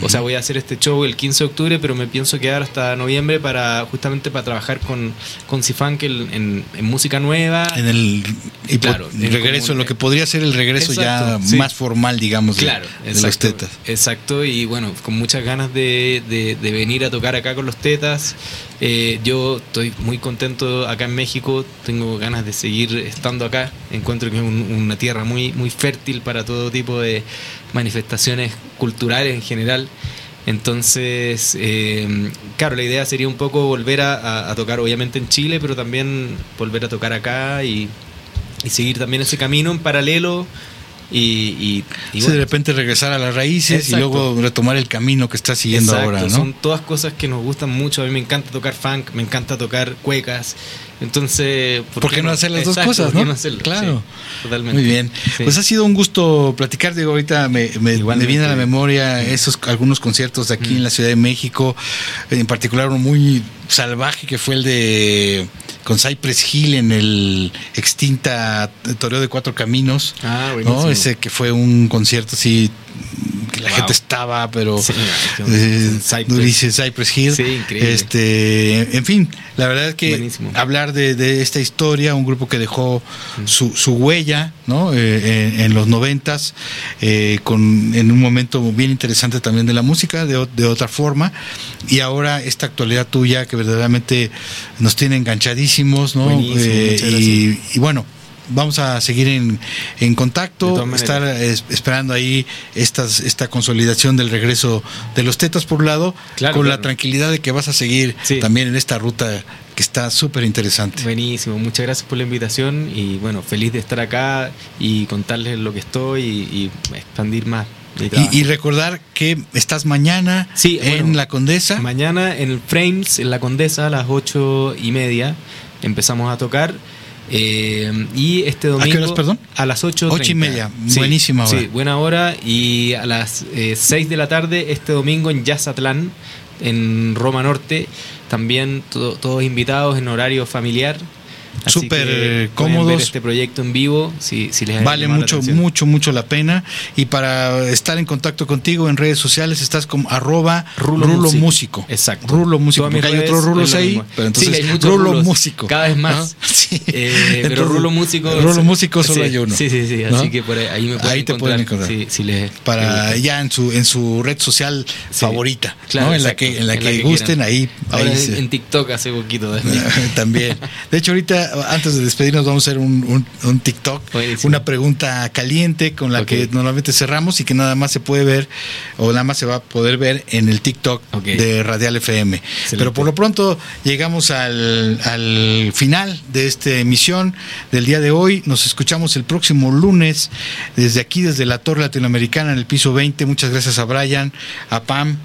o sea, voy a hacer este show el 15 de octubre, pero me pienso quedar hasta noviembre para justamente para trabajar con, con Cifunk en, en, música nueva. En el, claro, regreso, lo que podría ser el regreso ya más formal, digamos, claro, de, los tetas. Exacto, y bueno, con muchas ganas de, de, venir a tocar acá con los tetas. Eh, yo estoy muy contento acá en México, tengo ganas de seguir estando acá. Encuentro que es una tierra muy, muy fértil para todo tipo de manifestaciones culturales en general. Entonces, eh, claro, la idea sería un poco volver a, tocar, obviamente en Chile, pero también volver a tocar acá y, seguir también ese camino en paralelo. Y, de repente regresar a las raíces y luego retomar el camino que está siguiendo ahora. ¿no? Son todas cosas que nos gustan mucho. A mí me encanta tocar funk, me encanta tocar cuecas. Entonces, ¿por, qué, no hacer las dos cosas? ¿no? claro, totalmente. Muy bien. Pues ha sido un gusto platicar. Digo, ahorita me, me, viene a la memoria esos algunos conciertos de aquí en la Ciudad de México, en particular uno muy salvaje que fue el de con Cypress Hill en el extinta Toreo de Cuatro Caminos. Ah, ¿no? Ese que fue un concierto así que la gente estaba, pero sí, eh, Cypress. Cypress Hill. Sí, increíble. Este, en fin, la verdad es que hablar de, esta historia, un grupo que dejó mm. su, su huella, ¿no? Eh, en, los noventas, eh, con en un momento bien interesante también de la música, de, de otra forma, y ahora esta actualidad tuya que verdaderamente nos tiene enganchadísimos, ¿no? Eh, y bueno vamos a seguir en, en contacto, estar esperando ahí estas, esta consolidación del regreso de los tetas por un lado, con la tranquilidad de que vas a seguir también en esta ruta que está súper interesante. Buenísimo, muchas gracias por la invitación y bueno, feliz de estar acá y contarles lo que estoy y, expandir más. Y, y, recordar que estás mañana en La Condesa. Mañana en el Frames, en La Condesa, a las ocho y media, empezamos a tocar. Eh, y este domingo. ¿A qué horas, perdón? A las 8. 8 y media. Buenísima hora. Sí, buena hora. Y a las eh, 6 de la tarde, este domingo en Yazatlán, en Roma Norte. También todos invitados en horario familiar. Súper cómodos. ver este proyecto en vivo, si, si les Vale mucho, mucho, mucho la pena. Y para estar en contacto contigo en redes sociales estás como arroba Rulo, Músico. Músico. Exacto. Rulo Músico. Porque hay otros rulos ahí, pero Sí, entonces hay muchos Rulo rulos, Músico. Cada vez más. ¿no? Sí. Eh, pero Entonces, Rulo Músico. Rulo Músico solo sí, hay uno. Sí, sí, sí. ¿no? Así que por ahí, ahí me pueden Ahí te encontrar. pueden encontrar. Sí, si les, para ya en su en su red social favorita, Claro, ¿no? En la que en la en que, la que gusten quieran. ahí, Ahora ahí en, TikTok hace poquito. también. también. De hecho, ahorita, antes de despedirnos, vamos a hacer un, un- un TikTok, una pregunta caliente con la que normalmente cerramos y que nada más se puede ver o nada más se va a poder ver en el TikTok de Radial FM. Pero por lo pronto llegamos al, al final de esta emisión del día de hoy. Nos escuchamos el próximo lunes desde aquí, desde la Torre Latinoamericana en el piso 20. Muchas gracias a Brian, a Pam.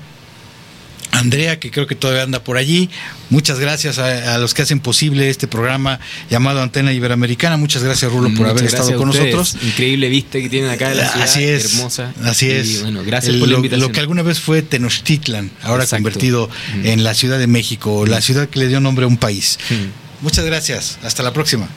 Andrea, que creo que todavía anda por allí. Muchas gracias a, a los que hacen posible este programa llamado Antena Iberoamericana. Muchas gracias, Rulo, por Muchas haber estado con nosotros. Increíble vista que tienen acá de la ciudad. Así es. Hermosa. Así Y, es. bueno, gracias El- por la invitación. Lo que alguna vez fue Tenochtitlan, ahora Exacto. convertido Mm. en la Ciudad de México, la ciudad que le dio nombre a un país. Mm. Muchas gracias. Hasta la próxima.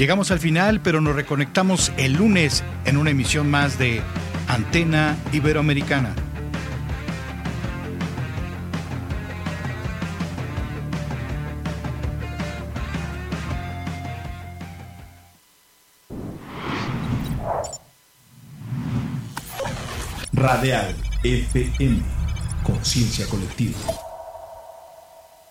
Llegamos al final, pero nos reconectamos el lunes en una emisión más de Antena Iberoamericana. Radial FM. Conciencia colectiva.